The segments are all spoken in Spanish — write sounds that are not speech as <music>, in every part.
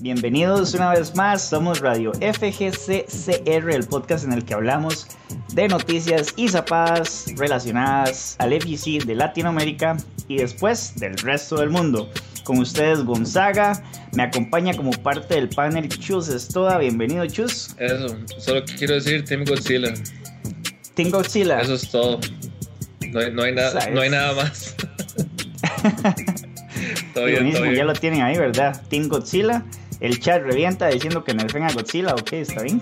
Bienvenidos una vez más, somos Radio FGCCR, el podcast en el que hablamos de noticias y zapadas relacionadas al FGC de Latinoamérica y después del resto del mundo. Con ustedes Gonzaga, me acompaña como parte del panel Chus Estoda, bienvenido Chus. Eso, solo quiero decir Team Godzilla. Team Godzilla. Eso es todo. No hay, no hay nada, no hay nada más. <laughs> todo bien, todo bien. Ya lo tienen ahí, ¿verdad? Team Godzilla. El chat revienta diciendo que nerfen a Godzilla, ok, está bien.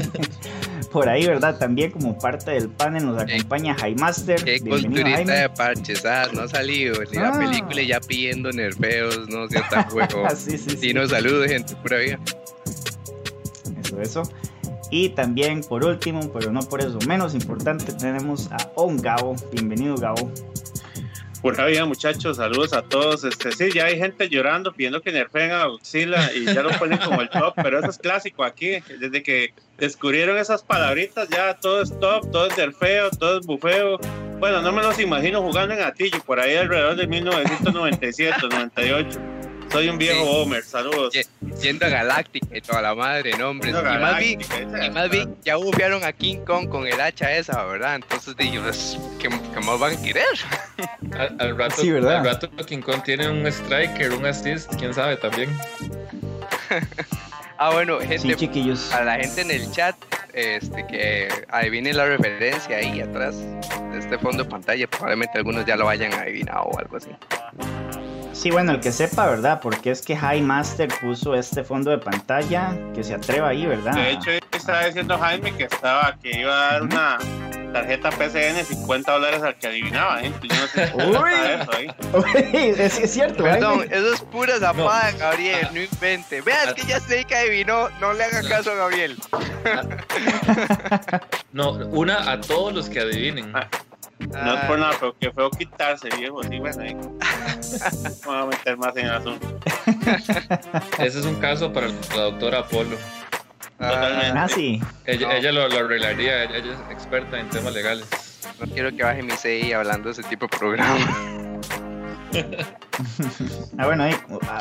<laughs> Por ahí, ¿verdad? También como parte del panel nos acompaña Master. Qué culturista de parches, ah, no ha salido ni la ah. película ya pidiendo nerfeos, no sea tan <laughs> juego. sí, sí, sí. no saludos, gente, pura vida. Eso, eso. Y también, por último, pero no por eso menos importante, tenemos a On Gabo. Bienvenido, Gabo. Pura vida, muchachos, saludos a todos. Este, sí, ya hay gente llorando pidiendo que nerfeen a Godzilla y ya lo ponen como el top, pero eso es clásico aquí. Desde que descubrieron esas palabritas, ya todo es top, todo es nerfeo, todo es bufeo. Bueno, no me los imagino jugando en Atillo, por ahí alrededor de 1997, 98. Soy un viejo Homer, saludos. Yendo a Galactic y toda la madre, no, hombre. Y más, bien, y más bien, ya bufearon a King Kong con el hacha esa, ¿verdad? Entonces digo, pues, ¿qué, ¿qué, más van a querer? Al, rato, sí, ¿verdad? al rato King Kong tiene un striker, un assist, quién sabe también. ah, bueno, gente, sí, a la gente en el chat, este, que adivinen la referencia ahí atrás de este fondo de pantalla, probablemente algunos ya lo hayan adivinado o algo así. Sí, bueno, el que sepa, ¿verdad? Porque es que High Master puso este fondo de pantalla, que se atreva ahí, ¿verdad? De hecho, estaba diciendo Jaime que estaba, que iba a dar una tarjeta PCN 50 dólares al que adivinaba, ¿eh? Yo no sé Uy, eso ahí. <laughs> Uy, es, es cierto, Perdón, eso es pura zapada, Gabriel, no invente. Vean que ya sé que adivinó, no le haga caso a Gabriel. no, una a todos los que adivinen. Ah. No es por nada, pero que feo quitarse, viejo. Sí, bueno, ahí. Vamos a meter más en el asunto. <laughs> Ese es un caso para la doctora Apolo. Totalmente. Ah, sí. Ella, ella lo, arreglaría, ella, es experta en temas legales. No quiero que baje mi CI hablando de ese tipo de programa. <laughs> ah, bueno, hay,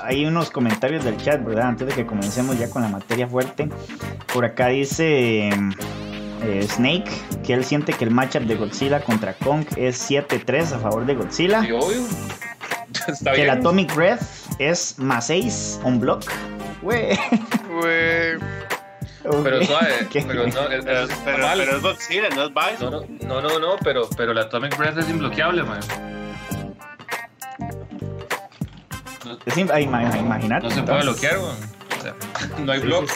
hay, unos comentarios del chat, ¿verdad? Antes de que comencemos ya con la materia fuerte. Por acá dice eh, Snake, que él siente que el matchup de Godzilla contra Kong es 7-3 a favor de Godzilla. <laughs> que el Atomic Breath es más 6 on block. Wey. Pero suave, <laughs> pero no, es, pero, pero, es Godzilla, no es Bison. No, no, no, pero, pero el Atomic Breath es inbloqueable, man. Es imaginar. No se puede bloquear, man. O sea, <laughs> no hay block.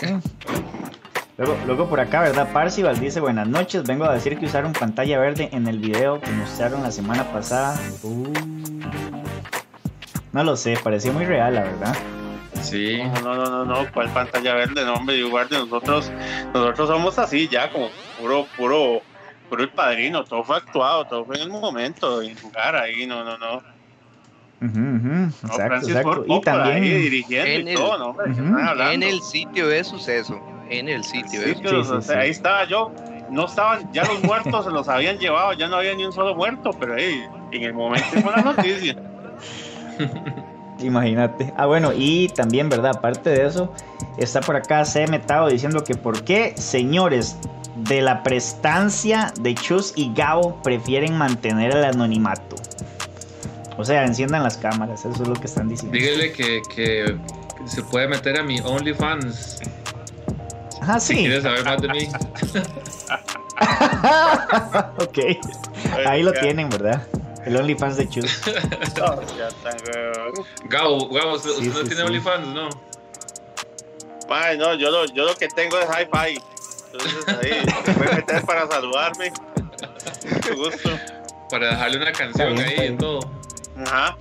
Luego, por acá, ¿verdad? Parcival dice, buenas noches, vengo a decir que usaron pantalla verde en el video que mostraron la semana pasada. Uh. no lo sé, parecía muy real, la verdad. Sí. No, no, no, no, ¿cuál pantalla verde? No, hombre, igual de nosotros, nosotros somos así ya, como puro, puro, puro el padrino, todo fue actuado, todo fue en el momento, en jugar ahí, no, no, no. Exacto, exacto. y también dirigiendo en y el, todo, ¿no? en el sitio de suceso en el sitio. ahí estaba yo. No estaban, ya los muertos se los habían llevado, ya no había ni un solo muerto, pero ahí, en el momento fue la noticia. <laughs> Imagínate. Ah, bueno, y también, ¿verdad? Aparte de eso, está por acá C. Metado diciendo que por qué, señores, de la prestancia de Chus y Gabo prefieren mantener el anonimato. O sea, enciendan las cámaras, eso es lo que están diciendo. Dígale que, que se puede meter a mi OnlyFans. Ah, sí. Si quieres saber más de mí. <laughs> ok. Ahí lo tienen, ¿verdad? El OnlyFans de Chus. Gabo, Gabo, ¿usted, no tiene OnlyFans, no? Ay, no, yo lo, yo lo que tengo es Hi-Fi. Entonces ahí <laughs> se puede meter para saludarme. Mucho gusto. Para dejarle una canción ahí y todo. Ajá.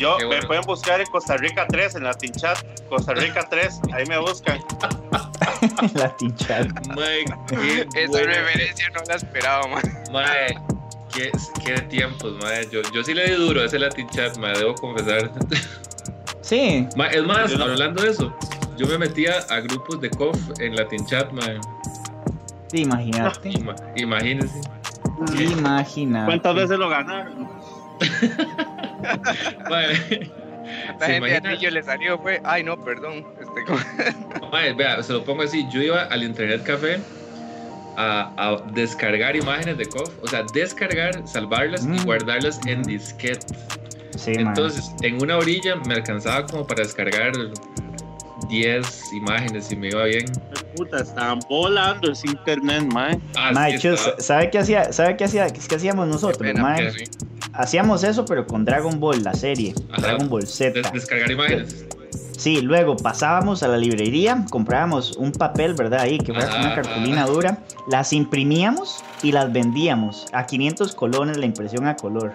Yo, me pueden buscar en Costa Rica 3, en Latin Chat. Costa Rica 3, ahí me buscan. <laughs> Latin Chat. Esa referencia no la esperaba, man. Mae, qué, qué tiempos, mae. Yo, yo sí le di duro a ese Latin Chat, mae, debo confesar. Sí. es más, hablando de eso, yo me metía a grupos de COF en Latin Chat, mae. Sí, imagínate. <laughs> imagínese. Imagínate. ¿Cuántas veces lo ganaron? <laughs> <laughs> La gente a le salió, fue, ay no, perdón. Este, <laughs> vea, se lo pongo así, yo iba al internet café a, descargar imágenes de COF, o sea, descargar, salvarlas y mm. guardarlas en disquete. Entonces, en una orilla me alcanzaba como para descargar 10 imágenes y me iba bien. Puta, estaban volando ese internet, mae. ¿sabe qué hacía? ¿Sabe qué hacía? ¿Qué hacíamos nosotros, mae? Hacíamos eso, pero con Dragon Ball, la serie. Dragon Ball Z. descargar imágenes. Sí, luego pasábamos a la librería, comprábamos un papel, ¿verdad? Ahí, que fuera una cartulina dura, las imprimíamos y las vendíamos a 500 colones la impresión a color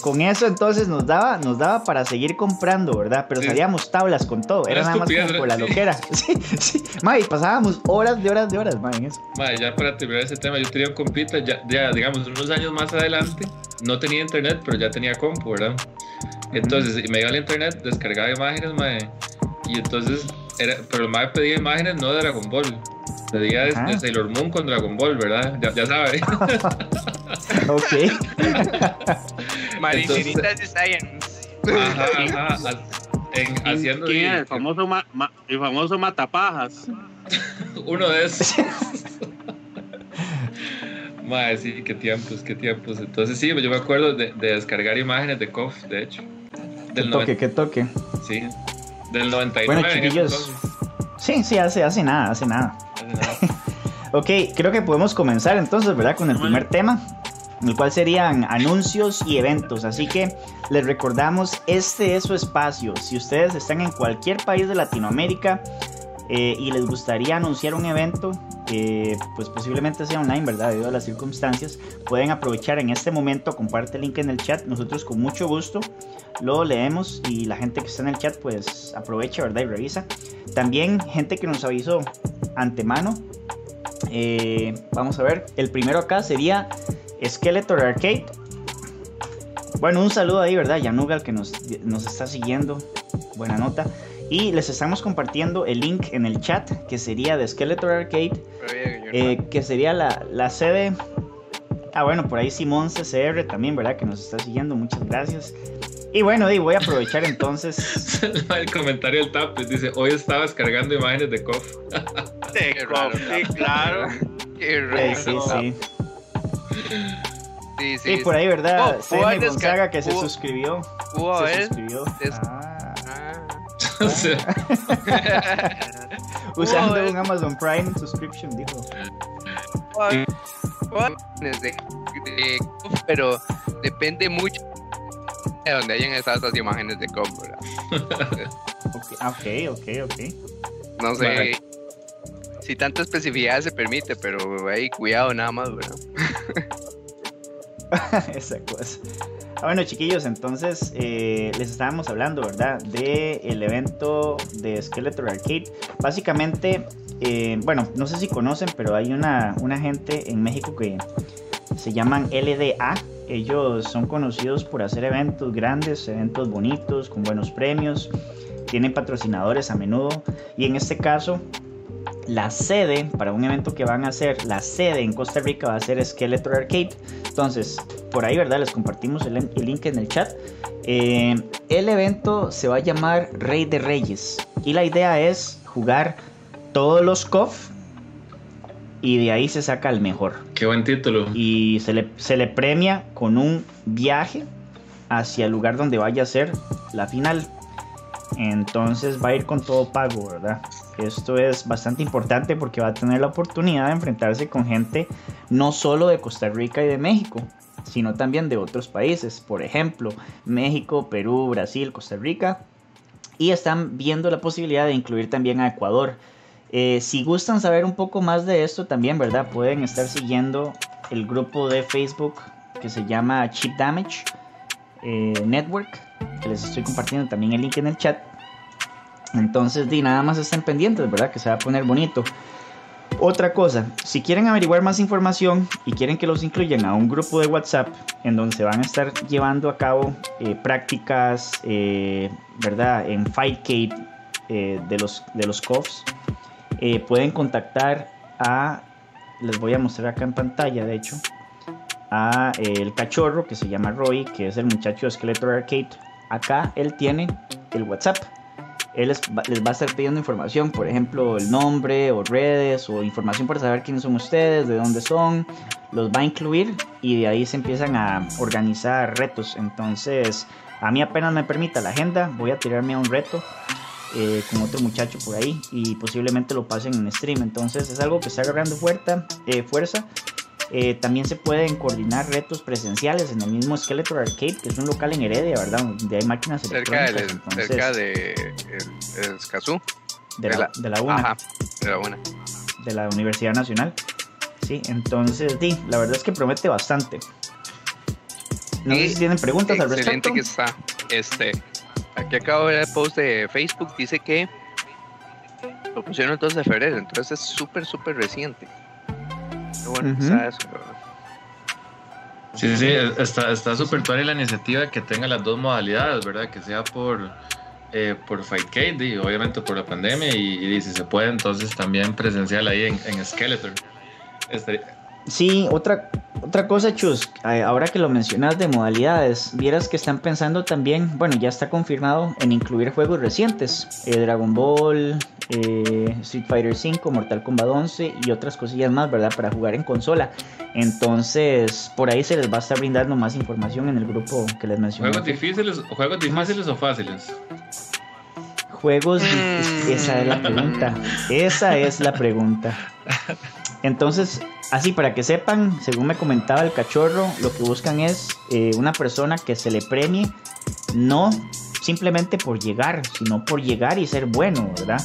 con eso entonces nos daba, nos daba para seguir comprando, ¿verdad? Pero salíamos tablas con todo. Era, nada más como por la loquera. <laughs> sí, sí. pasábamos horas de horas de horas, en eso. ya para terminar ese tema, yo tenía un compita, ya, digamos, unos años más adelante, no tenía internet, pero ya tenía compu, ¿verdad? Entonces, me iba al internet, descargaba imágenes, madre, y entonces, era, pero el madre pedía imágenes no de Dragon Ball, de, de, Sailor Moon con Dragon Ball, ¿verdad? Ya, ya sabes. <laughs> ok. <laughs> Marineritas de Science. Ajá, ajá. En, haciendo ¿Quién es? El famoso, ma, el famoso matapajas. <laughs> Uno de esos. Madre, sí, qué tiempos, qué tiempos. Entonces, sí, yo me acuerdo de, de descargar imágenes de KOF, de hecho. Del ¿Qué toque, qué toque? Sí, del 99. Bueno, chiquillos. Sí, sí, hace, hace nada, hace nada. Hace <laughs> nada. ok, creo que podemos comenzar entonces, ¿verdad? Con el primer tema el cual serían anuncios y eventos. Así que les recordamos, este es su espacio. Si ustedes están en cualquier país de Latinoamérica eh, y les gustaría anunciar un evento, eh, pues posiblemente sea online, ¿verdad? Debido a las circunstancias, pueden aprovechar en este momento, comparte el link en el chat, nosotros con mucho gusto lo leemos y la gente que está en el chat pues aprovecha, ¿verdad? Y revisa. También gente que nos avisó antemano. Eh, vamos a ver, el primero acá sería Skeletor Arcade. Bueno, un saludo ahí, ¿verdad? Yanugal que nos, nos está siguiendo. Buena nota. Y les estamos compartiendo el link en el chat que sería de Skeletor Arcade. Eh, que sería la, la sede. Ah, bueno, por ahí Simón CCR también, ¿verdad? Que nos está siguiendo. Muchas gracias. Y bueno, voy a aprovechar entonces. <laughs> el comentario del TAP dice: Hoy estaba descargando imágenes de KOF. <laughs> de KOF, sí, claro. Qué Sí, sí. Sí, sí. por ahí, ¿verdad? Oh, Gonzaga que se suscribió. se suscribió. Ah. <laughs> <laughs> Usando un Amazon Prime subscription, dijo. pero depende mucho de donde hayan estado esas imágenes de compra. <laughs> ok, ok, ok. No sé si tanta especificidad se permite, pero ahí cuidado nada más, ¿verdad? <laughs> Esa cosa. Ah, bueno, chiquillos, entonces eh, les estábamos hablando, ¿verdad? De evento de Skeletor Arcade. Básicamente, eh, bueno, no sé si conocen, pero hay una, una gente en México que se llaman LDA. Ellos son conocidos por hacer eventos grandes, eventos bonitos, con buenos premios. Tienen patrocinadores a menudo. Y en este caso, la sede para un evento que van a hacer, la sede en Costa Rica va a ser Skeletor Arcade. Entonces, por ahí, ¿verdad? Les compartimos el, link en el chat. Eh, el evento se va a llamar Rey de Reyes. Y la idea es jugar todos los KOF y de ahí se saca el mejor. Qué buen título. Y se le, se le premia con un viaje hacia el lugar donde vaya a ser la final. Entonces va a ir con todo pago, ¿verdad? Esto es bastante importante porque va a tener la oportunidad de enfrentarse con gente no solo de Costa Rica y de México, sino también de otros países, por ejemplo, México, Perú, Brasil, Costa Rica. Y están viendo la posibilidad de incluir también a Ecuador. Eh, si gustan saber un poco más de esto también, ¿verdad? Pueden estar siguiendo el grupo de Facebook que se llama Chip Damage eh, Network, que les estoy compartiendo también el link en el chat. Entonces, di, nada más estén pendientes, ¿verdad? Que se va a poner bonito. Otra cosa, si quieren averiguar más información y quieren que los incluyan a un grupo de WhatsApp en donde se van a estar llevando a cabo eh, prácticas, eh, ¿verdad? En Fightcade eh, de los, de los COFs, pueden contactar a, les voy a mostrar acá en pantalla, de hecho, a el cachorro que se llama Roy, que es el muchacho de Skeletor Arcade acá él tiene el WhatsApp. Él les va, les va, a estar pidiendo información, por ejemplo, el nombre o redes o información para saber quiénes son ustedes, de dónde son. Los va a incluir y de ahí se empiezan a organizar retos. Entonces, a mí apenas me permita la agenda, voy a tirarme a un reto eh, con otro muchacho por ahí y posiblemente lo pasen en stream. Entonces es algo que está agarrando fuerza. Eh, fuerza. Eh, también se pueden coordinar retos presenciales en el mismo Skeletor Arcade, que es un local en Heredia, ¿verdad? Donde hay máquinas cerca electrónicas. cerca de el, Escazú. De, la, de la UNA. Ajá, de la UNA. De la Universidad Nacional. Sí, entonces, sí, la verdad es que promete bastante. No sé si tienen preguntas al respecto. que está. Este, aquí acabo de ver el post de Facebook, dice que lo pusieron el 2 de febrero, entonces es súper, súper reciente. Pero bueno, eso, Sí, sí, está súper toda la iniciativa que tenga las dos modalidades, ¿verdad? Que sea por, eh, por Fightcade y obviamente por la pandemia y, si se puede entonces también presencial ahí en, en Skeletor. Este, Sí, otra, otra cosa, Chus, eh, ahora que lo mencionas de modalidades, vieras que están pensando también, bueno, ya está confirmado en incluir juegos recientes, eh, Dragon Ball, eh, Street Fighter V, Mortal Kombat 11 y otras cosillas más, ¿verdad? Para jugar en consola. Entonces, por ahí se les va a estar brindando más información en el grupo que les mencioné. ¿Juegos difíciles, juegos difíciles o fáciles? Juegos, esa es la pregunta. Esa es la pregunta. Entonces, así para que sepan, según me comentaba el cachorro, lo que buscan es eh, una persona que se le premie, no simplemente por llegar, sino por llegar y ser bueno, ¿verdad?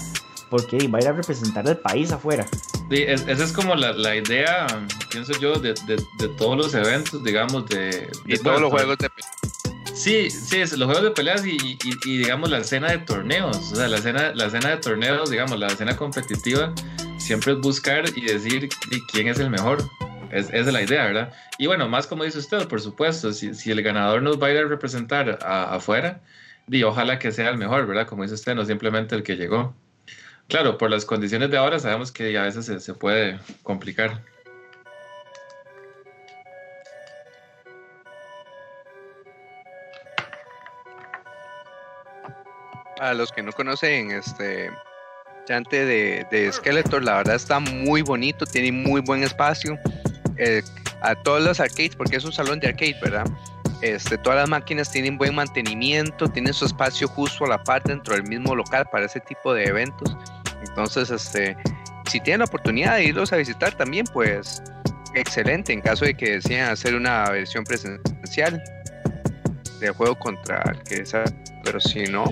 Porque va a ir a representar el país afuera. Sí, esa es como la, idea, pienso yo, de, todos los eventos, digamos, de... y todos los juegos de Sí, sí, es los juegos de peleas y, digamos la escena de torneos, o sea, la escena, la escena de torneos, digamos, la escena competitiva, siempre es buscar y decir quién es el mejor. Es, esa es la idea, ¿verdad? Y bueno, más como dice usted, por supuesto, si, el ganador nos va a ir a representar afuera, y ojalá que sea el mejor, ¿verdad? Como dice usted, no simplemente el que llegó. Claro, por las condiciones de ahora sabemos que a veces se puede complicar. A los que no conocen, este chante de, de Skeletor, la verdad está muy bonito, tiene muy buen espacio. Eh, a todos los arcades, porque es un salón de arcade, ¿verdad? Este, todas las máquinas tienen buen mantenimiento, tienen su espacio justo a la par dentro del mismo local para ese tipo de eventos. Entonces, este, si tienen la oportunidad de irlos a visitar también, pues excelente. En caso de que decían hacer una versión presencial del juego contra el que sea, pero si no,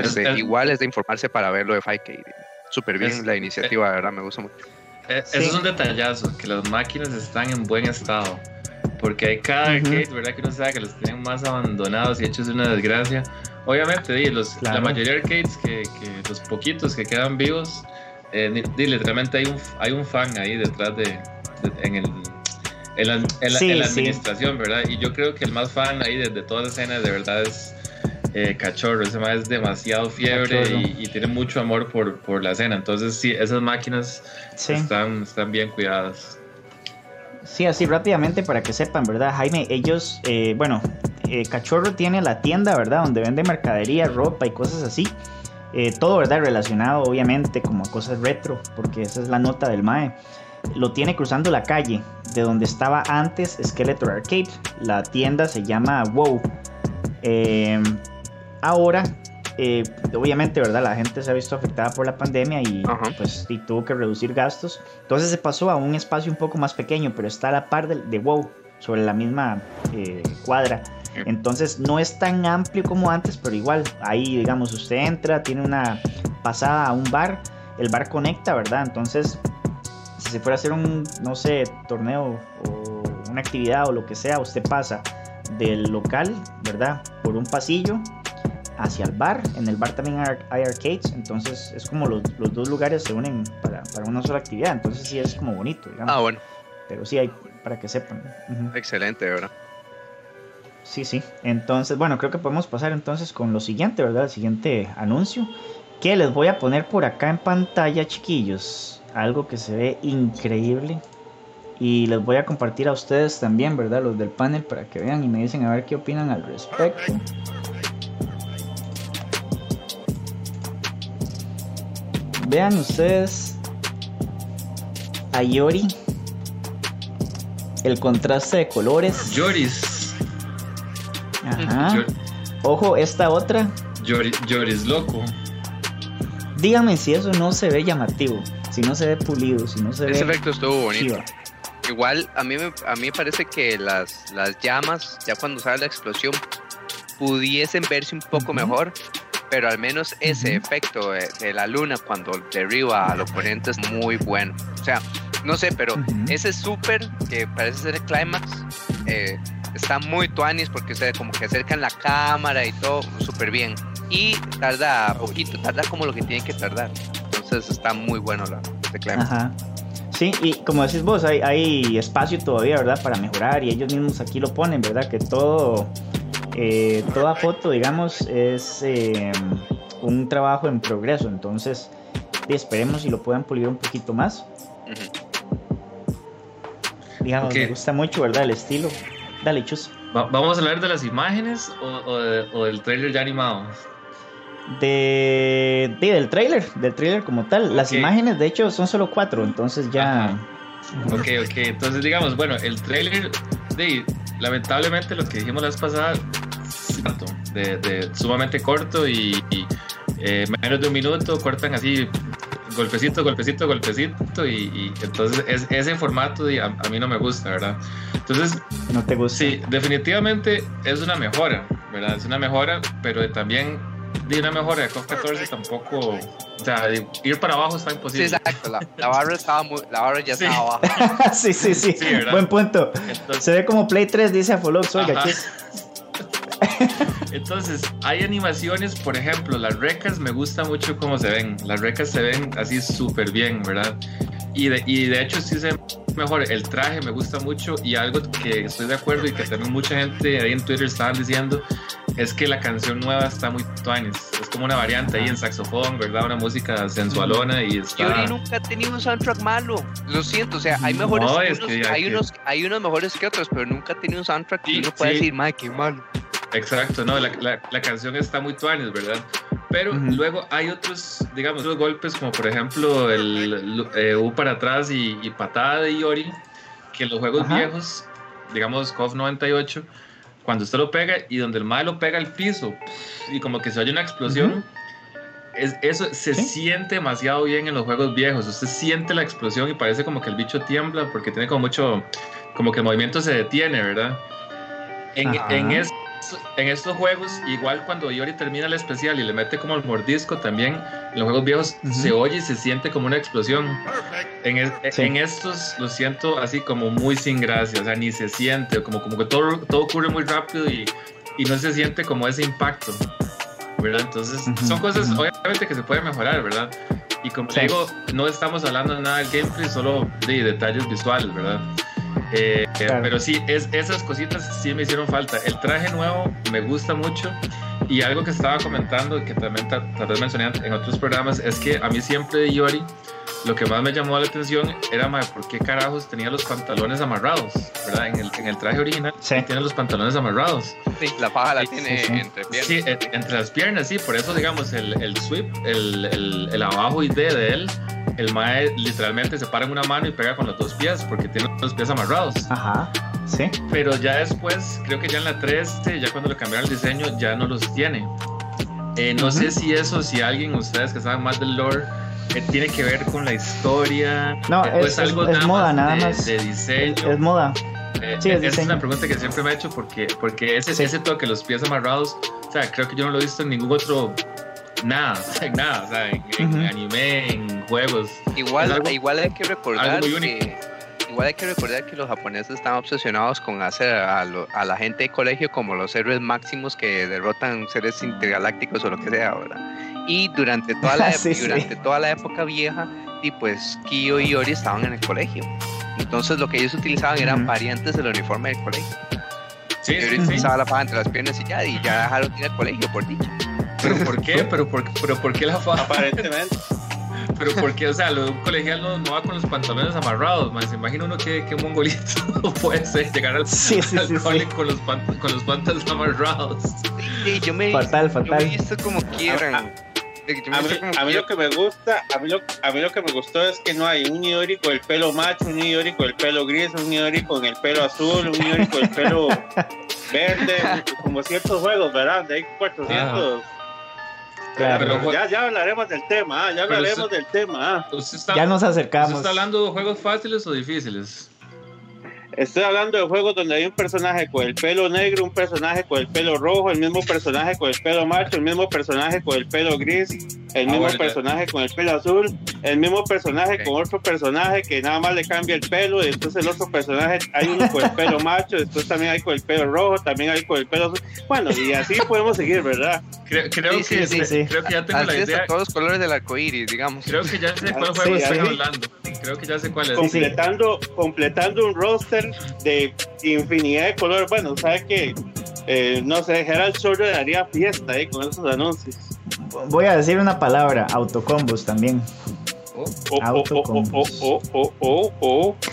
este, igual es de informarse para ver lo de 5K. Súper bien la iniciativa, de verdad, me gusta mucho. Eh, eso es un detallazo, que las máquinas están en buen estado. Porque hay cada arcade, ¿verdad? Que uno sabe que los tienen más abandonados y hechos de una desgracia. Obviamente, los, la mayoría de arcades, que, que, los poquitos que quedan vivos, eh, literalmente hay un, hay un fan ahí detrás de, en, el, en, la, en, la, administración, ¿verdad? Y yo creo que el más fan ahí de, de toda la escena de verdad es eh, cachorro, ese más es demasiado fiebre y, tiene mucho amor por, por, la escena. Entonces, sí, esas máquinas están, están bien cuidadas. Sí, así rápidamente para que sepan, ¿verdad? Jaime, ellos, eh, bueno, eh, Cachorro tiene la tienda, ¿verdad? Donde vende mercadería, ropa y cosas así. todo, ¿verdad? Relacionado, obviamente, como a cosas retro, porque esa es la nota del MAE. Lo tiene cruzando la calle, de donde estaba antes Skeletor Arcade. La tienda se llama WoW. Ahora, eh, obviamente, ¿verdad? La gente se ha visto afectada por la pandemia y, pues, y tuvo que reducir gastos. Entonces se pasó a un espacio un poco más pequeño, pero está a la par de, de WoW, sobre la misma eh, cuadra. Entonces no es tan amplio como antes, pero igual, ahí, digamos, usted entra, tiene una pasada a un bar, el bar conecta, ¿verdad? Entonces, si se fuera a hacer un, no sé, torneo o una actividad o lo que sea, usted pasa del local, ¿verdad? Por un pasillo hacia el bar. En el bar también hay arcades, entonces es como los, dos lugares se unen para, una sola actividad. Entonces sí es como bonito, digamos. Ah, bueno. Pero sí hay para que sepan. Excelente, ¿verdad? Sí, sí. Entonces, bueno, creo que podemos pasar entonces con lo siguiente, ¿verdad? El siguiente anuncio. Que les voy a poner por acá en pantalla, chiquillos. Algo que se ve increíble. Y les voy a compartir a ustedes también, ¿verdad? Los del panel para que vean y me dicen a ver qué opinan al respecto. Vean ustedes a Yori. El contraste de colores. Yoris. Ajá. Ojo, esta otra. Yoris, loco. Dígame si eso no se ve llamativo, si no se ve pulido, si no se Ese ve. Ese efecto estuvo bonito. Igual a mí, me, a mí me parece que las, las llamas, ya cuando sale la explosión, pudiesen verse un poco mejor, pero al menos ese efecto de, la luna cuando derriba al oponente es muy bueno. O sea, no sé, pero ese super que parece ser el climax eh, está muy tuanis porque se como que acercan la cámara y todo súper bien. Y tarda poquito, tarda como lo que tiene que tardar. Entonces está muy bueno la, este climax. Ajá. Sí, y como decís vos, hay, hay espacio todavía, ¿verdad? Para mejorar y ellos mismos aquí lo ponen, ¿verdad? Que todo, eh, toda foto, digamos, es eh, un trabajo en progreso. Entonces, esperemos si lo puedan pulir un poquito más. Digamos, me gusta mucho, ¿verdad? El estilo. Dale, chus. ¿Vamos a hablar de las imágenes o, del trailer ya animado? De, del trailer, del trailer como tal. Las imágenes, de hecho, son solo cuatro, entonces ya. Ok, ok. Entonces, digamos, bueno, el trailer, de, lamentablemente, lo que dijimos la vez pasada, de, de sumamente corto y, eh, menos de un minuto, cortan así golpecito, golpecito, golpecito y, entonces es, ese formato a, a, mí no me gusta, ¿verdad? Entonces, no te gusta. Sí, definitivamente es una mejora, ¿verdad? Es una mejora, pero también de una mejora de COF 14 tampoco, o sea, ir para abajo está imposible. Sí, exacto, la, barra, estaba muy, la barra ya estaba abajo. <laughs> sí, sí, sí, buen punto. Se ve como Play 3, dice Afolox, oiga, <laughs> Entonces, hay animaciones, por ejemplo, las recas me gusta mucho cómo se ven. Las recas se ven así súper bien, ¿verdad? Y de, y de hecho sí se mejor. El traje me gusta mucho y algo que estoy de acuerdo y que también mucha gente ahí en Twitter estaban diciendo es que la canción nueva está muy tuanes. Es como una variante ahí en saxofón, ¿verdad? Una música sensualona y está... Yo nunca he tenido un soundtrack malo. Lo siento, o sea, hay mejores... No, unos, hay, unos, hay unos mejores que otros, pero nunca he tenido un soundtrack que uno puede decir, madre, qué malo. Exacto, no, la, la, canción está muy tuanes, ¿verdad? Pero luego hay otros, digamos, los golpes como por ejemplo el eh, U para atrás y, patada de Yori, que en los juegos viejos, digamos KOF 98, cuando usted lo pega y donde el malo pega al piso y como que se oye una explosión, es, eso se siente demasiado bien en los juegos viejos. Usted siente la explosión y parece como que el bicho tiembla porque tiene como mucho, como que el movimiento se detiene, ¿verdad? En, en, en estos juegos, igual cuando Yori termina el especial y le mete como el mordisco, también en los juegos viejos se oye y se siente como una explosión. En, en, estos lo siento así como muy sin gracia, o sea, ni se siente, como, como que todo, todo ocurre muy rápido y, y no se siente como ese impacto. ¿verdad? Entonces, son cosas obviamente que se pueden mejorar, ¿verdad? Y como digo, no estamos hablando nada del gameplay, solo de detalles visuales, ¿verdad? Eh, pero sí, es, esas cositas sí me hicieron falta. El traje nuevo me gusta mucho y algo que estaba comentando que también tal vez mencioné en otros programas es que a mí siempre de Yori lo que más me llamó la atención era por qué carajos tenía los pantalones amarrados, ¿verdad? En el, en el traje original tiene los pantalones amarrados. Sí, la paja la tiene entre piernas. Sí, entre las piernas, sí, por eso digamos el, el sweep, el, el, el abajo y D de él el mae literalmente se para en una mano y pega con los dos pies porque tiene los pies amarrados. Ajá, sí. Pero ya después, creo que ya en la 3, ya cuando le cambiaron el diseño, ya no los tiene. Eh, no sé si eso, si alguien, ustedes que saben más del lore, eh, tiene que ver con la historia. No, eh, es, algo es, moda, nada más. De diseño. Es, moda. sí, es esa es una pregunta que siempre me he hecho porque, porque ese, ese toque, los pies amarrados, o sea, creo que yo no lo he visto en ningún otro nada, <laughs> nada, o sea, en, anime, en juegos. Igual, igual hay que recordar que igual hay que recordar que los japoneses están obsesionados con hacer a, la gente de colegio como los héroes máximos que derrotan seres intergalácticos o lo que sea, ¿verdad? Y durante toda la, <laughs> durante toda la época vieja, y pues Kyo y Yori estaban en el colegio. Entonces lo que ellos utilizaban eran variantes del uniforme del colegio. Sí, y utilizaba la faja entre las piernas y ya, y ya dejaron de ir al colegio, por dicho. ¿Pero por qué? ¿Pero por, pero por qué la faja? Aparentemente. <laughs> Pero por qué, o sea, lo de un colegial no, no va con los pantalones amarrados, man. Se imagina uno que, que mongolito <laughs> puede ser llegar al, sí, sí, al sí, cole con, los con los pantalones amarrados. Sí, yo me, fatal, fatal. Yo me he visto como quieran. A mí, lo que me gusta, a mí, lo, a mí lo que me gustó es que no hay un Iori con el pelo macho, un Iori con el pelo gris, un Iori con el pelo azul, un Iori con el pelo <laughs> verde, como ciertos juegos, ¿verdad? De ahí 400. Claro. ya, ya hablaremos del tema, ah, ya hablaremos del tema. Ah. ya nos acercamos. ¿Está hablando de juegos fáciles o difíciles? Estoy hablando de juegos donde hay un personaje con el pelo negro, un personaje con el pelo rojo, el mismo personaje con el pelo macho, el mismo personaje con el pelo gris, el ah, mismo personaje con el pelo azul, el mismo personaje con otro personaje que nada más le cambia el pelo, y después el otro personaje hay uno con el pelo macho, después también hay con el pelo rojo, también hay con el pelo azul. Bueno, y así podemos seguir, ¿verdad? Creo, creo que, creo que ya tengo la idea. todos los colores del arco iris, digamos. Creo que ya sé cuál juego estoy hablando. Creo que ya sé cuál es. Completando, completando un roster de infinidad de colores. Bueno, sabes que eh, no sé, Gerald Shore daría fiesta con esos anuncios. Voy a decir una palabra, autocombos también. Autocombos.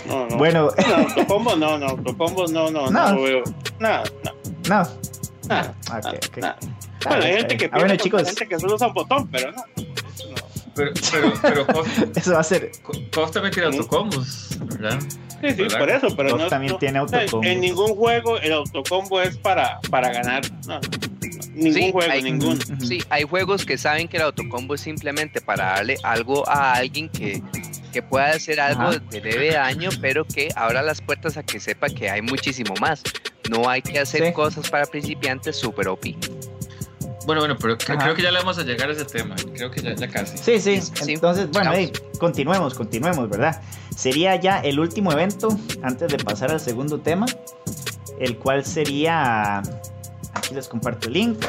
No, no. Bueno. No, autocombos no, no, autocombos no. Pero, pero, pero <laughs> Eso va a ser. Costa también tiene autocombos, ¿verdad? Sí, sí, por eso, pero no, también tiene autocombos. En ningún juego el autocombo es para, para ganar. No, ningún juego, hay, ningún. Sí, hay juegos que saben que el autocombo es simplemente para darle algo a alguien que, que pueda hacer algo de leve daño, pero que abra las puertas a que sepa que hay muchísimo más. No hay que hacer cosas para principiantes super OP. Bueno, bueno, pero creo que ya le vamos a llegar a ese tema. Creo que ya, casi. Sí, sí. Entonces, bueno, continuemos, continuemos, ¿verdad? Sería ya el último evento antes de pasar al segundo tema, el cual sería. Aquí les comparto el link,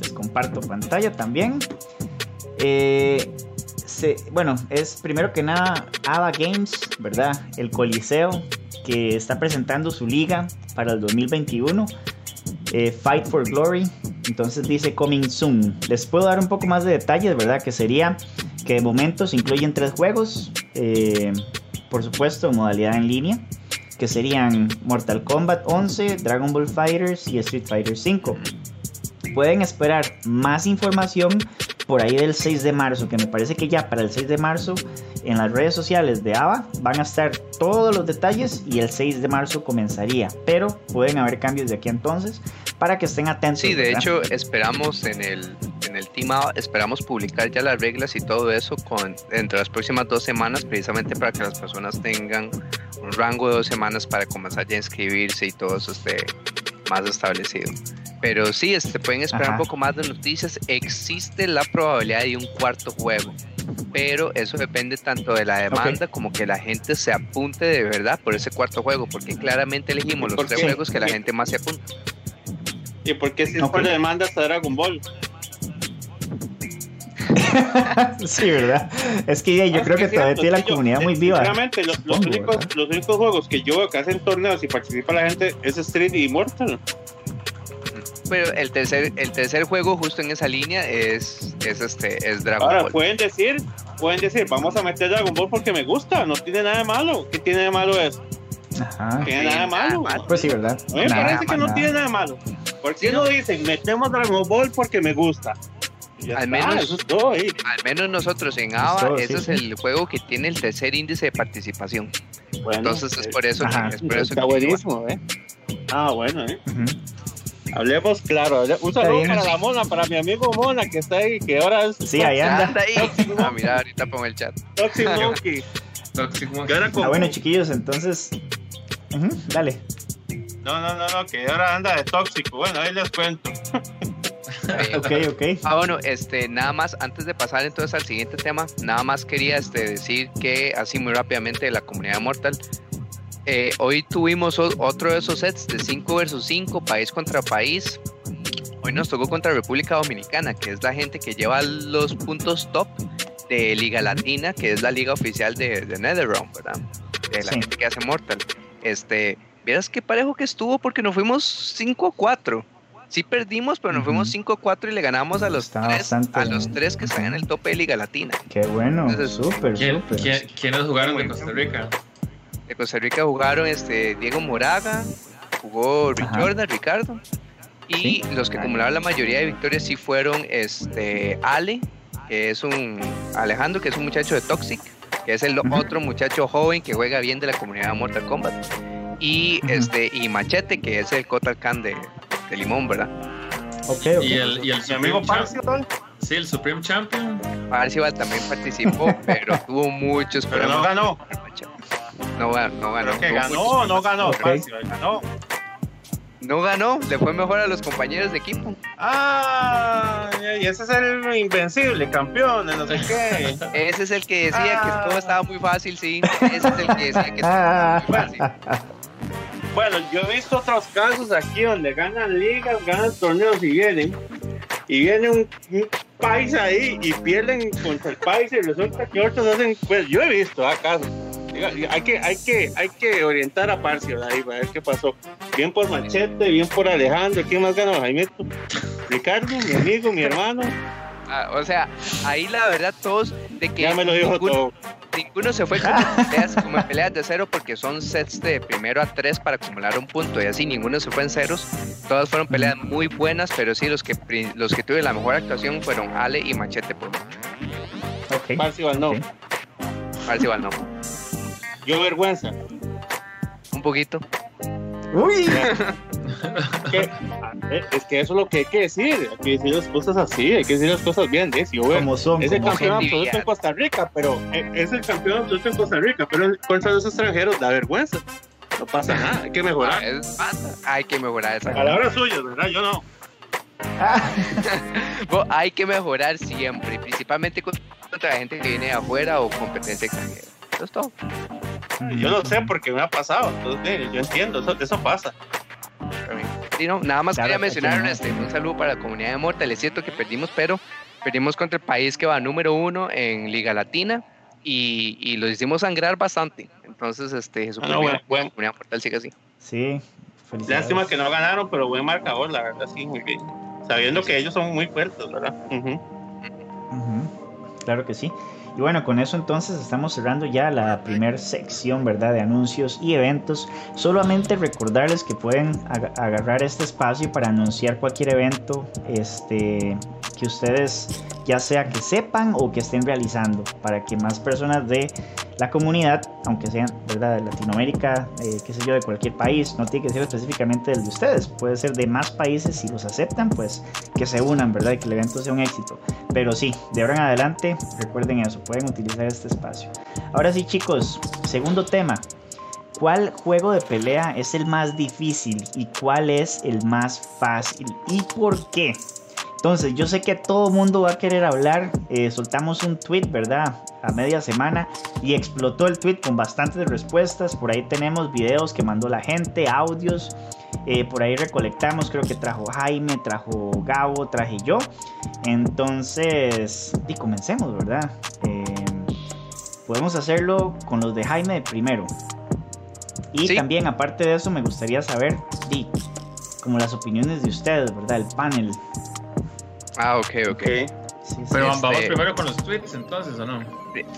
les comparto pantalla también. Eh, bueno, es primero que nada Ava Games, ¿verdad? El Coliseo que está presentando su liga para el 2021. Eh, Fight for Glory. Entonces dice Coming Soon. Les puedo dar un poco más de detalles, ¿verdad? Que sería que de momento se incluyen tres juegos. Eh, por supuesto, modalidad en línea. Que serían Mortal Kombat 11, Dragon Ball Fighters y Street Fighter 5. Pueden esperar más información por ahí del 6 de marzo, que me parece que ya para el 6 de marzo en las redes sociales de AVA van a estar todos los detalles y el 6 de marzo comenzaría, pero pueden haber cambios de aquí entonces para que estén atentos. Sí, de hecho esperamos en el, en el team esperamos publicar ya las reglas y todo eso con, entre las próximas dos semanas precisamente para que las personas tengan un rango de dos semanas para comenzar ya a inscribirse y todo eso esté más establecido. Pero sí, este, pueden esperar un poco más de noticias. Existe la probabilidad de un cuarto juego, pero eso depende tanto de la demanda como que la gente se apunte de verdad por ese cuarto juego, porque claramente elegimos los tres juegos que la gente más se apunta. ¿Y por qué si okay. demanda hasta Dragon Ball? <laughs> sí, ¿verdad? Es que yo creo que, todavía tiene la comunidad muy viva. Realmente, los, únicos, los únicos juegos que yo veo que hacen torneos y participa la gente es Street y Immortal. Pero el tercer, el tercer juego justo en esa línea es, es este es Dragon Ahora, pueden decir, pueden decir, vamos a meter Dragon Ball porque me gusta, no tiene nada de malo. ¿Qué tiene de malo eso? Ajá. Tiene nada de malo. Pues sí, ¿verdad? A mí me parece que no tiene nada de malo. ¿Por qué no dicen, metemos Dragon Ball porque me gusta? Al menos, al menos nosotros en ABA, ese es el juego que tiene el tercer índice de participación. Entonces es por eso que, es por eso está buenísimo, ¿eh? Ah, bueno, ¿eh? Hablemos claro. Un saludo para la mona, para mi amigo Mona que está ahí, que ahora es. Sí, ahí anda. ahí. Ah, mira, ahorita pongo el chat. Toxic Monkey. Toxic Monkey. Ah, bueno, chiquillos, entonces. dale. No, no, no, no, que ahora anda de tóxico. Bueno, ahí les cuento. <laughs> ok, ok. Ah, bueno, este, nada más, antes de pasar entonces al siguiente tema, nada más quería este, decir que, así muy rápidamente, de la comunidad Mortal, eh, hoy tuvimos otro de esos sets de 5 versus 5, país contra país. Hoy nos tocó contra República Dominicana, que es la gente que lleva los puntos top de Liga Latina, que es la liga oficial de, de NetherRealm, ¿verdad? De la gente que hace Mortal. Este, vieras qué parejo que estuvo porque nos fuimos 5 a 4. Sí perdimos, pero nos fuimos 5-4 y le ganamos a los, tres, a los tres que están en el tope de Liga Latina. Qué bueno, súper, súper. ¿Quiénes jugaron de Costa Rica? de Costa Rica jugaron este Diego Moraga, jugó Rick Jordan, Ricardo. Y los que acumularon la mayoría de victorias sí fueron este Ale, que es un Alejandro, que es un muchacho de Toxic, que es el otro muchacho joven que juega bien de la comunidad de Mortal Kombat. Y este y Machete, que es el Kotal Khan de, de Limón, ¿verdad? Okay, okay. Y el, y el amigo Parcival. Sí, el Supreme Champion. Parcival también participó, <laughs> pero tuvo muchos pero no ganó. No, no ganó. Que ganó, no ganó. Parcival ganó. No ganó, le fue mejor a los compañeros de equipo. Ah, y ese es el invencible campeón, no sé qué. <laughs> Ese es el que decía que todo estaba muy fácil, sí. Ese es el que decía que estaba muy fácil. <laughs> Bueno, yo he visto otros casos aquí donde ganan ligas, ganan torneos y vienen. Y viene un, país ahí y pierden contra el país y resulta que otros hacen. Pues yo he visto acaso. Hay que, hay, que, hay que orientar a Parcio ahí para ver qué pasó. Bien por Machete, bien por Alejandro. ¿Quién más ganó? Jaime, Ricardo, mi amigo, mi hermano. Ah, o sea, ahí la verdad todos de que ya me lo dijo ninguno, todo. ninguno se fue como en, <laughs> peleas, como en peleas de cero porque son sets de primero a tres para acumular un punto y así ninguno se fue en ceros. Todas fueron peleas muy buenas, pero sí los que los que tuvieron la mejor actuación fueron Ale y Machete por mucho. Okay. Parcival no. Okay. Parcival no. Yo vergüenza. Un poquito. Uy. <laughs> es que eso es lo que hay que decir. Hay que decir las cosas así, hay que decir las cosas bien. Es, yo, como son, es el como campeón absoluto en Costa Rica, pero eh, es el campeón absoluto en Costa Rica, pero contra los extranjeros da vergüenza. No pasa nada, hay que mejorar. Ah, es, pasa. Hay que mejorar esa Palabras suyas, ¿verdad? Yo no. <laughs> bueno, hay que mejorar siempre, principalmente contra la gente que viene de afuera o competencia extranjera. Eso es todo. <laughs> Yo no sé porque me ha pasado, entonces yo entiendo, eso, eso pasa. Sí, no, nada más quería mencionar este, un saludo para la comunidad de Mortal. Es cierto que perdimos, pero perdimos contra el país que va número uno en Liga Latina y, y lo hicimos sangrar bastante. Entonces, este, Jesús, ah, bueno, bueno. comunidad Mortal sigue así. Sí, Lástima que no ganaron, pero buen marcador, la verdad, sí, muy bien. Sabiendo que ellos son muy fuertes, ¿verdad? Uh -huh. Uh -huh. Claro que sí. Y bueno, con eso entonces estamos cerrando ya la primera sección, ¿verdad? De anuncios y eventos. Solamente recordarles que pueden ag agarrar este espacio para anunciar cualquier evento este, que ustedes ya sea que sepan o que estén realizando, para que más personas de la comunidad, aunque sean ¿verdad? de Latinoamérica, eh, qué sé yo, de cualquier país, no tiene que ser específicamente del de ustedes, puede ser de más países, si los aceptan, pues que se unan, ¿verdad? Y que el evento sea un éxito. Pero sí, de ahora en adelante, recuerden eso, pueden utilizar este espacio. Ahora sí, chicos, segundo tema. ¿Cuál juego de pelea es el más difícil y cuál es el más fácil? ¿Y por qué? Entonces, yo sé que todo el mundo va a querer hablar. Eh, soltamos un tweet, ¿verdad? A media semana y explotó el tweet con bastantes respuestas. Por ahí tenemos videos que mandó la gente, audios. Eh, por ahí recolectamos, creo que trajo Jaime, trajo Gabo, traje yo. Entonces, y comencemos, ¿verdad? Eh, podemos hacerlo con los de Jaime primero. Y ¿Sí? también, aparte de eso, me gustaría saber, y, como las opiniones de ustedes, ¿verdad? El panel. Ah, ok, ok. okay. Sí, sí, Pero este... vamos primero con los tweets entonces, ¿o no?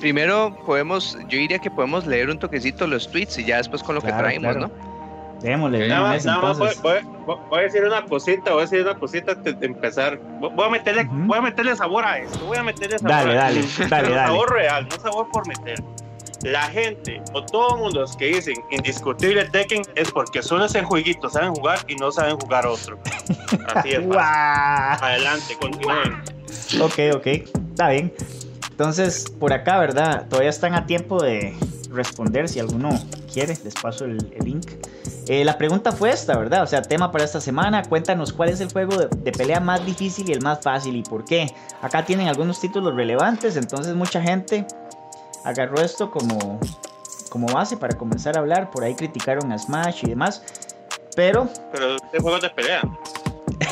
Primero podemos, yo diría que podemos leer un toquecito los tweets y ya después con lo claro, que traemos, claro. ¿no? Démosle, nada más, nada más voy, voy, voy, a decir una cosita, voy a decir una cosita antes de empezar. Voy a meterle, uh -huh. voy a meterle sabor a esto, voy a meterle sabor dale, a dale, dale, <laughs> dale. sabor real, no sabor por meter. La gente o todo el mundo que dicen indiscutible Tekken es porque solo ese jueguito saben jugar y no saben jugar otro. <laughs> Así es. wow. Adelante, continúen. Ok, ok, está bien. Entonces, por acá, ¿verdad? Todavía están a tiempo de responder si alguno quiere. Les paso el, el link. Eh, la pregunta fue esta, ¿verdad? O sea, tema para esta semana. Cuéntanos cuál es el juego de, de, pelea más difícil y el más fácil y por qué. Acá tienen algunos títulos relevantes, entonces mucha gente agarró esto como, como base para comenzar a hablar. Por ahí criticaron a Smash y demás. Pero... Pero de juegos de pelea.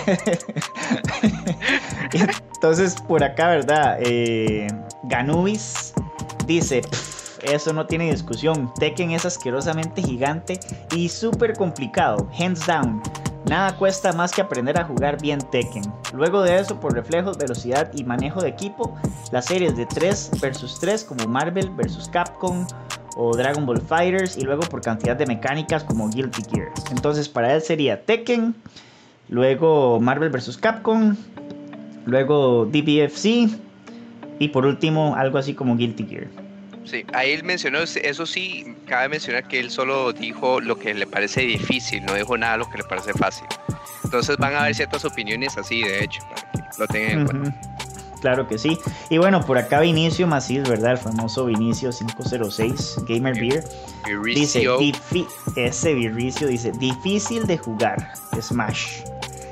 <laughs> entonces, por acá, ¿verdad? Eh, Ganubis dice... Eso no tiene discusión. Tekken es asquerosamente gigante y súper complicado. Hands down. Nada cuesta más que aprender a jugar bien Tekken. Luego de eso, por reflejos, velocidad y manejo de equipo, las series de 3 vs 3 como Marvel vs Capcom o Dragon Ball Fighters y luego por cantidad de mecánicas como Guilty Gear. Entonces para él sería Tekken, luego Marvel vs Capcom, luego DBFC, Y por último, algo así como Guilty Gear. Sí, ahí él mencionó, eso sí, cabe mencionar que él solo dijo lo que le parece difícil, no dijo nada lo que le parece fácil. Entonces van a haber ciertas opiniones así, de hecho, para que lo tengan en cuenta. Claro que sí. Y bueno, por acá Vinicio Macís, ¿verdad? El famoso Vinicio 506, Gamer Beer. Dice, ese Viricio dice, difícil de jugar, Smash.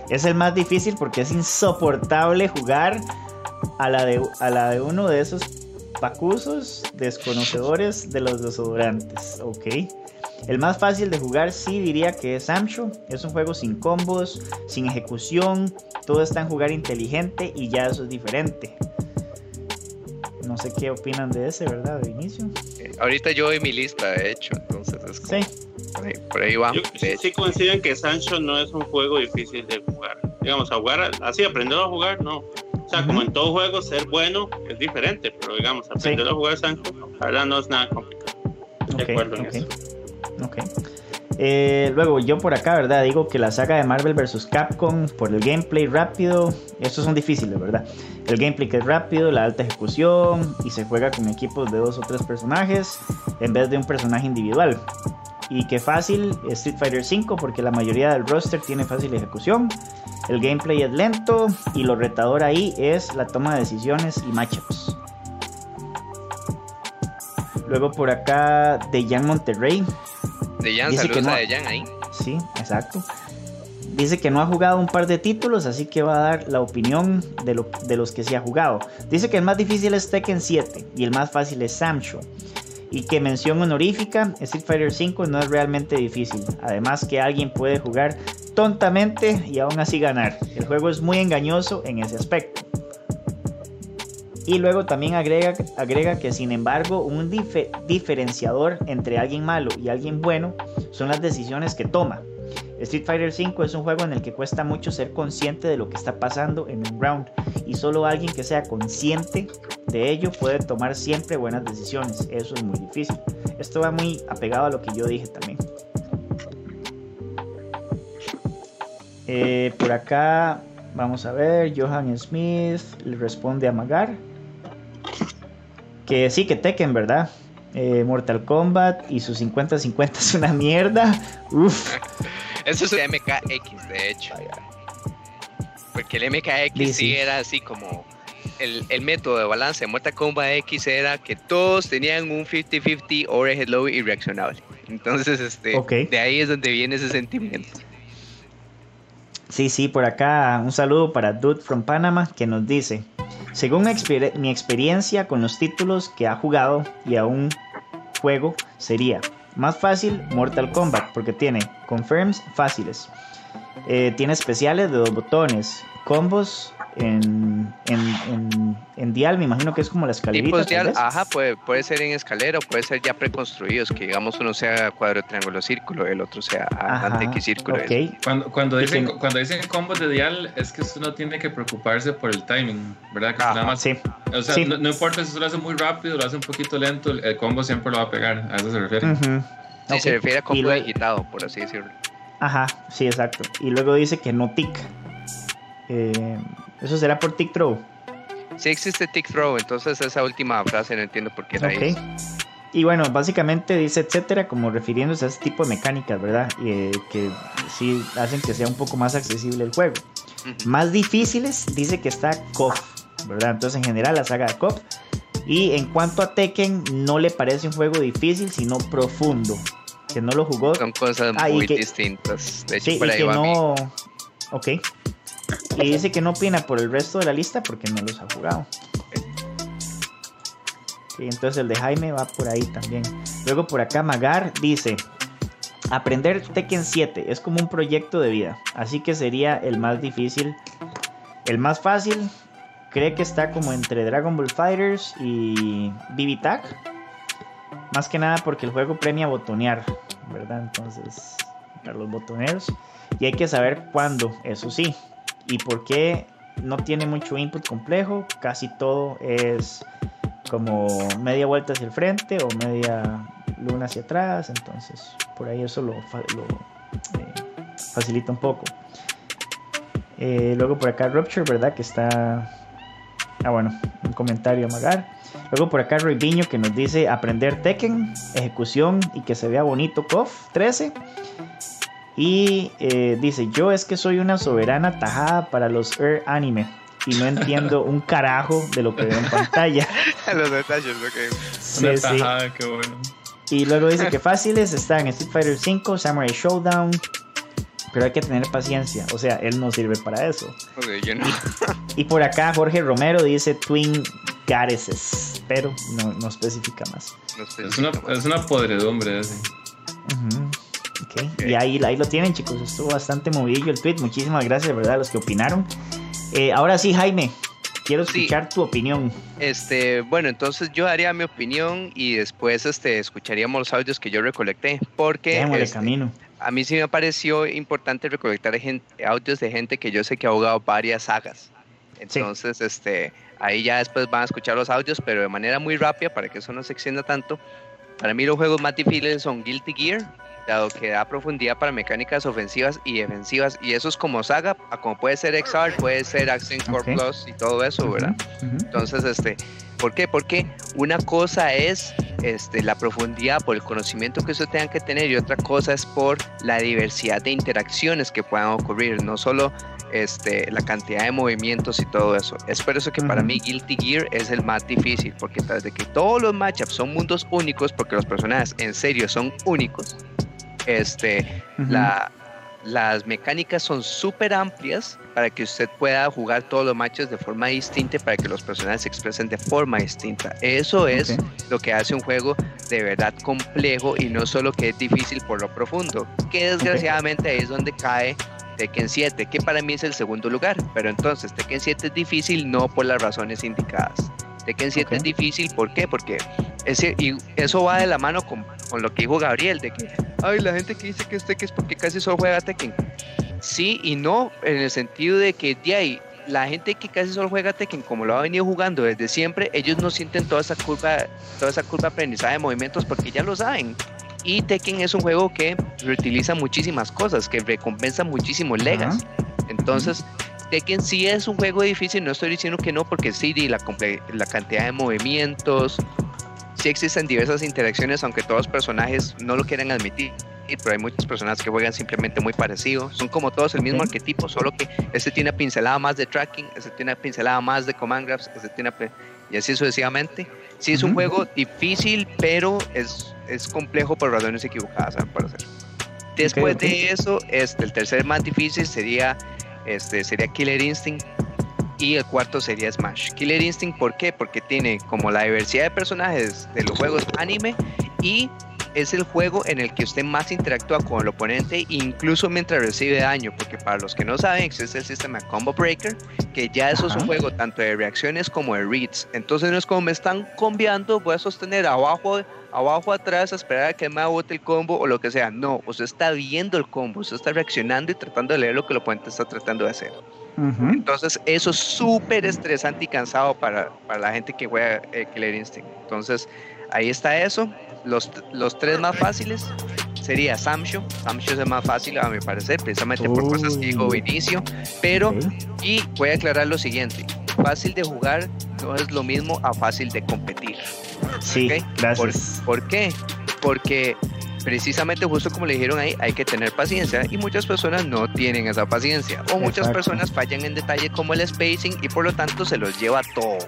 Es el más difícil porque es insoportable jugar a la de, a la de uno de esos pacusos desconocedores de los desodorantes, ok. El más fácil de jugar sí diría que es Samcho. Es un juego sin combos, sin ejecución, todo está en jugar inteligente y ya eso es diferente. No sé qué opinan de ese, ¿verdad? De inicio. Eh, ahorita yo doy mi lista, de hecho, entonces es como... Sí. Por ahí, va. sí coinciden que Sancho no es un juego difícil de jugar. Digamos, a jugar así, aprender a jugar, no sea, como en todo juego, ser bueno es diferente, pero digamos, aprender a jugar Sancho, la verdad no es nada complicado. de acuerdo en eso. Ok. Eh, luego, yo por acá, ¿verdad? Digo que la saga de Marvel vs. Capcom, por el gameplay rápido, estos son difíciles, ¿verdad? El gameplay que es rápido, la alta ejecución y se juega con equipos de dos o tres personajes en vez de un personaje individual. Y que fácil, Street Fighter V, porque la mayoría del roster tiene fácil ejecución. El gameplay es lento y lo retador ahí es la toma de decisiones y matchups. Luego por acá de Jan Monterrey. De Jan, saludos a de Jan ahí. Sí, exacto. Dice que no ha jugado un par de títulos, así que va a dar la opinión de, de los que sí ha jugado. Dice que el más difícil es Tekken 7 y el más fácil es Samsho. Y que mención honorífica, Street Fighter V no es realmente difícil. Además que alguien puede jugar tontamente y aún así ganar. El juego es muy engañoso en ese aspecto. Y luego también agrega, agrega que sin embargo un diferenciador entre alguien malo y alguien bueno son las decisiones que toma. Street Fighter V es un juego en el que cuesta mucho ser consciente de lo que está pasando en un round y solo alguien que sea consciente de ello puede tomar siempre buenas decisiones. Eso es muy difícil. Esto va muy apegado a lo que yo dije también. Eh, por acá vamos a ver, Johan Smith le responde a Magar. Que sí, que Tekken, ¿verdad? Eh, Mortal Kombat y su 50-50 es una mierda. Uf. Eso es el MKX, de hecho. Porque el MKX sí, era así como el, el, método de balance de Mortal Kombat X era que todos tenían un 50-50 overhead low y reaccionable. Entonces, este, de ahí es donde viene ese sentimiento. Sí, sí, por acá un saludo para Dude from Panama que nos dice, según mi experiencia con los títulos que ha jugado y aún juego, sería más fácil Mortal Kombat porque tiene confirms fáciles, eh, tiene especiales de dos botones, combos en, en, en, dial, me imagino que es como la escalerita. dial, ajá, puede, puede ser en escalera o puede ser ya preconstruidos, que digamos uno sea cuadro, triángulo, círculo, el otro sea X círculo. Cuando, cuando, dicen, cuando dicen combos de dial, es que usted no tiene que preocuparse por el timing, ¿verdad? Que nada más, sí. O sea, no, importa si usted lo hace muy rápido, lo hace un poquito lento, el combo siempre lo va a pegar, a eso se refiere. Sí, se refiere a combo digitado, por así decirlo. Ajá, sí, exacto. Y luego dice que no tic. Eh, ¿Eso será por tick throw? Sí existe tick throw, entonces esa última frase no entiendo por qué la okay. Y bueno, básicamente dice etcétera, como refiriéndose a ese tipo de mecánicas, ¿verdad? Y, eh, que sí hacen que sea un poco más accesible el juego. Más difíciles, dice que está KOF, ¿verdad? Entonces en general la saga de KOF. Y en cuanto a Tekken, no le parece un juego difícil, sino profundo. Que no lo jugó. Son cosas ah, muy distintas. De hecho, sí, por ahí va no... Ok. Y dice que no opina por el resto de la lista porque no los ha jugado. Y entonces el de Jaime va por ahí también. Luego por acá Magar dice, aprender Tekken 7 es como un proyecto de vida, así que sería el más difícil. El más fácil, cree que está como entre Dragon Ball Fighters y BB. Más que nada porque el juego premia botonear, ¿verdad? Entonces, para los botoneros. Y hay que saber cuándo, eso sí. ¿Y por qué no tiene mucho input complejo? Casi todo es como media vuelta hacia el frente o media luna hacia atrás. Entonces, por ahí eso lo, eh, facilita un poco. Eh, luego por acá Rupture, ¿verdad? Que está Ah, bueno, un comentario a Magar. Luego por acá Roy que nos dice aprender Tekken, ejecución y que se vea bonito KOF 13. Y eh, dice, yo es que soy una soberana tajada para los Air Anime y no entiendo un <laughs> carajo de lo que veo en pantalla. <laughs> Los detalles, ok. Sí, Una sí. tajada, qué bueno. Y luego dice que fáciles están Street Fighter 5, Samurai Showdown. Pero hay que tener paciencia. O sea, él no sirve para eso. Ok, yo no. Y por acá Jorge Romero dice Twin Goddesses. Pero no, no especifica más. no Es una, es una podredumbre ese. Ujú. Ok, Y ahí, ahí lo tienen, chicos. Estuvo bastante movidillo el tweet. Muchísimas gracias, ¿verdad? A los que opinaron. Eh, ahora sí, Jaime. Quiero Sí. escuchar tu opinión. Este, bueno, entonces yo daría mi opinión y después este, escucharíamos los audios que yo recolecté. Porque Démosle este, camino. a mí sí me pareció importante recolectar audios de gente que yo sé que ha jugado varias sagas. Entonces, este, ahí ya después van a escuchar los audios, pero de manera muy rápida para que eso no se extienda tanto. Para mí los juegos más difíciles son Guilty Gear, dado que da profundidad para mecánicas ofensivas y defensivas, y eso es como saga, a como puede ser XR, puede ser Action Core. Plus y todo eso, ¿verdad? Entonces, este, ¿por qué? Porque una cosa es este, la profundidad por el conocimiento que usted tenga que tener y otra cosa es por la diversidad de interacciones que puedan ocurrir, no solo este, la cantidad de movimientos y todo eso. Es por eso que para mí Guilty Gear es el más difícil, porque tras de que todos los matchups son mundos únicos, porque los personajes en serio son únicos, este, la, las mecánicas son súper amplias para que usted pueda jugar todos los matches de forma distinta para que los personajes se expresen de forma distinta. Eso es lo que hace un juego de verdad complejo y no solo que es difícil por lo profundo, que desgraciadamente ahí es donde cae Tekken 7, que para mí es el segundo lugar, pero entonces Tekken 7 es difícil no por las razones indicadas. Tekken 7 Ok. es difícil, ¿por qué? Porque ese, y eso va de la mano con, con lo que dijo Gabriel, de que, ay, la gente que dice que es Tekken es porque casi solo juega Tekken. Sí y no, en el sentido de que de ahí, la gente que casi solo juega Tekken, como lo ha venido jugando desde siempre, ellos no sienten toda esa curva, toda esa curva de aprendizaje de movimientos porque ya lo saben. Y Tekken es un juego que reutiliza muchísimas cosas, que recompensa muchísimos legas. Entonces, Tekken sí es un juego difícil, no estoy diciendo que no, porque sí, la, la cantidad de movimientos, sí existen diversas interacciones, aunque todos los personajes no lo quieren admitir, pero hay muchos personajes que juegan simplemente muy parecidos. Son como todos el mismo Ok. arquetipo, solo que este tiene una pincelada más de tracking, este tiene una pincelada más de command graphs, este tiene una y así sucesivamente. Sí es un Ujú. juego difícil, pero es, es complejo por razones equivocadas, a mi parecer. Después ok. de eso, este, el tercer más difícil sería, este, sería Killer Instinct y el cuarto sería Smash. Killer Instinct, ¿por qué? Porque tiene como la diversidad de personajes de los juegos anime y es el juego en el que usted más interactúa con el oponente, incluso mientras recibe daño, porque para los que no saben, existe el sistema Combo Breaker, que ya eso es un juego tanto de reacciones como de reads. Entonces no es como me están combiando, voy a sostener abajo, abajo, atrás, a esperar a que me bote el combo o lo que sea. No, usted está viendo el combo, usted está reaccionando y tratando de leer lo que el oponente está tratando de hacer. Ujú. Entonces, eso es súper estresante y cansado para, para la gente que juega eh, Killer Instinct. Entonces, ahí está eso. Los, los tres más fáciles sería Samsho. Samsho es el más fácil, a mi parecer, precisamente por cosas que dijo. Vinicio. Pero, Ok. y voy a aclarar lo siguiente: fácil de jugar no es lo mismo a fácil de competir. Sí, Ok, gracias. ¿Por qué? Porque precisamente justo como le dijeron ahí, hay que tener paciencia y muchas personas no tienen esa paciencia o muchas Exacto. personas fallan en detalle como el spacing y por lo tanto se los lleva todo.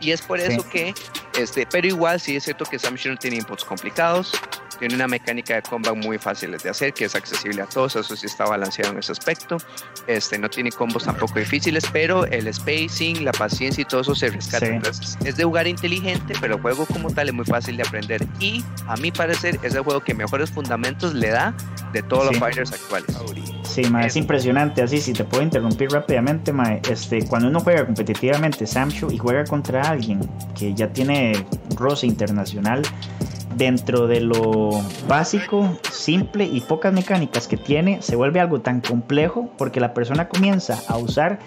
Y es por eso que, este, pero igual sí es cierto que Sam no tiene inputs complicados, tiene una mecánica de combat muy fácil de hacer, que es accesible a todos, eso sí está balanceado en ese aspecto. Este, no tiene combos tampoco difíciles, pero el spacing, la paciencia y todo eso se rescata. Sí. Entonces, es de jugar inteligente, pero el juego como tal es muy fácil de aprender. Y a mi parecer es el juego que mejores fundamentos le da de todos los fighters actuales. Sí, ma, es impresionante. Así, si te puedo interrumpir rápidamente, ma, este, cuando uno juega competitivamente Samshu y juega contra alguien que ya tiene roce internacional, dentro de lo básico, simple y pocas mecánicas que tiene, se vuelve algo tan complejo porque la persona comienza a usar,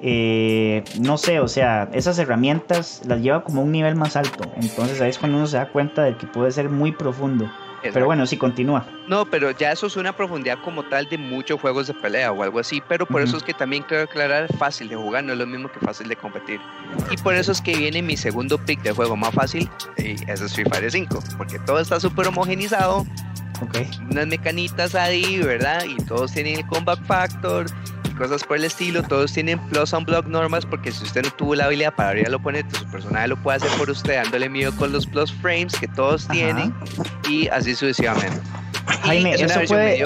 eh, no sé, o sea, esas herramientas las lleva como a un nivel más alto. Entonces ahí es cuando uno se da cuenta de que puede ser muy profundo Pero bueno, sí, continúa. No, pero ya eso es una profundidad como tal de muchos juegos de pelea o algo así. Pero por eso es que también quiero aclarar, fácil de jugar no es lo mismo que fácil de competir. Y por eso es que viene mi segundo pick de juego más fácil, y es Street Fighter 5. Porque todo está súper homogenizado. Okay. Unas mecanitas ahí, ¿verdad? Y todos tienen el combat factor cosas por el estilo. Todos tienen plus on block normas porque si usted no tuvo la habilidad para abrir al oponente, su personaje lo puede hacer por usted dándole miedo con los plus frames que todos tienen y así sucesivamente. Jaime, eso puede,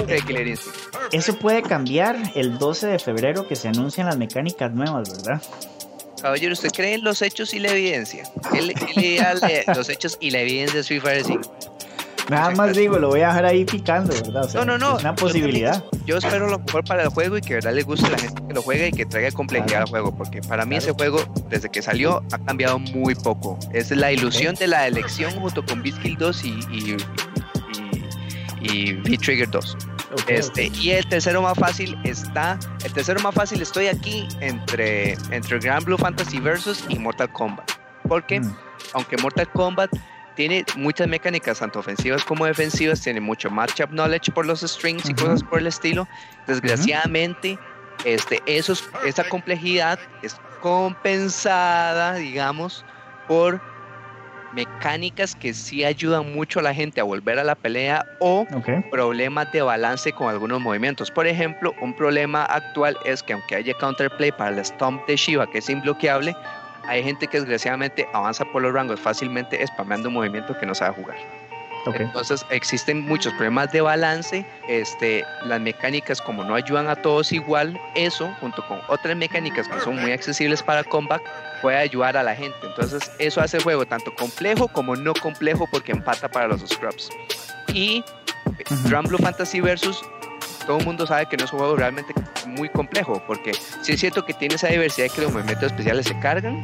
eso puede cambiar el 12 de febrero que se anuncian las mecánicas nuevas, ¿verdad? Caballero, ¿usted cree en los hechos y la evidencia? ¿Qué los hechos y la evidencia de Street Fighter 5? Nada más digo, lo voy a dejar ahí picando, ¿verdad? no, no, no. Es una posibilidad. Yo, espero lo mejor para el juego y que verdad le guste a la gente que lo juegue y que traiga complejidad al juego, porque para mí ese juego, desde que salió, ha cambiado muy poco. Es la ilusión de la elección junto con Beat 2 y, y, y, Beat Trigger 2. este, Y el tercero más fácil está, el tercero más fácil estoy aquí entre, entre Grand Blue Fantasy Versus y Mortal Kombat. Porque, mm. aunque Mortal Kombat tiene muchas mecánicas, tanto ofensivas como defensivas, tiene mucho matchup knowledge por los strings y cosas por el estilo. Desgraciadamente, este, esos, esa complejidad es compensada, digamos, por mecánicas que sí ayudan mucho a la gente a volver a la pelea o problemas de balance con algunos movimientos. Por ejemplo, un problema actual es que aunque haya counterplay para el stomp de Shiva, que es imbloqueable, hay gente que desgraciadamente avanza por los rangos fácilmente spameando un movimiento que no sabe jugar. Entonces existen muchos problemas de balance, este, las mecánicas como no ayudan a todos igual, eso junto con otras mecánicas que son muy accesibles para combat puede ayudar a la gente. Entonces eso hace el juego tanto complejo como no complejo porque empata para los scrubs. Y Drum Blue Fantasy Versus todo el mundo sabe que no es un juego realmente muy complejo, porque sí es cierto que tiene esa diversidad que los movimientos especiales se cargan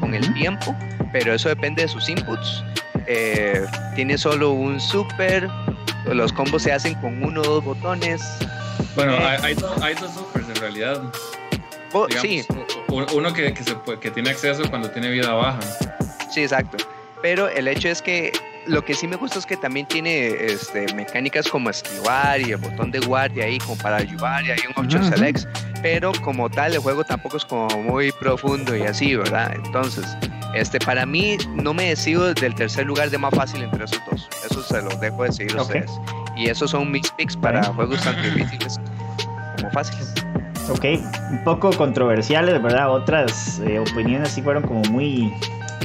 con, el tiempo, pero eso depende de sus inputs. Eh, tiene solo un super, los combos se hacen con uno o dos botones. Bueno, eh, hay, dos supers en realidad. Oh, sí. Uno que, que, se que tiene acceso cuando tiene vida baja. Sí, exacto. Pero el hecho es que lo que sí me gusta es que también tiene este, mecánicas como esquivar y el botón de guardia ahí como para ayudar y hay un option select, pero como tal el juego tampoco es como muy profundo y así, ¿verdad? Entonces, este, para mí no me decido del tercer lugar de más fácil entre esos dos. Eso se los dejo decidir a ustedes. Y esos son mis picks para juegos tan difíciles como fáciles. Ok, un poco controversiales, ¿verdad? Otras eh, opiniones sí fueron como muy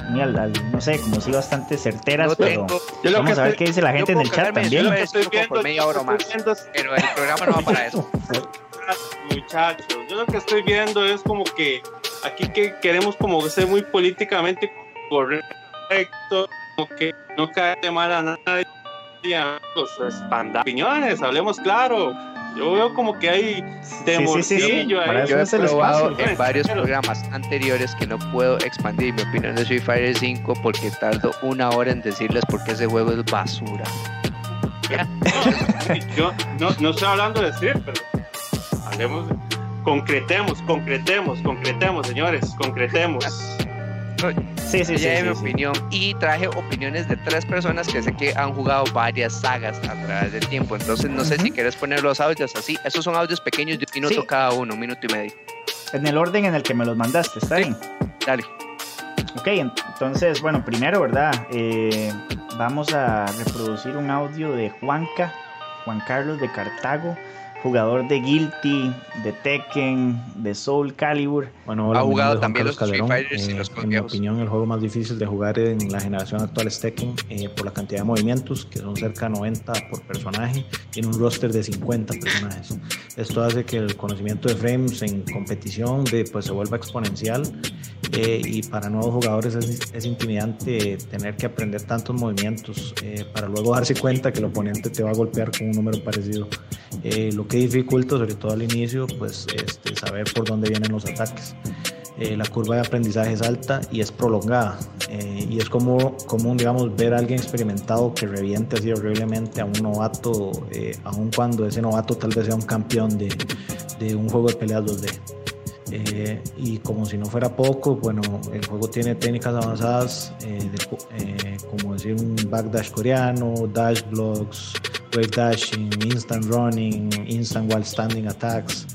no sé, como si bastante certeras, pero vamos a ver qué dice la gente en el chat también. Yo estoy viendo, por media hora más, pero el programa no va para eso. <laughs> Muchachos, yo lo que estoy viendo es como que aquí que queremos como ser muy políticamente correcto, como que no cae mal a nadie, pues, opiniones, hablemos claro yo veo como que hay temorcillo ahí. Yo he probado en <laughs> varios programas anteriores que no puedo expandir mi opinión de Street Fighter 5 porque tardo una hora en decirles por qué ese juego es basura. yo no, no estoy hablando de decir, pero hablemos, concretemos, concretemos, concretemos, señores, concretemos. Sí, sí, sí. mi opinión. Y traje opiniones de tres personas que sé que han jugado varias sagas a través del tiempo. Entonces, no sé si quieres poner los audios así. Esos son audios pequeños de un minuto cada uno, un minuto y medio. En el orden en el que me los mandaste, ¿está bien? Dale. Ok, entonces, bueno, primero, ¿verdad? Eh, vamos a reproducir un audio de Juanca, Juan Carlos de Cartago jugador de Guilty, de Tekken, de Soul Calibur. Bueno, ha jugado también los Street Fighters y eh, los En mi opinión, el juego más difícil de jugar en la generación actual es Tekken eh, por la cantidad de movimientos, que son cerca de 90 por personaje, tiene un roster de 50 personajes. Esto hace que el conocimiento de frames en competición de, pues, se vuelva exponencial eh, y para nuevos jugadores es, es, intimidante tener que aprender tantos movimientos para luego darse cuenta que el oponente te va a golpear con un número parecido. lo que dificulta, sobre todo al inicio, pues este, saber por dónde vienen los ataques. Eh, la curva de aprendizaje es alta y es prolongada. Eh, y es como común, digamos, ver a alguien experimentado que reviente así horriblemente a un novato, eh, aun cuando ese novato tal vez sea un campeón de, de un juego de peleas 2D. Eh, y como si no fuera poco, bueno, el juego tiene técnicas avanzadas, eh, como decir un backdash coreano, dash blocks, wave dashing, instant running, instant while standing attacks,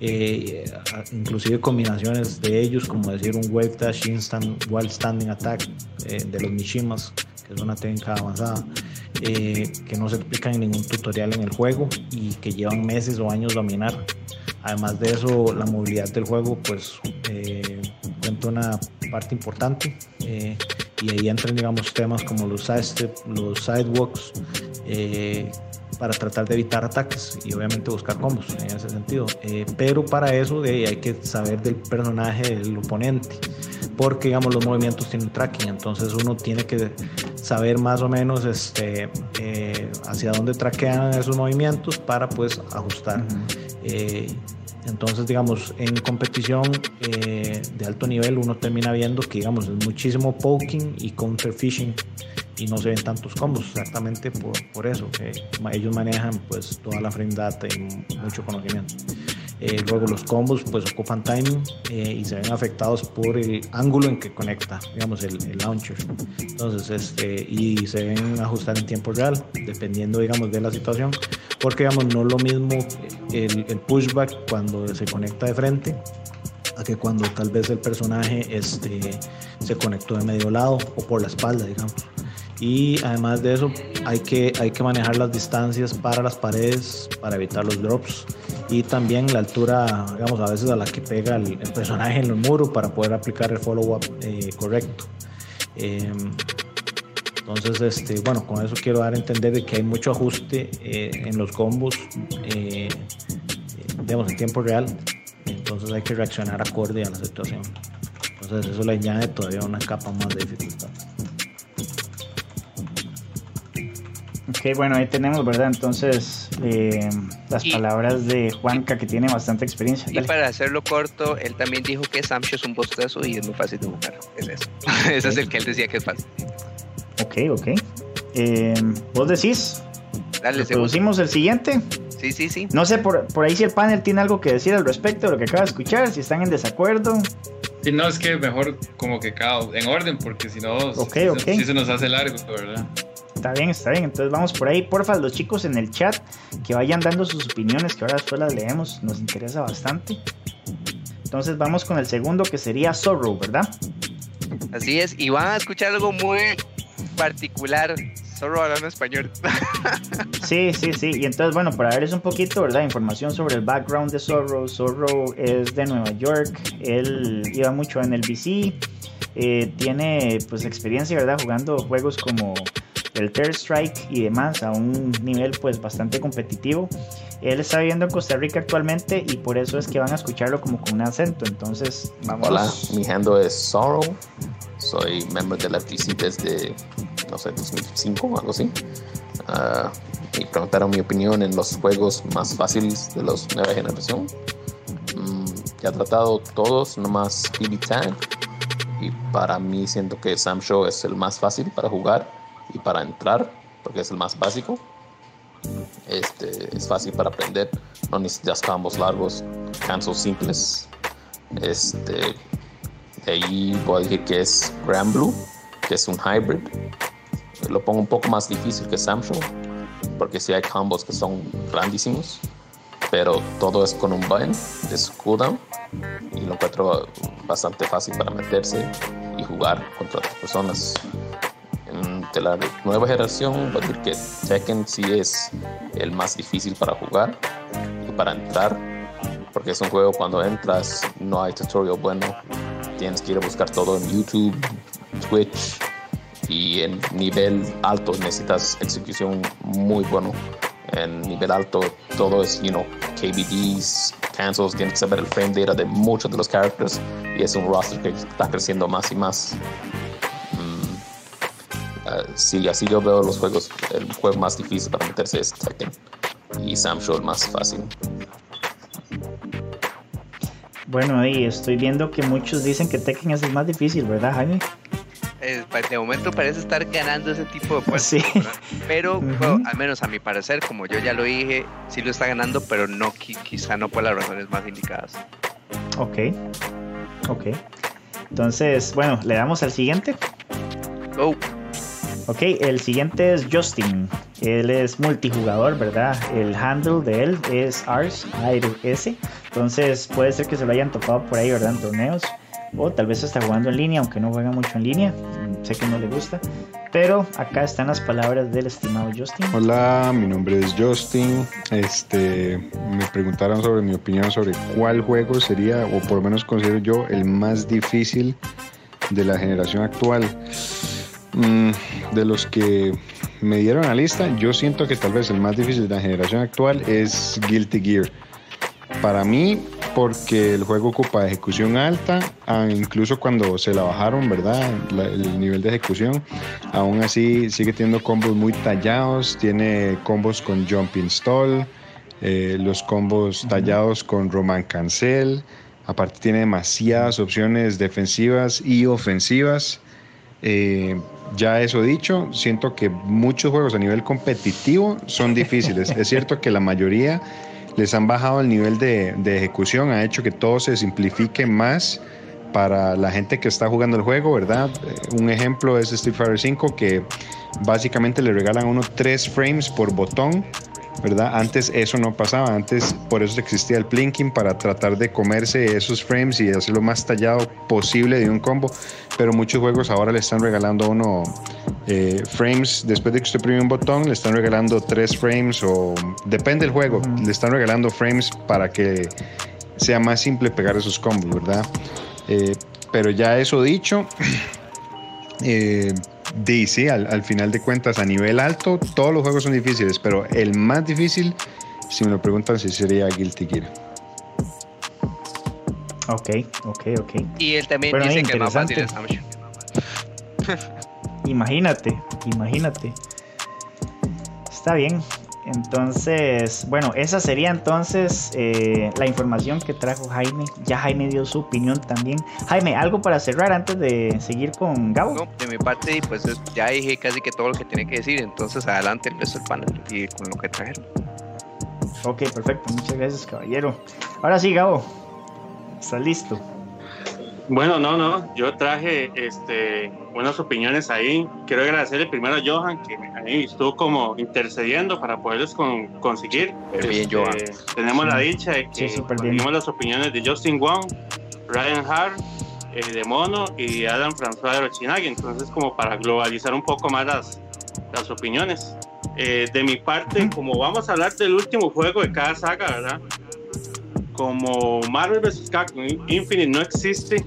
inclusive combinaciones de ellos, como decir un wave dash instant while standing attack de los Mishimas, que es una técnica avanzada. que no se explica en ningún tutorial en el juego y que llevan meses o años dominar. Además de eso, la movilidad del juego pues eh, cuenta una parte importante eh, y ahí entran digamos temas como los side los sidewalks eh, para tratar de evitar ataques y obviamente buscar combos en ese sentido. pero para eso hay que saber del personaje del oponente porque digamos los movimientos tienen tracking, entonces uno tiene que saber más o menos este, hacia dónde traquean esos movimientos para pues ajustar. Entonces, digamos, en competición eh, de alto nivel uno termina viendo que, digamos, es muchísimo poking y counter fishing y no se ven tantos combos exactamente por, por eso, que ellos manejan pues toda la frame data y mucho conocimiento. Eh, luego los combos pues ocupan timing eh, y se ven afectados por el ángulo en que conecta, digamos, el, launcher. Entonces, este, y se ven ajustar en tiempo real, dependiendo, digamos, de la situación, porque, digamos, no es lo mismo el, el pushback cuando se conecta de frente a que cuando tal vez el personaje este, se conectó de medio lado o por la espalda, digamos y además de eso hay que, hay que manejar las distancias para las paredes para evitar los drops y también la altura, digamos, a veces a la que pega el, personaje en el muro para poder aplicar el follow-up eh, correcto. Em, entonces, este, bueno, con eso quiero dar a entender de que hay mucho ajuste eh, en los combos, eh, digamos, en tiempo real. Entonces hay que reaccionar acorde a la situación. Entonces eso le añade todavía una capa más de dificultad. Ok, bueno, ahí tenemos, ¿verdad? Entonces, eh, las palabras de Juanca, que tiene bastante experiencia. Y para hacerlo corto, él también dijo que Samsho es un bostazo y es muy fácil de jugar. Es eso. <laughs> Ese es el que él decía que es fácil. Ok, ok. Eh, ¿Vos decís? Dale, ¿Producimos el siguiente? Sí, sí, sí. No sé por, por ahí si el panel tiene algo que decir al respecto de lo que acaba de escuchar, si están en desacuerdo. Sí, no, es que mejor como que cada en orden, porque si no, okay, okay. se nos hace largo, ¿verdad? Está bien, está bien. Entonces vamos por ahí. Porfa, los chicos en el chat que vayan dando sus opiniones, que ahora después las leemos. Nos interesa bastante. Entonces vamos con el segundo que sería Sorrow, ¿verdad? Así es. Y van a escuchar algo muy particular. Sorrow hablando español. <laughs> sí, sí, sí. Y entonces, bueno, para verles un poquito, ¿verdad? Información sobre el background de Sorrow. Sorrow es de Nueva York. Él iba mucho en el BC. Eh, tiene pues experiencia, ¿verdad? Jugando juegos como el Third Strike y demás a un nivel pues bastante competitivo. Él está viviendo en Costa Rica actualmente y por eso es que van a escucharlo como con un acento. Entonces, vamos. Hola, mi handle es Sorrow. Soy miembro de la FTC desde, no sé, 2005 o algo así. Uh, y preguntaron mi opinión en los juegos más fáciles de los nueva generación. Mm, ya he tratado todos, nomás BB Tag. Y para mí siento que Sam Show es el más fácil para jugar y para entrar, porque es el más básico. Este, es fácil para aprender, no necesitas combos largos, cancels simples. Este, de ahí voy a decir que es Grand Blue, que es un hybrid. Lo pongo un poco más difícil que Samsung, porque si hay combos que son grandísimos, pero todo es con un button es cooldown y lo encuentro bastante fácil para meterse y jugar contra otras personas de la nueva generación, voy a decir que Tekken sí es el más difícil para jugar y para entrar, porque es un juego cuando entras no hay tutorial bueno, tienes que ir a buscar todo en YouTube, Twitch y en nivel alto necesitas ejecución muy bueno. En nivel alto todo es, you know, KBDs, cancels, tienes que saber el frame data de muchos de los characters y es un roster que está creciendo más y más sí, así yo veo los juegos. El juego más difícil para meterse es Tekken y Sam Show el más fácil. Bueno, y estoy viendo que muchos dicen que Tekken es el más difícil, ¿verdad, Jaime? Eh, de momento parece estar ganando ese tipo de puestos, sí. pero al menos a mi parecer, como yo ya lo dije, sí lo está ganando, pero no quizá no por las razones más indicadas. Ok. Ok. Entonces, bueno, le damos al siguiente. Oh, Ok, el siguiente es Justin. Él es multijugador, ¿verdad? El handle de él es Ars, S. Entonces puede ser que se lo hayan topado por ahí, ¿verdad? En torneos. O tal vez está jugando en línea, aunque no juega mucho en línea. Sé que no le gusta. Pero acá están las palabras del estimado Justin. Hola, mi nombre es Justin. Este, me preguntaron sobre mi opinión sobre cuál juego sería, o por lo menos considero yo, el más difícil de la generación actual. Mm, de los que me dieron la lista, yo siento que tal vez el más difícil de la generación actual es Guilty Gear. Para mí, porque el juego ocupa ejecución alta, incluso cuando se la bajaron, ¿verdad? La- el nivel de ejecución, aún así sigue teniendo combos muy tallados, tiene combos con Jump Install, eh, los combos tallados con Roman Cancel, aparte tiene demasiadas opciones defensivas y ofensivas. Eh, ya eso dicho, siento que muchos juegos a nivel competitivo son difíciles. es cierto que la mayoría les han bajado el nivel de, ejecución, ha hecho que todo se simplifique más para la gente que está jugando el juego, ¿verdad? Un ejemplo es Street Fighter 5 que básicamente le regalan a uno tres frames por botón, ¿verdad? Antes eso no pasaba, antes por eso existía el plinking para tratar de comerse esos frames y hacerlo más tallado posible de un combo, pero muchos juegos ahora le están regalando a uno eh, frames, después de que usted prime un botón, le están regalando tres frames o depende del juego, le están regalando frames para que sea más simple pegar esos combos, ¿verdad? Eh, pero ya eso dicho, <clears throat> eh, sí, al, al final de cuentas, a nivel alto, todos los juegos son difíciles, pero el más difícil, si me lo preguntan, sí sería Guilty Gear. Ok, ok, ok. y él también Bueno, dice que es más fácil interesante. es. Imagínate, imagínate. Está bien. Entonces, bueno, esa sería entonces eh, la información que trajo Jaime. Ya Jaime dio su opinión también. Jaime, algo para cerrar antes de seguir con Gabo. No, de mi parte, pues es- ya dije casi que todo lo que tenía que decir. Entonces, adelante el resto del panel y con lo que trajeron. Ok, perfecto. Muchas gracias, caballero. Ahora sí, Gabo. ¿Estás listo? Bueno, no, no, yo traje este, buenas opiniones ahí. Quiero agradecerle primero a Johan, que ahí estuvo como intercediendo para poderles con- conseguir. Muy bien, Este, Johan. Tenemos Sí. la dicha de que Sí, las opiniones de Justin Wong, Ryan Hart, eh, de Mono y Adam François de Rochinagi. Entonces, como para globalizar un poco más las, las opiniones. Eh, de mi parte, como vamos a hablar del último juego de cada saga, ¿verdad? Como Marvel vs. Capcom Infinite no existe,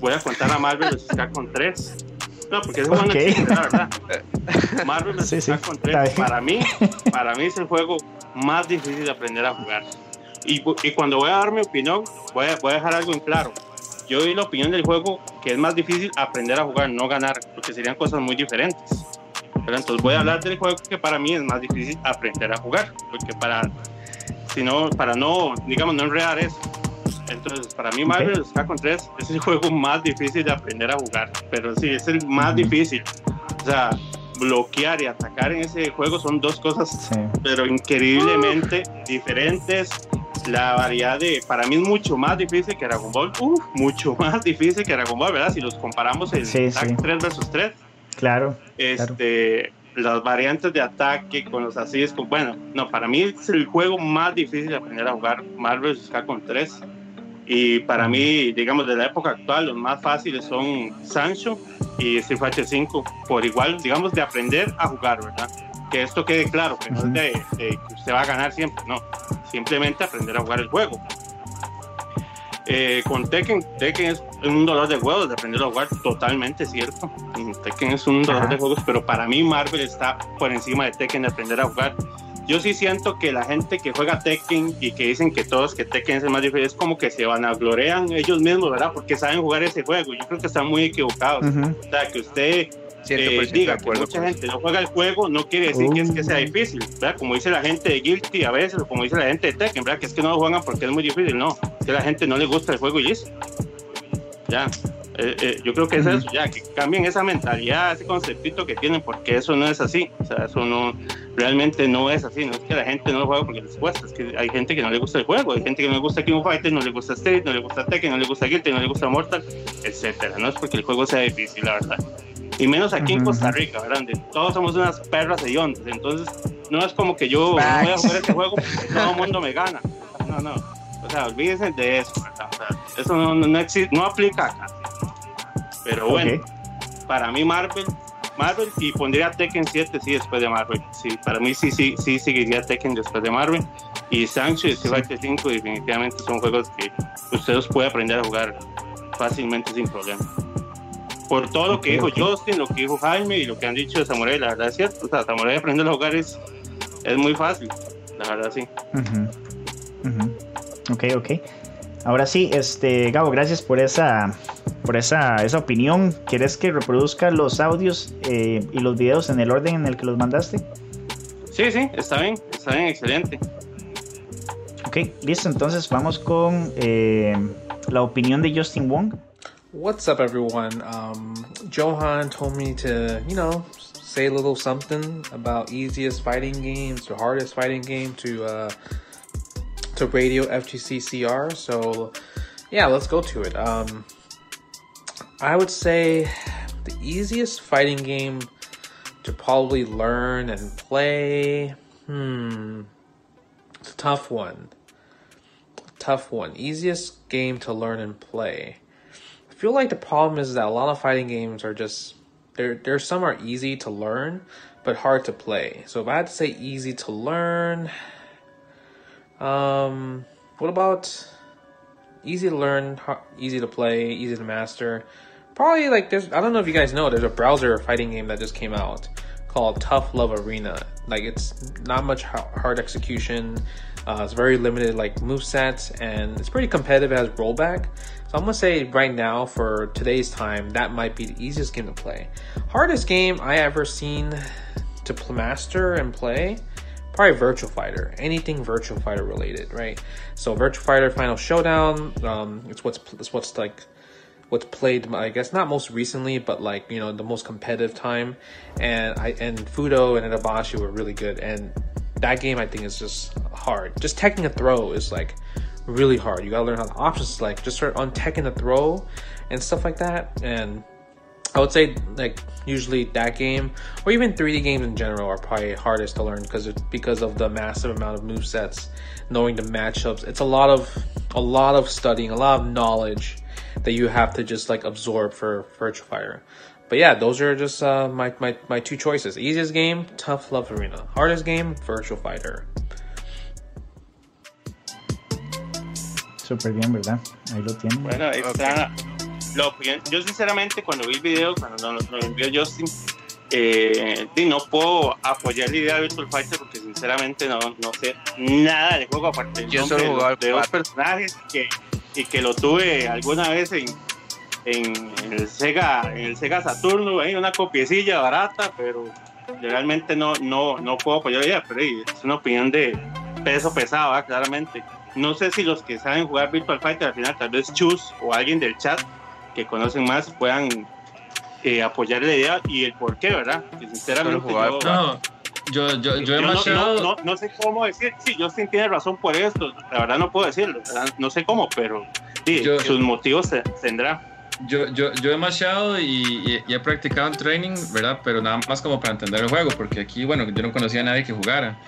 voy a contar a Marvel vs. Capcom 3. No, porque ese juego Ok. no existe, la verdad. <laughs> Marvel vs. Sí, sí, Capcom está 3 bien. para mí, <laughs> para mí es el juego más difícil de aprender a jugar. Y, y cuando voy a dar mi opinión, voy a, voy a dejar algo en claro. Yo doy la opinión del juego que es más difícil aprender a jugar, no ganar, porque serían cosas muy diferentes. Pero entonces voy a hablar del juego que para mí es más difícil aprender a jugar, porque para, si no, para no, digamos, no enredar eso. Entonces, para mí Marvel vs. Capcom 3 es el juego más difícil de aprender a jugar, pero sí, es el más difícil. O sea, bloquear y atacar en ese juego son dos cosas Sí. pero increíblemente diferentes. La variedad de, para mí es mucho más difícil que Dragon Ball, Uf, mucho <laughs> más difícil que Dragon Ball, ¿verdad? Si los comparamos en Sí, sí. 3 versus 3, Claro. este, las variantes de ataque con los así es como, bueno, no, para mí es el juego más difícil de aprender a jugar, Marvel vs. Capcom 3. Y para mí, digamos, de la época actual, los más fáciles son Sancho y Street Fighter 5, por igual, digamos, de aprender a jugar, ¿verdad? Que esto quede claro, que no es de, de que usted va a ganar siempre, no. Simplemente aprender a jugar el juego. Eh, con Tekken, Tekken es un dolor de huevos de aprender a jugar, totalmente cierto. Mm, Tekken es un dolor Ajá. de juegos, pero para mí Marvel está por encima de Tekken de aprender a jugar. Yo sí siento que la gente que juega Tekken y que dicen que todos que Tekken es el más difícil es como que se van a glorian ellos mismos, ¿verdad? Porque saben jugar ese juego. Yo creo que están muy equivocados. Ujú. O sea, que usted 100% eh, diga que mucha con gente no juega el juego no quiere decir que es que sea Uh. difícil, ¿verdad? Como dice la gente de Guilty a veces, o como dice la gente de Tekken, ¿verdad? Que es que no lo juegan porque es muy difícil, no, es que a la gente no le gusta el juego y listo. Ya. Eh, eh, yo creo que es eso, ya, que cambien esa mentalidad, ese conceptito que tienen, porque eso no es así. O sea, eso no, realmente no es así. No es que la gente no lo juega porque les cuesta, es que hay gente que no le gusta el juego, hay gente que no le gusta King of Fighters, no le gusta Street, no le gusta Tekken, no le gusta Guilty, no le gusta Mortal, etcétera. No es porque el juego sea difícil, la verdad. Y menos aquí en Costa Rica, ¿verdad? Todos somos unas perras de yontes, entonces no es como que yo voy a jugar este juego porque todo el mundo me gana. No, no. O sea, olvídense de eso, ¿verdad? O sea, eso no, no, existe, no aplica acá. Pero bueno, para mí Marvel, Marvel y pondría Tekken 7 sí después de Marvel. Sí, para mí sí, sí, sí seguiría Tekken después de Marvel. Y Sancho y Street Fighter 5 definitivamente son juegos que ustedes pueden aprender a jugar fácilmente sin problema. Por todo lo que dijo Justin, lo que dijo Jaime y lo que han dicho de Samurai, la verdad es cierto. O sea, Samurai aprender a jugar es, es muy fácil, la verdad sí. Ok, ok. Ahora sí, este, Gabo, gracias por esa, por esa, esa opinión. ¿Quieres que reproduzca los audios eh, y los videos en el orden en el que los mandaste? Sí, sí, está bien, está bien, excelente. Ok, listo, entonces vamos con eh, la opinión de Justin Wong. What's up, everyone? Um, Johan told me to, you know, say a little something about easiest fighting games or hardest fighting game to uh, to radio FGC CR. So, yeah, let's go to it. Um, I would say the easiest fighting game to probably learn and play. Hmm, it's a tough one. Tough one. Easiest game to learn and play. Feel like the problem is that a lot of fighting games are just there. There some are easy to learn, but hard to play. So if I had to say easy to learn, um, what about easy to learn, easy to play, easy to master? Probably like there's I don't know if you guys know there's a browser fighting game that just came out called Tough Love Arena. Like it's not much hard execution. Uh, it's very limited like move sets and it's pretty competitive. as rollback. So I'm gonna say right now for today's time that might be the easiest game to play. Hardest game I ever seen to master and play probably Virtual Fighter, anything Virtual Fighter related, right? So Virtual Fighter Final Showdown, um, it's what's it's what's like what's played, I guess not most recently, but like you know the most competitive time, and I and Fudo and Itabashi were really good, and that game I think is just hard. Just taking a throw is like really hard. You gotta learn how the options like just start on taking the throw and stuff like that, and I would say like usually that game or even 3D games in general are probably hardest to learn because because of the massive amount of move sets, knowing the matchups. It's a lot of a lot of studying, a lot of knowledge that you have to just like absorb for Virtual Fighter. But yeah, those are just uh, my, my my two choices. Easiest game, Tough Love Arena. Hardest game, Virtual Fighter. Super bien, ¿verdad? Ahí lo tienen. Bueno, está. lo, yo sinceramente cuando vi el video, cuando nos lo envió Justin, eh, no puedo apoyar la idea de Virtual Fighter porque sinceramente no, no sé nada del juego aparte yo solo de, de dos personajes que, y que lo tuve alguna vez en, en, el Sega en el Sega Saturno hay una copiecilla barata pero realmente no no no puedo apoyar la idea pero es una opinión de peso pesado claramente no sé si los que saben jugar Virtual Fighter al final tal vez Chus o alguien del chat que conocen más puedan eh, apoyar la idea y el por qué, ¿verdad? Que sinceramente yo, no, yo, yo, yo, he no, no, no, sé cómo decir, sí, Justin tiene razón por esto, la verdad no puedo decirlo, no sé cómo, pero sí, sus motivos tendrá. Yo, yo, yo he machado y, y, he practicado en training, ¿verdad? Pero nada más como para entender el juego, porque aquí, bueno, yo no conocía a nadie que jugara.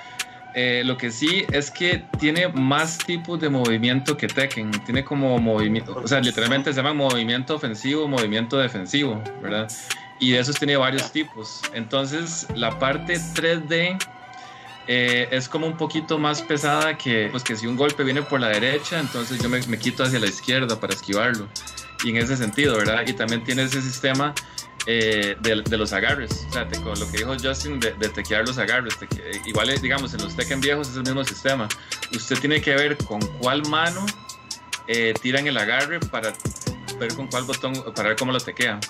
Eh, lo que sí es que tiene más tipos de movimiento que Tekken. Tiene como movimiento, o sea, literalmente se llama movimiento ofensivo, movimiento defensivo, ¿verdad? Y de esos tiene varios tipos. Entonces, la parte 3D eh, es como un poquito más pesada que, pues, que si un golpe viene por la derecha, entonces yo me, me quito hacia la izquierda para esquivarlo. Y en ese sentido, ¿verdad? Y también tiene ese sistema eh, de, los agarres. O sea, con lo que dijo Justin de, de tequear los agarres. igual, digamos, en los Tekken viejos es el mismo sistema. Usted tiene que ver con cuál mano eh, tiran el agarre para ver con cuál botón, para ver cómo lo tequean.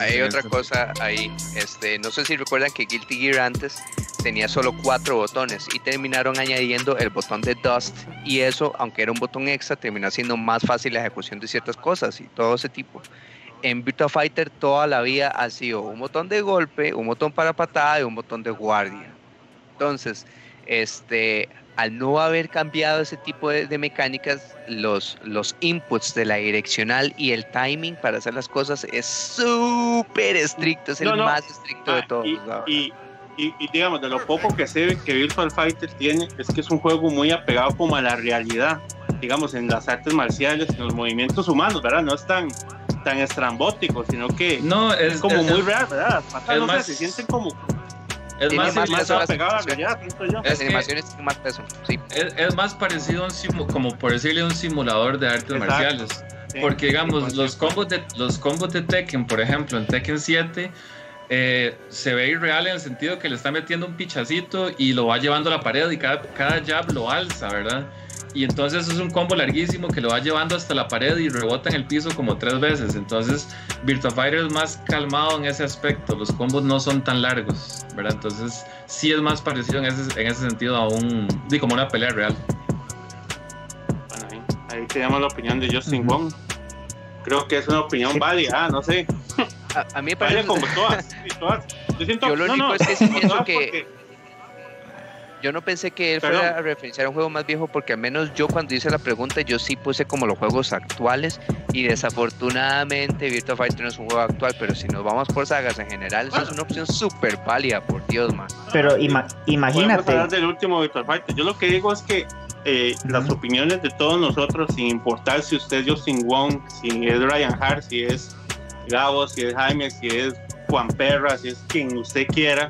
Hay otra cosa ahí. Este, no sé si recuerdan que Guilty Gear antes tenía solo cuatro botones y terminaron añadiendo el botón de Dust y eso, aunque era un botón extra, terminó siendo más fácil la ejecución de ciertas cosas y todo ese tipo. en Virtua Fighter toda la vida ha sido un botón de golpe, un botón para patada y un botón de guardia. Entonces, este, al no haber cambiado ese tipo de, mecánicas, los, los inputs de la direccional y el timing para hacer las cosas es súper estricto, es el más estricto de ah, todos. Y, y, digamos, de lo poco que se ve que Virtual Fighter tiene, es que es un juego muy apegado como a la realidad, digamos, en las artes marciales, en los movimientos humanos, ¿verdad? No es tan, tan estrambótico, sino que no, es, como muy real, ¿verdad? se sienten como es más, más, más a Las animaciones tienen más peso, sí. Es, más parecido a un como por decirle un simulador de artes marciales. Porque digamos, los combos de los combos de Tekken, por ejemplo, en Tekken 7 eh, se ve irreal en el sentido que le está metiendo un pichacito y lo va llevando a la pared y cada, cada jab lo alza, ¿verdad? Y entonces es un combo larguísimo que lo va llevando hasta la pared y rebota en el piso como tres veces. Entonces Virtua Fighter es más calmado en ese aspecto. Los combos no son tan largos, ¿verdad? Entonces sí es más parecido en ese, en ese sentido a un... como una pelea real. Bueno, ahí, tenemos la opinión de Justin Wong. Creo que es una opinión válida, no sé. A, mí me parece... como todas, todas. Yo, siento, Yo lo único es que pienso que yo no pensé que él fuera a referenciar un juego más viejo porque al menos yo cuando hice la pregunta yo sí puse como los juegos actuales y desafortunadamente Virtua Fighter no es un juego actual, pero si nos vamos por sagas en general, eso es una opción súper válida, por Dios, man. Pero imagínate. hablar del último Virtua Fighter. Yo lo que digo es que eh, las opiniones de todos nosotros, sin importar si usted es Justin Wong, si es Ryan Hart, si es Gabo, si es Jaime, si es Juan Perra, si es quien usted quiera,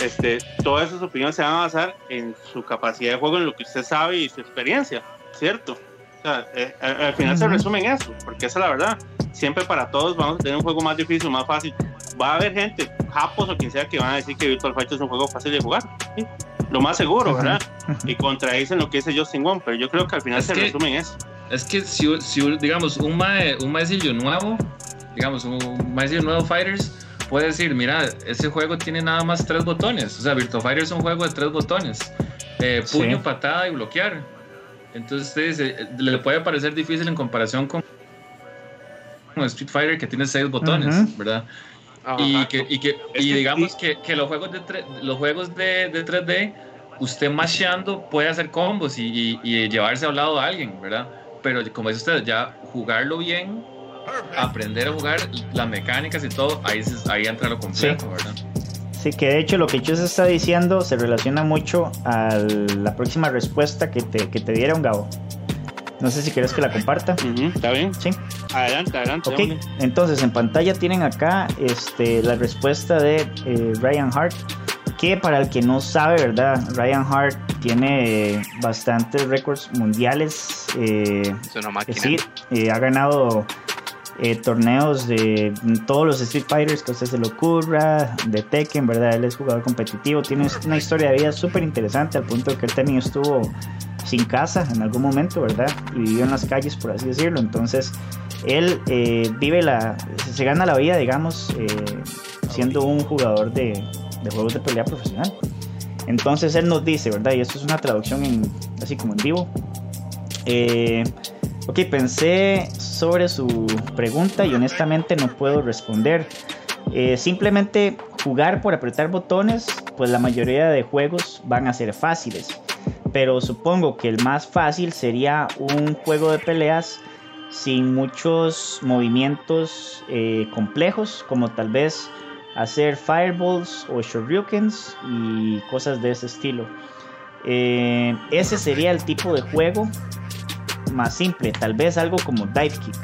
este, todas esas opiniones se van a basar en su capacidad de juego, en lo que usted sabe y su experiencia, ¿cierto? O sea, eh, al final se resume en eso, porque esa es la verdad. Siempre para todos vamos a tener un juego más difícil, más fácil. Va a haber gente, japos o quien sea, que van a decir que Virtual Fighter es un juego fácil de jugar. Lo más seguro, ¿verdad? Y contradicen lo que dice Justin Wong, pero yo creo que al final se resume en eso. Es que si, si digamos, un, mae, un maecillo nuevo, digamos, un maecillo nuevo Fighters, puede decir, mira, ese juego tiene nada más tres botones. O sea, Virtua Fighter es un juego de tres botones. Eh, puño, patada y bloquear. Entonces usted dice, le puede parecer difícil en comparación con, Street Fighter que tiene seis botones, ¿verdad? y que, y, que, y digamos que, que, los juegos de, los juegos de, de 3D, usted masheando puede hacer combos y, y, llevarse al lado a alguien, ¿verdad? Pero como dice usted, ya jugarlo bien aprender a jugar las mecánicas y todo, ahí, ahí entra lo complejo, ¿verdad? Sí, que de hecho lo que Chus está diciendo se relaciona mucho a la próxima respuesta que te, que te diera un Gabo. No sé si quieres que la comparta. ¿Está bien? Sí. Adelante, adelante. Ok, entonces en pantalla tienen acá este, la respuesta de eh, Ryan Hart. Que para el que no sabe, ¿verdad? Ryan Hart tiene bastantes récords mundiales. Eh, es una máquina. Sí, eh, ha ganado eh, torneos de todos los Street Fighters que a usted se le ocurra, de Tekken, ¿verdad? Él es jugador competitivo, tiene una historia de vida súper interesante al punto de que él también estuvo sin casa en algún momento, ¿verdad? Y vivió en las calles, por así decirlo. Entonces, él eh, vive la, se gana la vida, digamos, eh, siendo un jugador de, de, juegos de pelea profesional. Entonces, él nos dice, ¿verdad? Y esto es una traducción en, así como en vivo. Eh, Ok, pensé sobre su pregunta y honestamente no puedo responder. Eh, simplemente jugar por apretar botones, pues la mayoría de juegos van a ser fáciles. Pero supongo que el más fácil sería un juego de peleas sin muchos movimientos eh, complejos, como tal vez hacer fireballs o shoryukens y cosas de ese estilo. Eh, ese sería el tipo de juego más simple, tal vez algo como Dive Kick.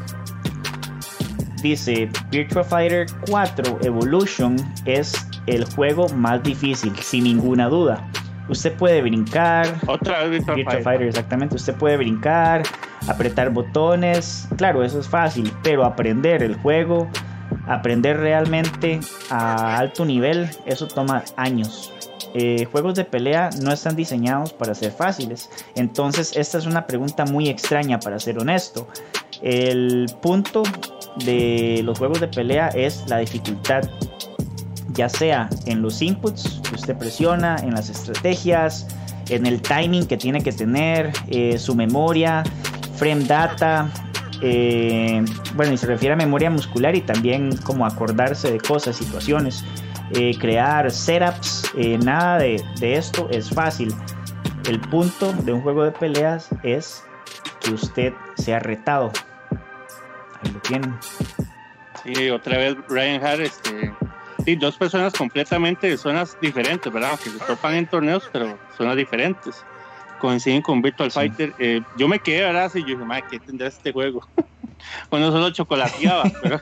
Dice, Virtua Fighter 4 Evolution es el juego más difícil, sin ninguna duda. Usted puede brincar. Otra vez Virtua, Fighter. exactamente. Usted puede brincar, apretar botones. Claro, eso es fácil, pero aprender el juego, aprender realmente a alto nivel, eso toma años. Eh, juegos de pelea no están diseñados para ser fáciles. Entonces esta es una pregunta muy extraña para ser honesto. El punto de los juegos de pelea es la dificultad, ya sea en los inputs que usted presiona, en las estrategias, en el timing que tiene que tener, eh, su memoria, frame data, Eh, bueno, y se refiere a memoria muscular y también como acordarse de cosas, situaciones, eh, crear setups, eh, nada de, de esto es fácil. El punto de un juego de peleas es que usted sea retado. Ahí lo tienen. Sí, otra vez Ryan Hart, este, sí, dos personas completamente de zonas diferentes, ¿verdad? Que se topan en torneos, pero zonas diferentes. Coinciden con Virtual Fighter. Eh, yo me quedé, ¿verdad? Y yo dije, madre, ¿qué tendrá este juego? <laughs> bueno, solo chocolateaba, <laughs> pero,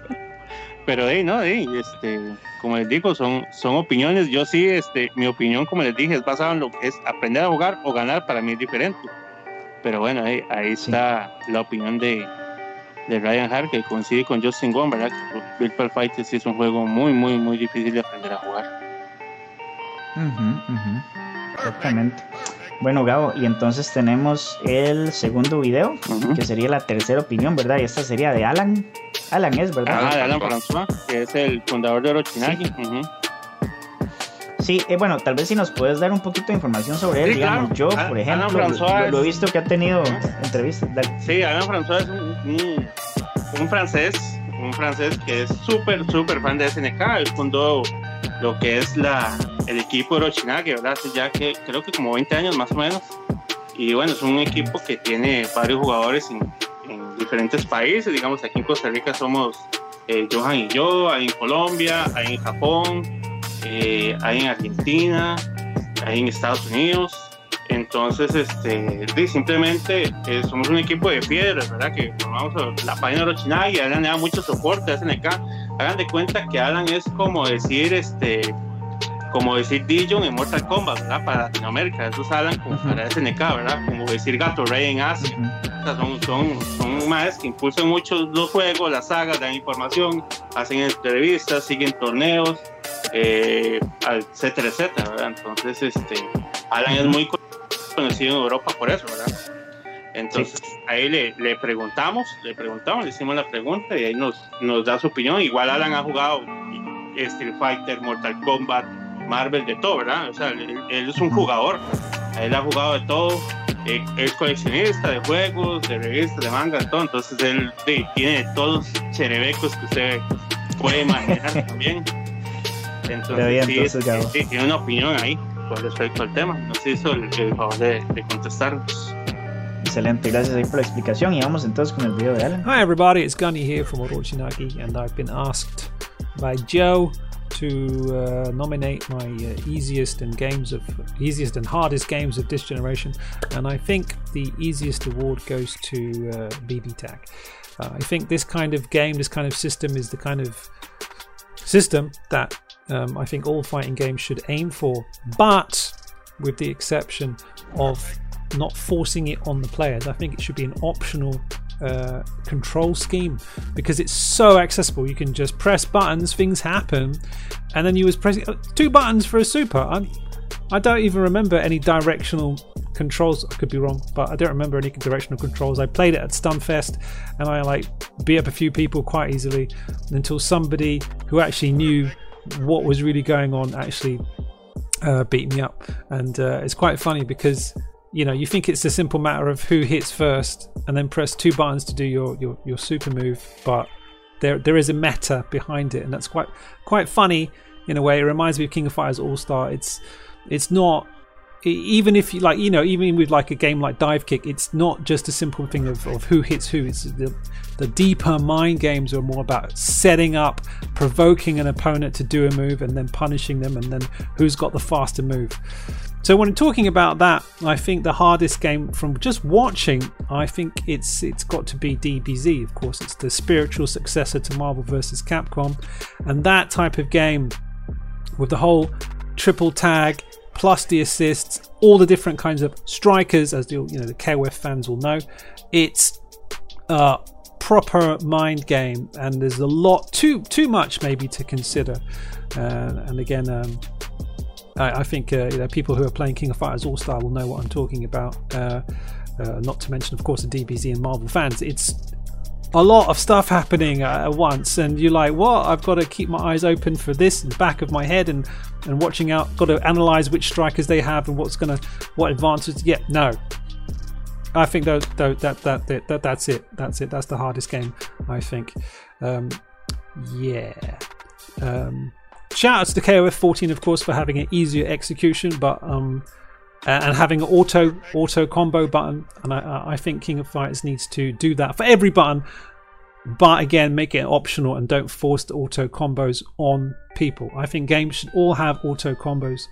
pero hey, no, hey, este, como les digo, son, son opiniones. Yo sí, este, mi opinión, como les dije, es basada en lo que es aprender a jugar o ganar, para mí es diferente. Pero bueno, ahí, ahí está la opinión de, de Ryan Hart, que coincide con Justin Wong, ¿verdad? Virtual Fighter sí es un juego muy, muy, muy difícil de aprender a jugar. Ujú, ujú. Exactamente. Bueno, Gabo, y entonces tenemos el segundo video, que sería la tercera opinión, ¿verdad? Y esta sería de Alan. Alan es, ¿verdad? Ah, de Alan François, que es el fundador de Orochinagi. Ujú. Sí, eh, bueno, tal vez si nos puedes dar un poquito de información sobre él, Sí, digamos. claro. Yo, Alan por ejemplo, François lo, lo he visto que ha tenido entrevistas. Dale. Sí, Alain François es un, un- un francés, un francés que es súper, súper fan de SNK. Él fundó lo que es la, el equipo Orochinage, ¿verdad? Hace ya que creo que como 20 años más o menos. Y bueno, es un equipo que tiene varios jugadores en, en diferentes países. Digamos, aquí en Costa Rica somos eh, Johan y yo, hay en Colombia, hay en Japón, eh, hay en Argentina, hay en Estados Unidos. Entonces, este, simplemente eh, somos un equipo de piedras, ¿verdad? Que formamos la página de Orochinagi y Alan le da mucho soporte a SNK. Hagan de cuenta que Alan es como decir, este, como decir Dijon en Mortal Kombat, ¿verdad? Para Latinoamérica, eso es Alan como para SNK, ¿verdad? Como decir Gato Rey en Asia. O sea, son, son, son más que impulsan mucho los juegos, las sagas, dan información, hacen entrevistas, siguen torneos, eh, etcétera, etcétera, ¿verdad? Entonces, este, Alan es muy conocido en Europa por eso, ¿verdad? Entonces, ahí le, le preguntamos, le preguntamos, le hicimos la pregunta y ahí nos, nos da su opinión. Igual Alan ha jugado Street Fighter, Mortal Kombat, Marvel, de todo, ¿verdad? O sea, él, él es un jugador, él ha jugado de todo, eh, es coleccionista de juegos, de revistas, de manga, de todo. Entonces, él sí, tiene todos los cherebecos que usted puede imaginar <laughs> también. Entonces, bien, sí, sí, tiene una opinión ahí con respecto al tema. Nos hizo el, el favor de, de contestarnos. Excelente, gracias ahí por la explicación. Y vamos entonces con el video de Alan. Hi everybody, it's Gunny here from Orochinagi, and I've been asked by Joe to uh, nominate my uh, easiest and games of easiest and hardest games of this generation, and I think the easiest award goes to uh, BB Tag. Uh, I think this kind of game, this kind of system, is the kind of system that um, I think all fighting games should aim for, but with the exception of not forcing it on the players. I think it should be an optional uh, control scheme because it's so accessible. You can just press buttons, things happen, and then you was pressing uh, two buttons for a super. I'm, I don't even remember any directional controls. I could be wrong, but I don't remember any directional controls. I played it at Stunfest, and I like beat up a few people quite easily until somebody who actually knew what was really going on actually uh, beat me up. And uh, it's quite funny because you know you think it's a simple matter of who hits first and then press two buttons to do your your, your super move, but there there is a meta behind it, and that's quite quite funny in a way. It reminds me of King of Fighters All Star. It's it's not even if you like you know even with like a game like dive kick it's not just a simple thing of, of who hits who. It's the, the deeper mind games are more about setting up provoking an opponent to do a move and then punishing them and then who's got the faster move. So when I'm talking about that i think the hardest game from just watching i think it's it's got to be dbz of course it's the spiritual successor to marvel vs capcom. And that type of game with the whole triple tag plus the assists, all the different kinds of strikers, as the you know the KOF fans will know. It's a proper mind game, and there's a lot too too much maybe to consider. Uh, and again, um, I, I think uh, you know people who are playing King of Fighters All Star will know what I'm talking about. Uh, uh, not to mention, of course, the DBZ and Marvel fans. It's a lot of stuff happening uh, at once, and you're like, "What? I've got to keep my eyes open for this in the back of my head, and and watching out. Got to analyze which strikers they have and what's gonna what advantages. Yeah, no, I think that, that that that that that's it. That's it. That's the hardest game. I think. Um, yeah. Um, shout outs to KOF 14, of course, for having an easier execution, but um, and having an auto auto combo button. And I, I think King of Fighters needs to do that for every button, but again, make it optional and don't force the auto combos on people. I think games should all have auto combos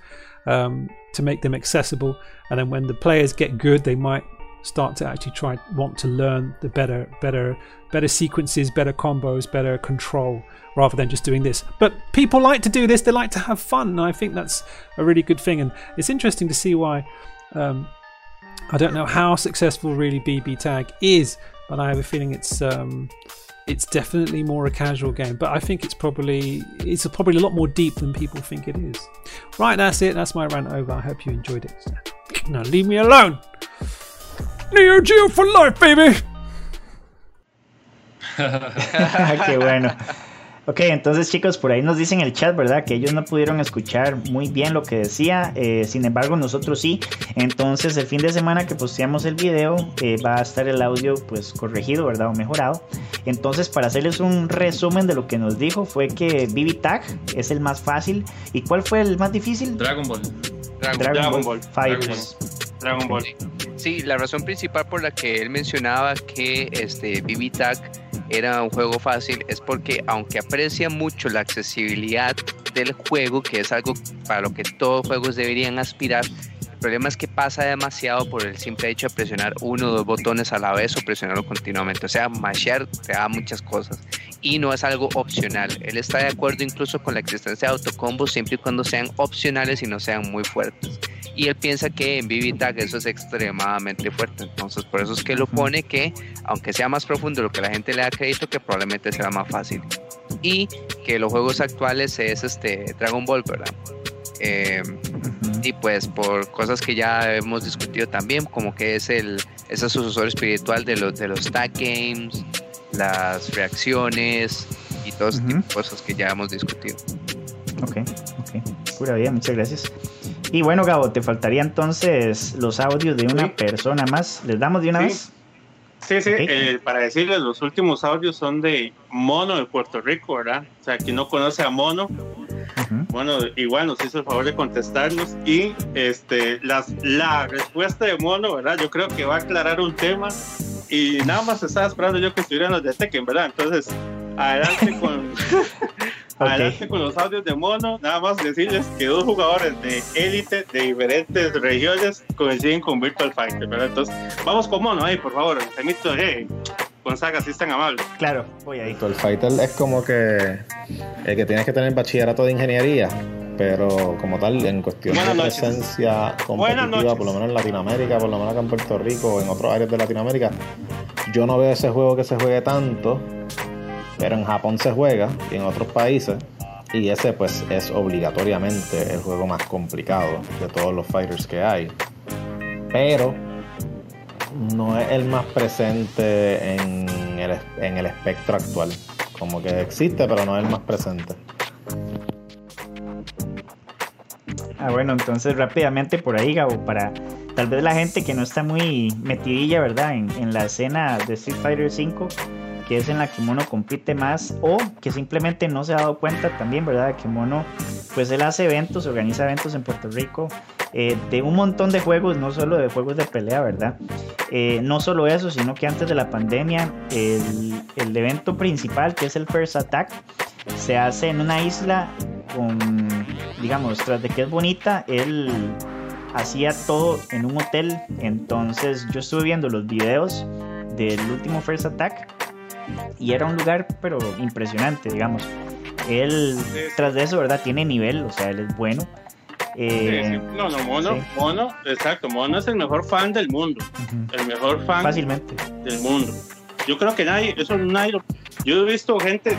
um, to make them accessible, and then when the players get good, they might start to actually try want to learn the better better better sequences better combos better control rather than just doing this. But people like to do this. They like to have fun. And i think that's a really good thing. And it's interesting to see why um, i don't know how successful really bb tag is but i have a feeling it's um, it's definitely more a casual game. But i think it's probably it's probably a lot more deep than people think it is. Right that's it. That's my rant over. I hope you enjoyed it. Now leave me alone. Neo Geo for life, baby. <laughs> Qué bueno. Ok, entonces chicos, por ahí nos dicen en el chat, ¿verdad? Que ellos no pudieron escuchar muy bien lo que decía, eh, sin embargo nosotros sí. Entonces el fin de semana que posteamos el video eh, va a estar el audio pues corregido, ¿verdad? O mejorado. Entonces para hacerles un resumen de lo que nos dijo fue que BB Tag es el más fácil. ¿Y cuál fue el más difícil? Dragon Ball. Dragon, Ball, Fighters. Dragon Ball. Sí, la razón principal por la que él mencionaba que este BB Tag era un juego fácil es porque aunque aprecia mucho la accesibilidad del juego, que es algo para lo que todos juegos deberían aspirar, el problema es que pasa demasiado por el simple hecho de presionar uno o dos botones a la vez o presionarlo continuamente. O sea, mashear te da muchas cosas y no es algo opcional. Él está de acuerdo incluso con la existencia de autocombos siempre y cuando sean opcionales y no sean muy fuertes. Y él piensa que en BB Tag eso es extremadamente fuerte. Entonces, por eso es que lo pone que, aunque sea más profundo lo que la gente le da crédito, que probablemente será más fácil. Y que los juegos actuales es este Dragon Ball, ¿verdad? Eh, y pues por cosas que ya hemos discutido también, como que es el ese sucesor espiritual de los de los tag games, las reacciones y todo ese tipo de cosas que ya hemos discutido. Ok, ok. Pura vida, muchas gracias. Y bueno, Gabo, te faltaría entonces los audios de una persona más. ¿Les damos de una Sí. vez? Sí, sí, Ok. eh, para decirles, los últimos audios son de Mono de Puerto Rico, ¿verdad? O sea, quien no conoce a Mono, Ujú. bueno, igual nos hizo el favor de contestarnos y este, las, la respuesta de Mono, ¿verdad? Yo creo que va a aclarar un tema y nada más estaba esperando yo que estuvieran los de Tekken, ¿verdad? Entonces, adelante con, <laughs> adelante con los audios de Mono, nada más decirles que dos jugadores de élite de diferentes regiones coinciden con Virtual Fighter, ¿verdad? Entonces, vamos con Mono ahí, por favor, el temito de Gonzaga, si es tan amable. Claro, voy ahí. El fighter es como que el que tienes que tener bachillerato de ingeniería, pero como tal, en cuestión Buenas de noches. presencia competitiva, por lo menos en Latinoamérica, por lo menos acá en Puerto Rico o en otros áreas de Latinoamérica, yo no veo ese juego que se juegue tanto, pero en Japón se juega y en otros países. Y ese pues es obligatoriamente el juego más complicado de todos los fighters que hay. Pero no es el más presente en el, en el espectro actual. Como que existe, pero no es el más presente. Ah, bueno, entonces rápidamente por ahí, Gabo, para tal vez la gente que no está muy metidilla, ¿verdad? En, en la escena de Street Fighter V, que es en la que Mono compite más, o que simplemente no se ha dado cuenta también, ¿verdad? Que Mono, pues él hace eventos, organiza eventos en Puerto Rico, eh, de un montón de juegos, no solo de juegos de pelea, ¿verdad? Eh, no solo eso, sino que antes de la pandemia, el, el evento principal, que es el First Attack, se hace en una isla con, digamos, tras de que es bonita, él hacía todo en un hotel. Entonces yo estuve viendo los videos del último First Attack y era un lugar, pero impresionante, digamos. Él, tras de eso, ¿verdad? Tiene nivel, o sea, él es bueno. Eh, sí. No, no, Mono, sí. Mono, exacto, Mono es el mejor fan del mundo, ujú, el mejor fan Fácilmente. del mundo. Yo creo que nadie, eso nadie lo- Yo he visto gente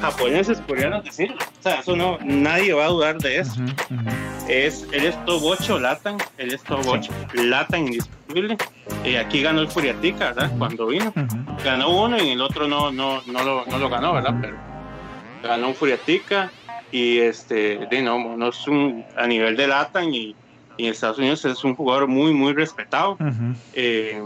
japoneses, coreanos decirlo. O sea, eso no, nadie va a dudar de eso. Ujú, ujú. Es, él es 8 Latan, él es 8 Latan indiscutible. Y aquí ganó el Furiatica, ¿verdad? Cuando vino. Ganó uno y el otro no, no, no, lo, no lo ganó, ¿verdad? Pero ganó un Furiatica y este, de no, no es un, a nivel de Latan y, y en Estados Unidos es un jugador muy, muy respetado. Eh,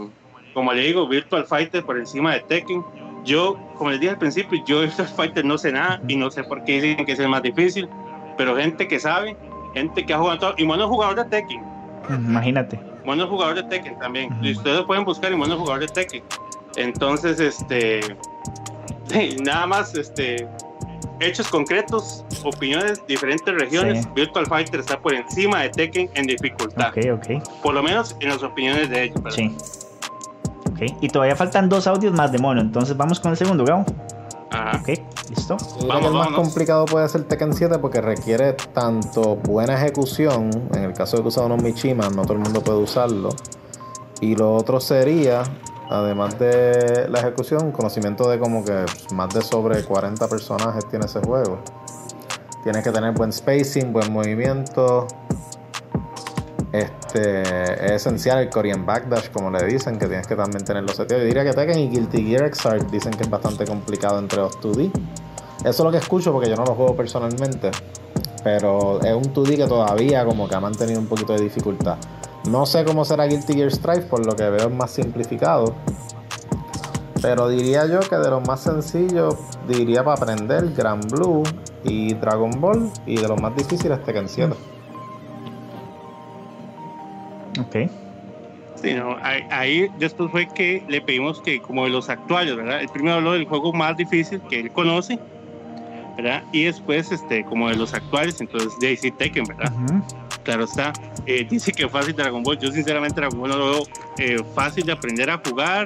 como le digo, Virtual Fighter por encima de Tekken. Yo, como les dije al principio, yo de Virtual Fighter no sé nada y no sé por qué dicen que es el más difícil, pero gente que sabe, gente que ha jugado todo, y bueno, jugador de Tekken. Imagínate. Bueno, jugador de Tekken también. Y ustedes lo pueden buscar y bueno, jugador de Tekken. Entonces, este, <laughs> nada más, este, hechos concretos, opiniones, diferentes regiones. Sí. Virtual Fighter está por encima de Tekken en dificultad. Ok, ok. Por lo menos en las opiniones de ellos. ¿verdad? Sí. Ok. Y todavía faltan dos audios más de mono. Entonces vamos con el segundo, Gabo. Ajá. Ok, listo. Yo Vamos, el más vámonos. complicado puede ser Tekken 7 porque requiere tanto buena ejecución, en el caso de que usar unos Mishima, no todo el mundo puede usarlo. Y lo otro sería, además de la ejecución, conocimiento de como que más de sobre 40 personajes tiene ese juego. Tienes que tener buen spacing, buen movimiento. Este es esencial el Korean Backdash, como le dicen, que tienes que también tenerlo seteado. Yo diría que Tekken y Guilty Gear Xrd dicen que es bastante complicado entre los 2D. Eso es lo que escucho porque yo no lo juego personalmente. Pero es un 2D que todavía como que ha mantenido un poquito de dificultad. No sé cómo será Guilty Gear Strive, por lo que veo es más simplificado. Pero diría yo que de los más sencillos, diría para aprender Grand Blue y Dragon Ball. Y de los más difíciles Tekken 7. Ok. Sí, no, ahí, ahí después fue que le pedimos que, como de los actuales, ¿verdad? El primero habló del juego más difícil que él conoce, ¿verdad? Y después, este, como de los actuales, entonces sí Tekken, ¿verdad? Ujú. Claro está. Eh, <laughs> dice que fácil Dragon Ball. Yo sinceramente Dragon Ball no lo veo eh, fácil de aprender a jugar.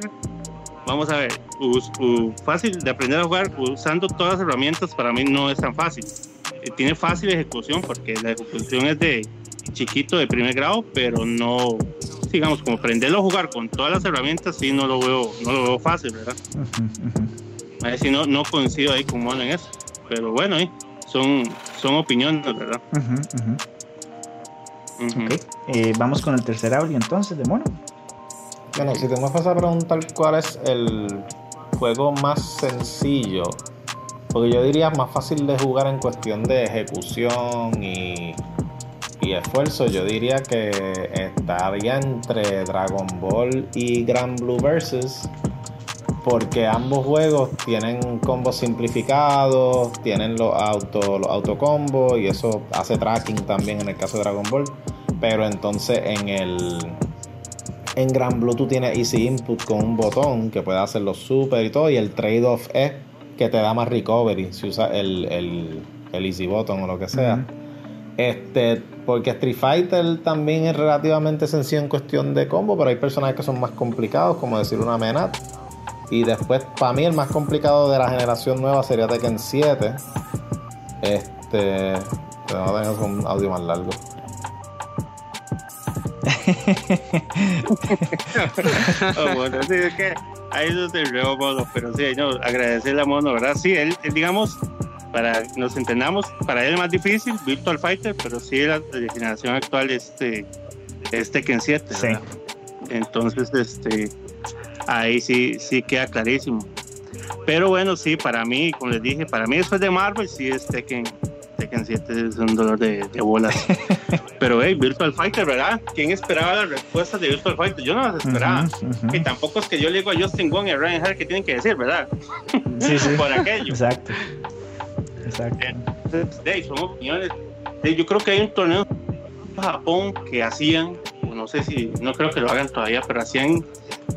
Vamos a ver, us- u- fácil de aprender a jugar usando todas las herramientas para mí no es tan fácil. Eh, tiene fácil ejecución porque la ejecución es de chiquito de primer grado, pero no, digamos, como aprenderlo a jugar con todas las herramientas, sí no lo veo, no lo veo fácil, ¿verdad? Ujú, ujú. A ver si no, no coincido ahí con Mono en eso. Pero bueno, eh, son, son opiniones, ¿verdad? Ujú, ujú. Ujú. Ok. Eh, vamos con el tercer audio entonces de mono. Bueno, si te me vas a preguntar cuál es el juego más sencillo, porque yo diría más fácil de jugar en cuestión de ejecución y, y esfuerzo, yo diría que estaría entre Dragon Ball y Grand Blue Versus, porque ambos juegos tienen combos simplificados, tienen los auto, los autocombos y eso hace tracking también en el caso de Dragon Ball, pero entonces en el en Gran Blue tú tienes Easy Input con un botón que puede hacer los super y todo. Y el trade-off es que te da más recovery si usas el, el, el Easy Button o lo que sea. Este, porque Street Fighter también es relativamente sencillo en cuestión de combo, pero hay personajes que son más complicados, como decir una Menat. Y después, para mí, el más complicado de la generación nueva sería Tekken 7. Este. Tengo un audio más largo. Ah, <laughs> bueno, sí, es que ahí es el reo mono, pero sí, no, agradecerle a Mono, ¿verdad? Sí, él, él, digamos, para nos entendamos, para él es más difícil, Virtual Fighter, pero sí la, la generación actual este, es Tekken 7, Sí. Entonces, este, ahí sí, sí queda clarísimo. Pero bueno, sí, para mí, como les dije, para mí después de Marvel, sí es Tekken, Tekken 7 es un dolor de, de bolas. <laughs> Pero hey, Virtual Fighter, ¿verdad? ¿Quién esperaba las respuestas de Virtual Fighter? Yo no las esperaba. Ujú, ujú. Y tampoco es que yo le digo a Justin Wong y a Ryan Hart que tienen que decir, ¿verdad? <laughs> Sí, sí. <laughs> Por aquello. Exacto. Exacto. Entonces, hey, son opiniones. Hey, yo creo que hay un torneo en Japón que hacían, no sé si, no creo que lo hagan todavía, pero hacían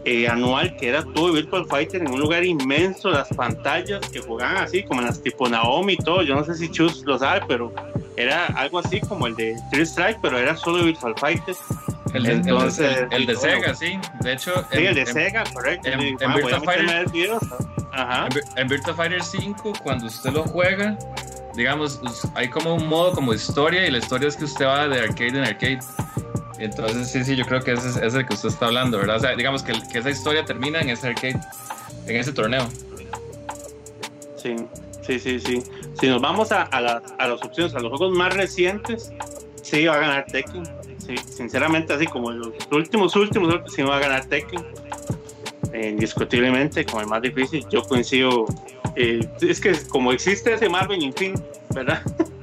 eh, anual que era todo Virtual Fighter en un lugar inmenso, las pantallas que jugaban así, como en las tipo Naomi y todo. Yo no sé si Chus lo sabe, pero era algo así como el de Three Strike, pero era solo Virtual Fighter. El de, el de- Entonces, el- de bueno. Sega, sí. De hecho, Sí, en- el de en- Sega, correcto. en- en ah, a Virtua Fighter-. Ajá. En, Vir- en Virtua Fighter 5, cuando usted lo juega, digamos, hay como un modo como historia y la historia es que usted va de arcade en arcade. Entonces, sí, sí, yo creo que ese es, el que usted está hablando, ¿verdad? O sea, digamos que, que esa historia termina en ese arcade, en ese torneo. Sí, sí, sí, sí. Si nos vamos a, a, la- a las opciones, a los juegos más recientes, sí va a ganar Tekken. Sí, sinceramente, así como los últimos, últimos, sí va a ganar Tekken. Eh, indiscutiblemente, como el más difícil. Yo coincido. eh, es que como existe ese Marvel Infinite, ¿verdad? <laughs>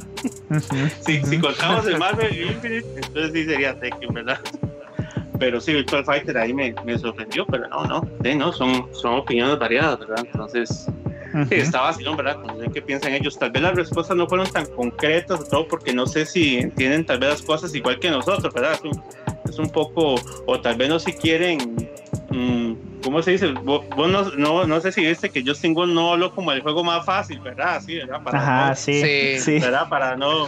<laughs> Si, contamos el Marvel Infinite, entonces sí sería Tekken, ¿verdad? <laughs> pero sí, Virtual Fighter ahí me, me sorprendió, pero no, no, sí, no, son, son opiniones variadas, ¿verdad? Entonces, sí, está vacilón, ¿verdad? No sé qué piensan ellos. Tal vez las respuestas no fueron tan concretas, todo porque no sé si entienden tal vez las cosas igual que nosotros, ¿verdad? Es un, es un poco, o tal vez no si quieren, ¿cómo se dice? Vos, vos no, no, no sé si viste que Justin Wong no habló como el juego más fácil, ¿verdad? Sí, ¿verdad? Para Ajá, no- sí, Sí. ¿verdad? Para no.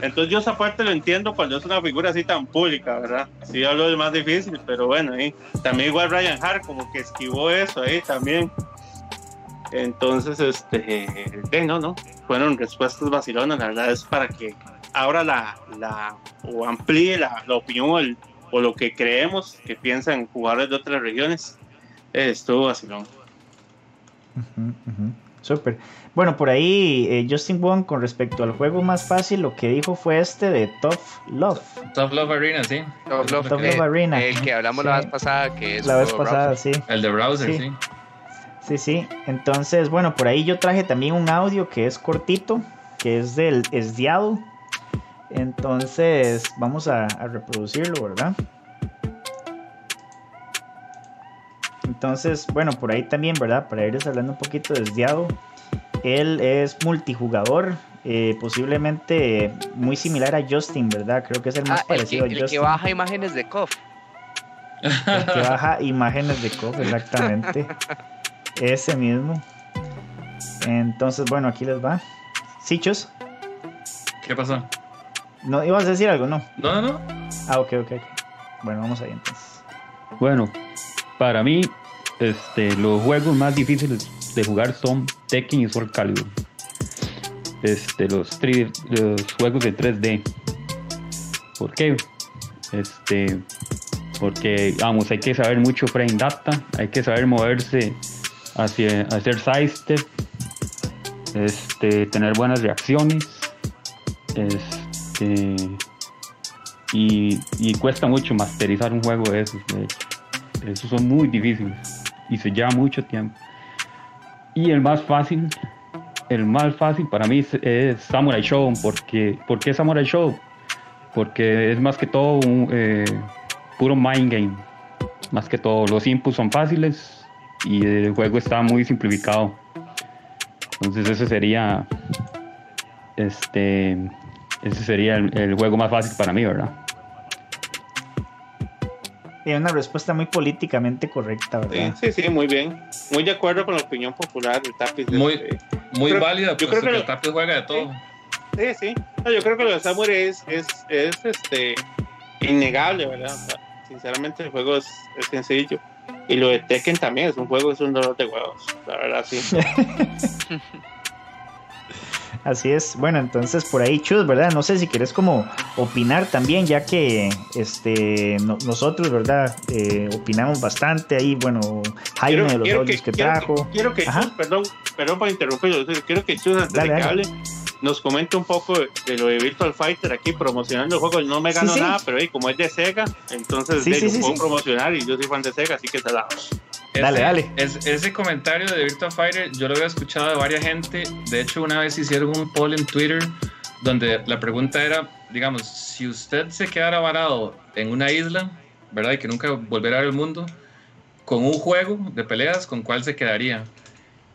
Entonces yo esa parte lo entiendo cuando es una figura así tan pública, ¿verdad? Sí hablo del más difícil, pero bueno, ahí. También igual Ryan Hart como que esquivó eso ahí también. Entonces, este, eh, no, no, fueron respuestas vacilonas, la verdad es para que ahora la, la o amplíe la, la opinión o, el- o lo que creemos que piensan jugadores de otras regiones. Eh, estuvo vacilón. Ujú, ujú. Súper. Bueno, por ahí eh, Justin Wong con respecto al juego más fácil, lo que dijo fue este de Tough Love. Tough Love Arena, sí. Top Love, Top eh, Love Arena. El que hablamos Sí. la vez pasada, que es La vez pasada, browser. sí. El de browser, Sí. sí. Sí, sí. Entonces, bueno, por ahí yo traje también un audio que es cortito, que es del Esdiado. Entonces, vamos a, a reproducirlo, ¿verdad? Entonces, bueno, por ahí también, ¿verdad? Para irles hablando un poquito de Esdiado. Él es multijugador, eh, posiblemente muy similar a Justin, ¿verdad? Creo que es el más Ah, el que, parecido el a que Justin. baja imágenes de KOF. El que baja imágenes de COF, exactamente. Ese mismo. Entonces, bueno, aquí les va. Sichos, ¿Qué pasó? ¿no ibas a decir algo? No. No, no, no. Ah, ok, ok, ok. Bueno, vamos ahí entonces. Bueno, para mí, este, los juegos más difíciles de jugar son Tekken y Soul Calibur. Este, los, los juegos de 3D. ¿Por qué? Este, porque, vamos, hay que saber mucho frame data, hay que saber moverse hacia hacer sidestep, este, tener buenas reacciones, este, y, y cuesta mucho masterizar un juego de esos, de hecho. Esos son muy difíciles y se lleva mucho tiempo. Y el más fácil, el más fácil para mí es, Samurai Show. Porque, ¿Por qué Samurai Show? Porque es más que todo un eh, puro mind game. Más que todo, los inputs son fáciles y el juego está muy simplificado. Entonces ese sería este ese sería el, el juego más fácil para mí, ¿verdad? Y una respuesta muy políticamente correcta, Sí, ¿verdad? sí, sí, muy bien. Muy de acuerdo con la opinión popular del Tapis. Muy- Este, Muy Creo- válida, yo puesto creo que, que el Tapis juega de todo. Sí, sí. No, yo creo que lo de Samurai es, es, es este, innegable, ¿verdad? O sea, sinceramente el juego es, es sencillo. Y lo de Tekken también es un juego, es un dolor de huevos. La verdad, sí. <laughs> Así es. Bueno, entonces por ahí, Chus, ¿verdad? No sé si quieres como opinar también, ya que este no- nosotros, ¿verdad? Eh, opinamos bastante ahí. Bueno, Jaime de los audios que, quiero trajo. que, quiero que. Chus, perdón, perdón por interrumpirlo, quiero que Chus, antes Dale, de que dale. hable, nos comente un poco de, lo de Virtual Fighter aquí promocionando el juego. No me gano sí. nada, pero hey, como es de Sega, entonces Sí, de, sí, lo sí, puedo sí. promocionar y yo soy fan de Sega, así que se la Dale, Ese- dale. es- ese comentario de Virtua Fighter yo lo había escuchado de varias gente. De hecho, una vez hicieron un poll en Twitter donde la pregunta era, digamos, si usted se quedara varado en una isla, ¿verdad? Y que nunca volviera a ver el mundo, con un juego de peleas, ¿con cuál se quedaría?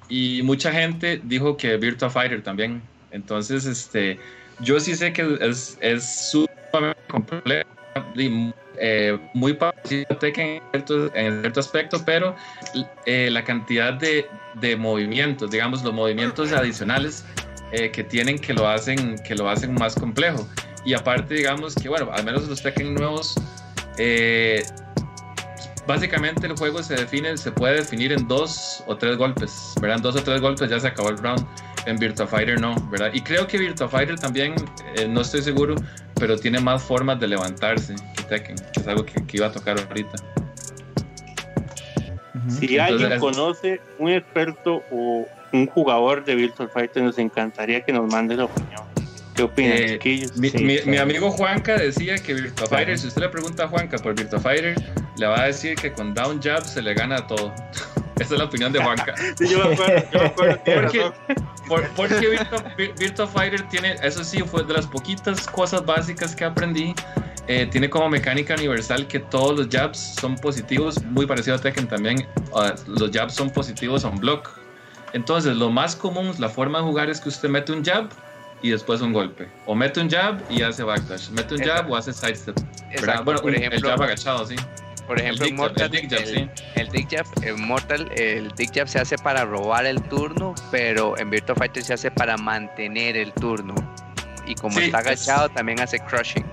Y mucha gente dijo que Virtua Fighter también. Entonces, este, yo sí sé que es, es sumamente complejo y eh, muy parecido a Tekken en cierto, aspecto, pero eh, la cantidad de, de movimientos, digamos, los movimientos adicionales eh, que tienen que lo hacen que lo hacen más complejo. Y aparte, digamos que, bueno, al menos los Tekken nuevos, básicamente el juego se define, se puede definir en dos o tres golpes, ¿verdad? En dos o tres golpes ya se acabó el round. En Virtua Fighter no, ¿verdad? Y creo que Virtua Fighter también, eh, no estoy seguro, pero tiene más formas de levantarse que Tekken, que es algo que, que iba a tocar ahorita. Si Entonces, alguien conoce un experto o un jugador de Virtual Fighter, nos encantaría que nos mande la opinión. ¿Qué opinan, Eh? Mi, Sí, mi- claro. mi amigo Juanca decía que Virtua Claro. Fighter, si usted le pregunta a Juanca por Virtua Fighter, le va a decir que con down jab se le gana a todo. <laughs> Esa es la opinión de Juanca. <laughs> Sí, yo me acuerdo, yo me acuerdo, <laughs> Porque-. Por- porque Virtua, Vir- Virtua Fighter tiene, eso sí, fue de las poquitas cosas básicas que aprendí, eh, tiene como mecánica universal que todos los jabs son positivos, muy parecido a Tekken también. uh, los jabs son positivos on block. Entonces, lo más común, la forma de jugar es que usted mete un jab y después un golpe. O mete un jab y hace backdash. Mete un jab o hace sidestep. Bueno, por un- ejemplo- el jab agachado, sí. Por ejemplo, El dick jab, el dick jab, el, sí. el dick jab, Mortal, el dick jab se hace para robar el turno, pero en Virtua Fighter se hace para mantener el turno. Y como Sí, está es- agachado, también hace crushing.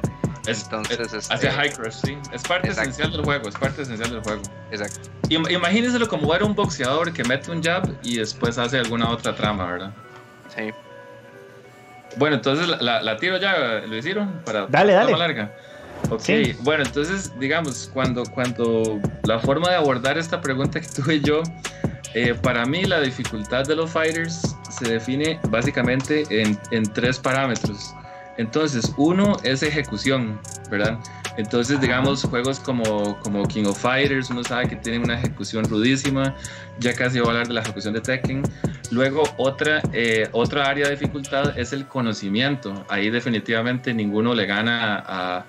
Es- Entonces, es- este- hace high crush, sí. Es parte Exacto. esencial del juego, es parte esencial del juego. Exacto. Im- Imagínenselo como era un boxeador que mete un jab y después hace alguna otra trama, ¿verdad? Sí. Bueno, entonces la, la- la tiro ya, ¿lo hicieron? Para Dale, dale. trama larga. Ok, Sí. bueno, entonces, digamos, cuando, cuando la forma de abordar esta pregunta que <laughs> tuve yo, eh, para mí la dificultad de los fighters se define básicamente en, en tres parámetros. Entonces, uno es ejecución, ¿verdad? Entonces, digamos, juegos como, como King of Fighters, uno sabe que tienen una ejecución rudísima. Ya casi voy a hablar de la ejecución de Tekken. Luego, otra, eh, otra área de dificultad es el conocimiento. Ahí definitivamente ninguno le gana a,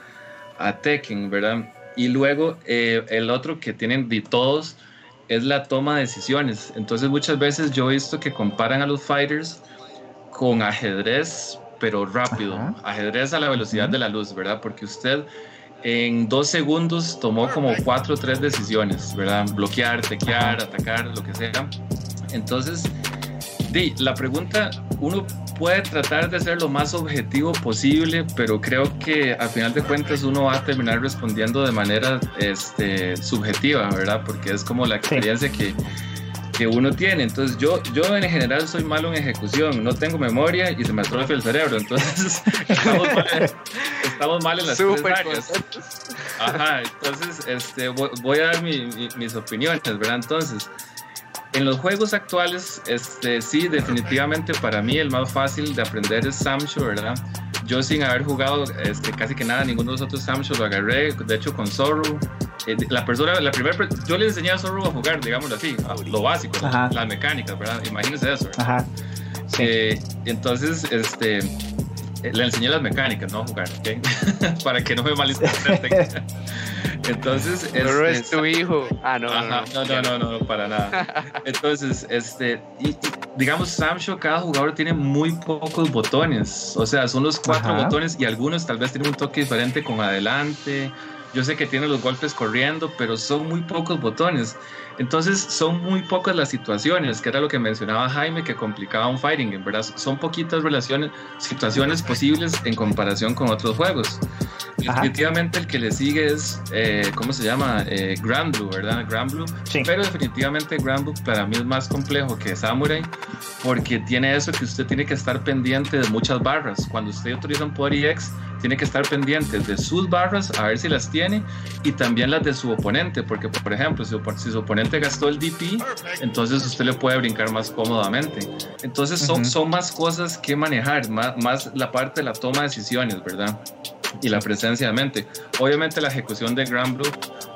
a Tekken, ¿verdad? Y luego, eh, el otro que tienen de todos es la toma de decisiones. Entonces, muchas veces yo he visto que comparan a los fighters con ajedrez, pero rápido. Ajá. Ajedrez a la velocidad de la luz, ¿verdad? Porque usted en dos segundos tomó como cuatro o tres decisiones, ¿verdad? Bloquear, tequear, atacar, lo que sea. Entonces, di, la pregunta, uno puede tratar de ser lo más objetivo posible, pero creo que al final de cuentas uno va a terminar respondiendo de manera este, subjetiva, ¿verdad? Porque es como la experiencia que, que uno tiene. Entonces yo, yo en general soy malo en ejecución, no tengo memoria y se me atrofia el cerebro. Entonces <laughs> estamos mal, estamos mal en las Súper tres áreas. Ajá, entonces este, voy, voy a dar mi- mi- mis opiniones, ¿verdad? Entonces, en los juegos actuales, este, sí, definitivamente para mí el más fácil de aprender es Samsho, ¿verdad? Yo sin haber jugado este, casi que nada, ninguno de los otros Samsho lo agarré, de hecho con Zorro. eh, la persona, la primera, yo le enseñé a Zorro a jugar, digámoslo así, a lo básico. Ajá. las mecánicas, ¿verdad? Imagínense eso. ¿verdad? Ajá. Eh, entonces, este, eh, le enseñé las mecánicas, no a jugar, ¿ok? <laughs> Para que no me malinterpreten. <laughs> entonces, Pero este, es tu hijo. Ah, no. Ajá, no, no, no, no, no, para nada. <laughs> Entonces, este, y, y, digamos, Samsho, cada jugador tiene muy pocos botones. O sea, son los cuatro Ajá. botones y algunos tal vez tienen un toque diferente con adelante. Yo sé que tiene los golpes corriendo, pero son muy pocos botones. Entonces, son muy pocas las situaciones, que era lo que mencionaba Jaime, que complicaba un fighting game, ¿verdad? Son poquitas relaciones, situaciones posibles en comparación con otros juegos. Ajá. Definitivamente el que le sigue es, eh, ¿cómo se llama? Eh, Grand Blue, ¿verdad? Grand Blue. Sí. Pero definitivamente Grand Blue para mí es más complejo que Samurai porque tiene eso que usted tiene que estar pendiente de muchas barras. Cuando usted utiliza un poder EX, tiene que estar pendiente de sus barras, a ver si las tiene, y también las de su oponente, porque por ejemplo, si, si su oponente gastó el DP, entonces usted le puede brincar más cómodamente. Entonces son, Ujú. son más cosas que manejar, más, más la parte de la toma de decisiones, ¿verdad? Y la presencia de mente. Obviamente la ejecución de Grand Blue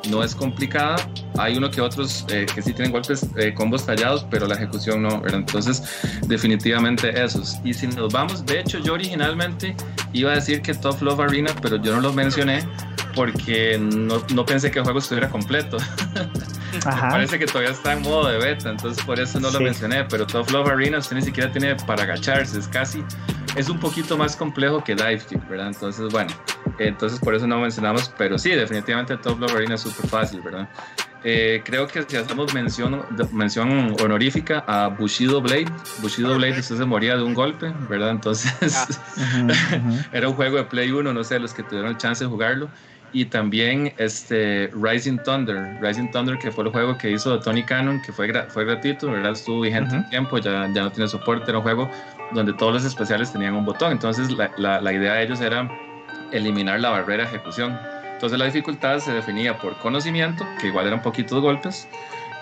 no es complicada. Hay uno que otros eh, que sí tienen golpes, eh, combos tallados, pero la ejecución no, ¿verdad? Entonces, definitivamente esos. Y si nos vamos, de hecho, yo originalmente iba a decir que Tough Love Arena, pero yo no lo mencioné porque no, no pensé que el juego estuviera completo. <laughs> Ajá. Parece que todavía está en modo de beta, entonces por eso no lo Sí. mencioné. Pero Tough Love Arena usted ni siquiera tiene para agacharse, es casi, es un poquito más complejo que Dive Kick, ¿verdad? Entonces, bueno, entonces por eso no mencionamos, pero sí, definitivamente Tough Love Arena es súper fácil, ¿verdad? Eh, creo que si hacemos mención, mención honorífica a Bushido Blade, Bushido Blade usted se moría de un golpe, ¿verdad? Entonces <laughs> ujú. era un juego de Play 1, no sé, los que tuvieron el chance de jugarlo. Y también este Rising Thunder, Rising Thunder que fue el juego que hizo Tony Cannon, que fue, gra- fue gratuito, ¿verdad? Estuvo vigente un Ujú. tiempo, ya, ya no tiene soporte, era un juego donde todos los especiales tenían un botón. Entonces la, la, la idea de ellos era eliminar la barrera de ejecución. Entonces la dificultad se definía por conocimiento, que igual eran poquitos golpes,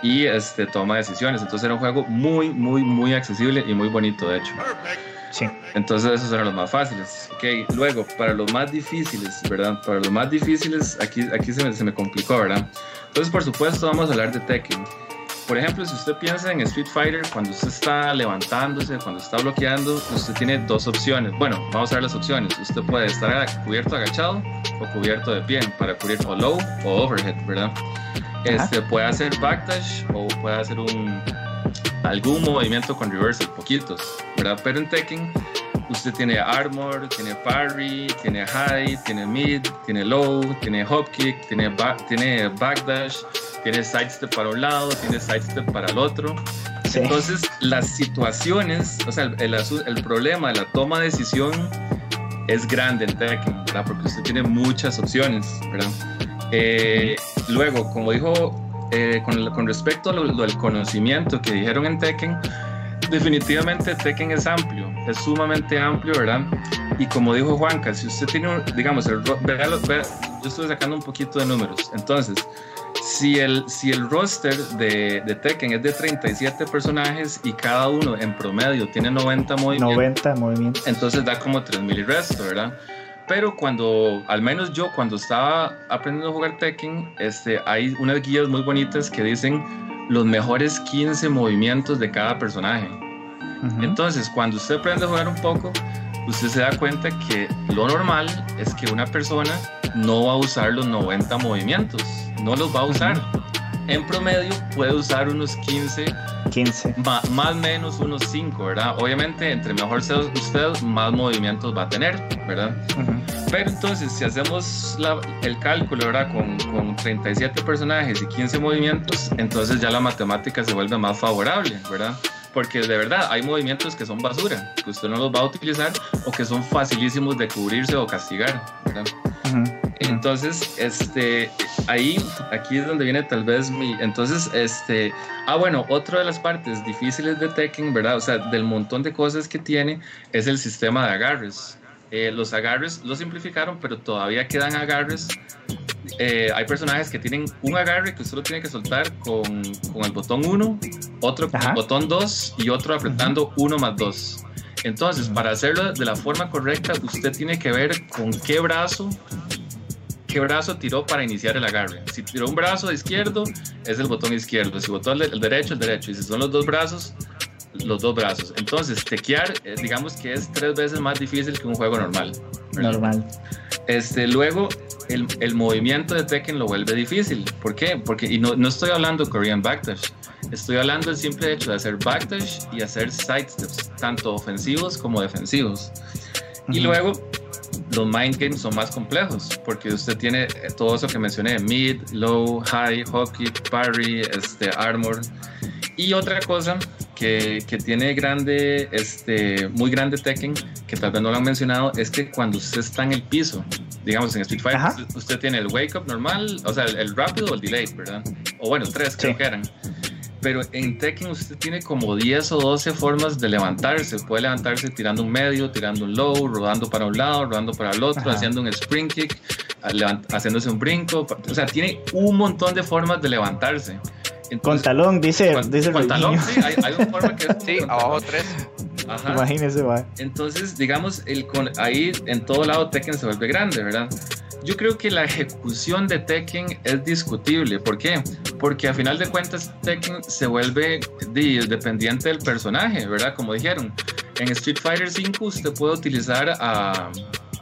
y este, toma de decisiones. Entonces era un juego muy, muy, muy accesible y muy bonito, de hecho. Sí. Entonces esos eran los más fáciles. Ok, luego, para los más difíciles, ¿verdad? Para los más difíciles, aquí, aquí se, me, se me complicó, ¿verdad? Entonces, por supuesto, vamos a hablar de Tekken. por ejemplo, si usted piensa en Street Fighter, cuando usted está levantándose, cuando está bloqueando, usted tiene dos opciones. Bueno, vamos a ver las opciones. Usted puede estar cubierto agachado o cubierto de pie para cubrir o low o overhead, ¿verdad? Este, puede hacer backdash o puede hacer un, algún movimiento con reversal, poquitos, ¿verdad? Pero en Tekken usted tiene armor, tiene parry, tiene high, tiene mid, tiene low, tiene hop kick, tiene, tiene backdash, tiene sidestep para un lado, tiene sidestep para el otro. Entonces, las situaciones, o sea, el, el, problema de la toma de decisión es grande en Tekken, ¿verdad? Porque usted tiene muchas opciones, ¿verdad? Eh, luego, como dijo, eh, con, con, respecto al conocimiento que dijeron en Tekken, definitivamente Tekken es amplio, es sumamente amplio, ¿verdad? Y como dijo Juanca, si usted tiene, digamos, el, yo estoy sacando un poquito de números, entonces, si el, si el roster de, de, Tekken es de 37 personajes y cada uno en promedio tiene 90 movimientos, 90 movimientos. entonces da como 3000 y resto, ¿verdad? Pero cuando, al menos yo, cuando estaba aprendiendo a jugar Tekken, este, hay unas guías muy bonitas que dicen los mejores 15 movimientos de cada personaje. Entonces, cuando usted aprende a jugar un poco, usted se da cuenta que lo normal es que una persona no va a usar los 90 movimientos, no los va a usar. En promedio puede usar unos 15, 15. Más, o menos unos 5, ¿verdad? Obviamente, entre mejor sea usted, más movimientos va a tener, ¿verdad? Pero entonces, si hacemos el cálculo, ¿verdad? Con, con 37 personajes y 15 movimientos, entonces ya la matemática se vuelve más favorable, ¿verdad? porque de verdad hay movimientos que son basura, que usted no los va a utilizar o que son facilísimos de cubrirse o castigar, ¿verdad? Entonces, este, ahí, aquí es donde viene tal vez mi, entonces, este, ah, bueno, otra de las partes difíciles de Tekken, ¿verdad? O sea, del montón de cosas que tiene, es el sistema de agarres. Eh, los agarres lo simplificaron, pero todavía quedan agarres. Eh, hay personajes que tienen un agarre que usted lo tiene que soltar con, con el botón 1, otro con el botón 2 y otro apretando 1 más 2. Entonces, para hacerlo de la forma correcta, usted tiene que ver con qué brazo qué brazo tiró para iniciar el agarre. Si tiró un brazo izquierdo, es el botón izquierdo. Si botó el derecho, el derecho. Y si son los dos brazos, los dos brazos. Entonces, tequear, eh, digamos que es tres veces más difícil que un juego normal. Normal. Este, luego, el, el, movimiento de Tekken lo vuelve difícil. ¿Por qué? Porque, y no, no estoy hablando Korean Backdash, estoy hablando del simple hecho de hacer backdash y hacer sidesteps, tanto ofensivos como defensivos. Y luego, los mind games son más complejos porque usted tiene eh, todo eso que mencioné: mid, low, high, hockey, parry, este, armor. Y otra cosa que, que, tiene grande, este, muy grande Tekken, que tal vez no lo han mencionado, es que cuando usted está en el piso, digamos en Street Fighter, usted, tiene el wake up normal, o sea, el, rápido o el delay, ¿verdad? O bueno, tres creo que eran pero en Tekken usted tiene como 10 o 12 formas de levantarse. Puede levantarse tirando un medio, tirando un low, rodando para un lado, rodando para el otro, haciendo un spring kick, haciéndose un brinco. O sea, tiene un montón de formas de levantarse. con talón, dice, con, dice con talón, sí, hay, hay, una forma que es Sí, abajo tres. Ajá. Imagínese, va. Entonces, digamos, el con, ahí en todo lado Tekken se vuelve grande, ¿verdad? Yo creo que la ejecución de Tekken es discutible. ¿Por qué? Porque a final de cuentas Tekken se vuelve dependiente del personaje, ¿verdad? Como dijeron. En Street Fighter V usted puede utilizar a...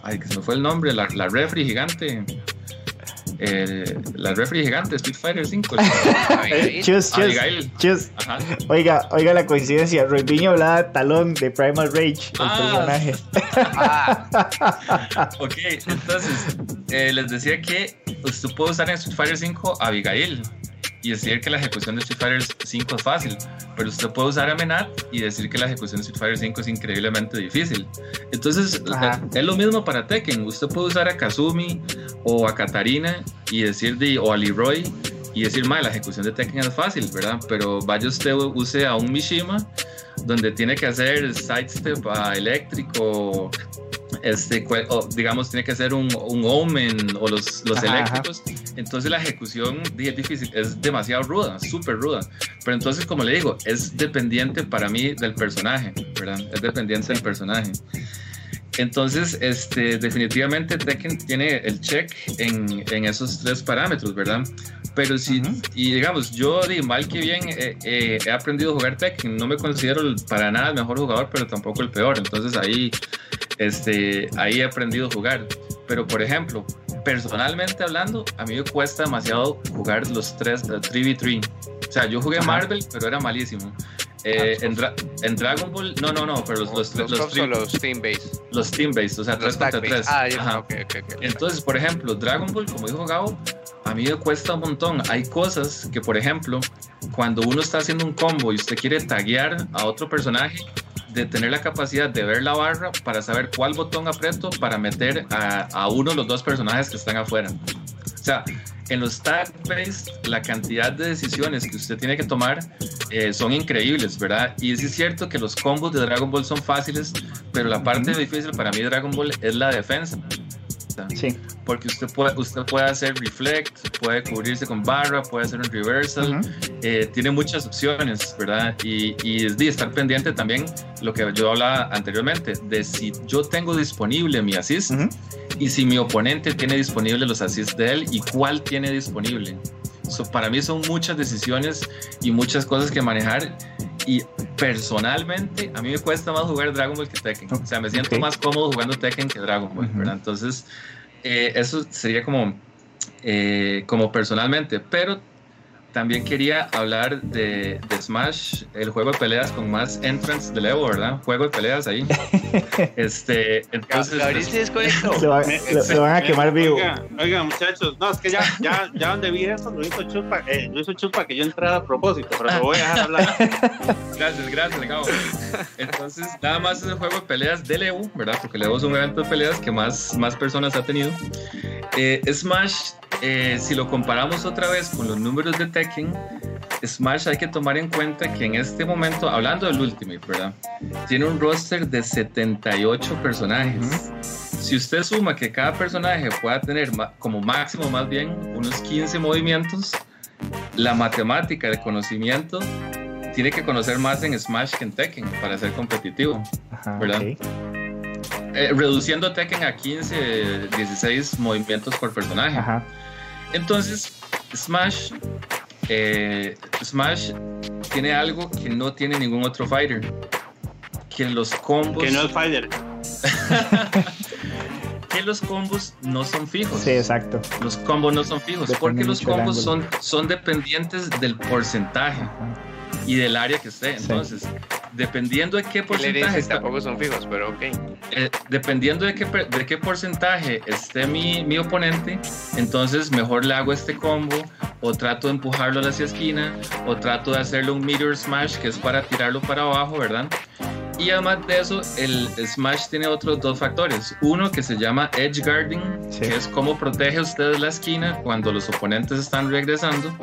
Ay, que se me fue el nombre, la, la refri gigante. Eh, la refri gigante Street Fighter 5. <laughs> chus, chus, chus. Oiga, oiga la coincidencia. Robinho hablaba talón de Primal Rage, el ah. personaje. Ah. <laughs> ok, entonces eh, les decía que usted puede usar en Street Fighter 5 a Abigail y decir que la ejecución de Street Fighter 5 es fácil, pero usted puede usar a Menat y decir que la ejecución de Street Fighter 5 es increíblemente difícil. Entonces, es lo mismo para Tekken. Usted puede usar a Kazumi o a Katarina y decir, de, o a Leroy y decir, la ejecución de Tekken es fácil, ¿verdad? Pero vaya usted use a un Mishima donde tiene que hacer sidestep a eléctrico, este, digamos, tiene que ser un, un Omen o los, los eléctricos. Entonces la ejecución es difícil, es demasiado ruda, súper ruda. Pero entonces, como le digo, es dependiente para mí del personaje, ¿verdad? Es dependiente del personaje. Entonces, este, definitivamente Tekken tiene el check en, en esos tres parámetros, ¿verdad? Pero si, y digamos, yo mal que bien eh, eh, he aprendido a jugar Tekken, no me considero para nada el mejor jugador, pero tampoco el peor, entonces ahí, este, ahí he aprendido a jugar. Pero por ejemplo, personalmente hablando, a mí me cuesta demasiado jugar los tres, 3v3. O sea, yo jugué Marvel, pero era malísimo. Eh, en, en, Dragon Ball, no, no, no, pero los, los, los, los, los team base. Los team base, o sea, 3 contra 3. Ah, ya, okay, okay, okay, Entonces, por ejemplo, Dragon Ball, como dijo Gabo, a mí me cuesta un montón. Hay cosas que, por ejemplo, cuando uno está haciendo un combo y usted quiere taguear a otro personaje, de tener la capacidad de ver la barra para saber cuál botón aprieto para meter a, a uno de los dos personajes que están afuera. O sea, en los tag based la cantidad de decisiones que usted tiene que tomar eh, son increíbles, ¿verdad? Y es cierto que los combos de Dragon Ball son fáciles, pero la parte difícil para mí de Dragon Ball es la defensa. Sí. Porque usted puede, usted puede hacer reflect, puede cubrirse con barra, puede hacer un reversal, eh, tiene muchas opciones, ¿verdad? Y, y de estar pendiente también lo que yo hablaba anteriormente, de si yo tengo disponible mi assist y si mi oponente tiene disponible los assists de él y cuál tiene disponible. para mí son muchas decisiones y muchas cosas que manejar y personalmente a mí me cuesta más jugar Dragon Ball que Tekken. O sea, me siento más cómodo jugando Tekken que Dragon Ball, ¿verdad? Entonces, eh, eso sería como, eh, como personalmente, pero también quería hablar de, de, Smash, el juego de peleas con más entrants de Evo, ¿verdad? Juego de peleas ahí. <laughs> este, entonces. Se, va, <laughs> se, van a quemar vivo. Oiga, oiga, muchachos, no, es que ya, ya, ya donde vi eso lo hizo Chupa, eh, lo hizo Chupa que yo entrara a propósito, pero te voy a dejar hablar. <laughs> gracias, gracias, Gabo. Entonces, nada más es el juego de peleas del Evo, ¿verdad? Porque el Evo es un evento de peleas que más, más personas ha tenido. Eh, Smash, eh, si lo comparamos otra vez con los números de Smash hay que tomar en cuenta que en este momento, hablando del Ultimate, ¿verdad? Tiene un roster de 78 personajes. Si usted suma que cada personaje pueda tener como máximo más bien unos 15 movimientos, la matemática de conocimiento tiene que conocer más en Smash que en Tekken para ser competitivo, ¿verdad? Eh, reduciendo Tekken a 15, 16 movimientos por personaje. Entonces, Smash, eh, Smash tiene algo que no tiene ningún otro fighter. Que los combos. Que no es fighter. <laughs> que los combos no son fijos. Sí, exacto. Los combos no son fijos. porque los combos son, son dependientes del porcentaje y del área que esté. Entonces, dependiendo de qué porcentaje. Está, tampoco son fijos, pero ok. Eh, dependiendo de qué, de qué porcentaje esté mi, mi, oponente, entonces mejor le hago este combo, o trato de empujarlo hacia esquina, o trato de hacerle un meteor smash, que es para tirarlo para abajo, ¿verdad? Y además de eso, el Smash tiene otros dos factores. Uno que se llama Edge Guarding, que es cómo protege usted la esquina cuando los oponentes están regresando.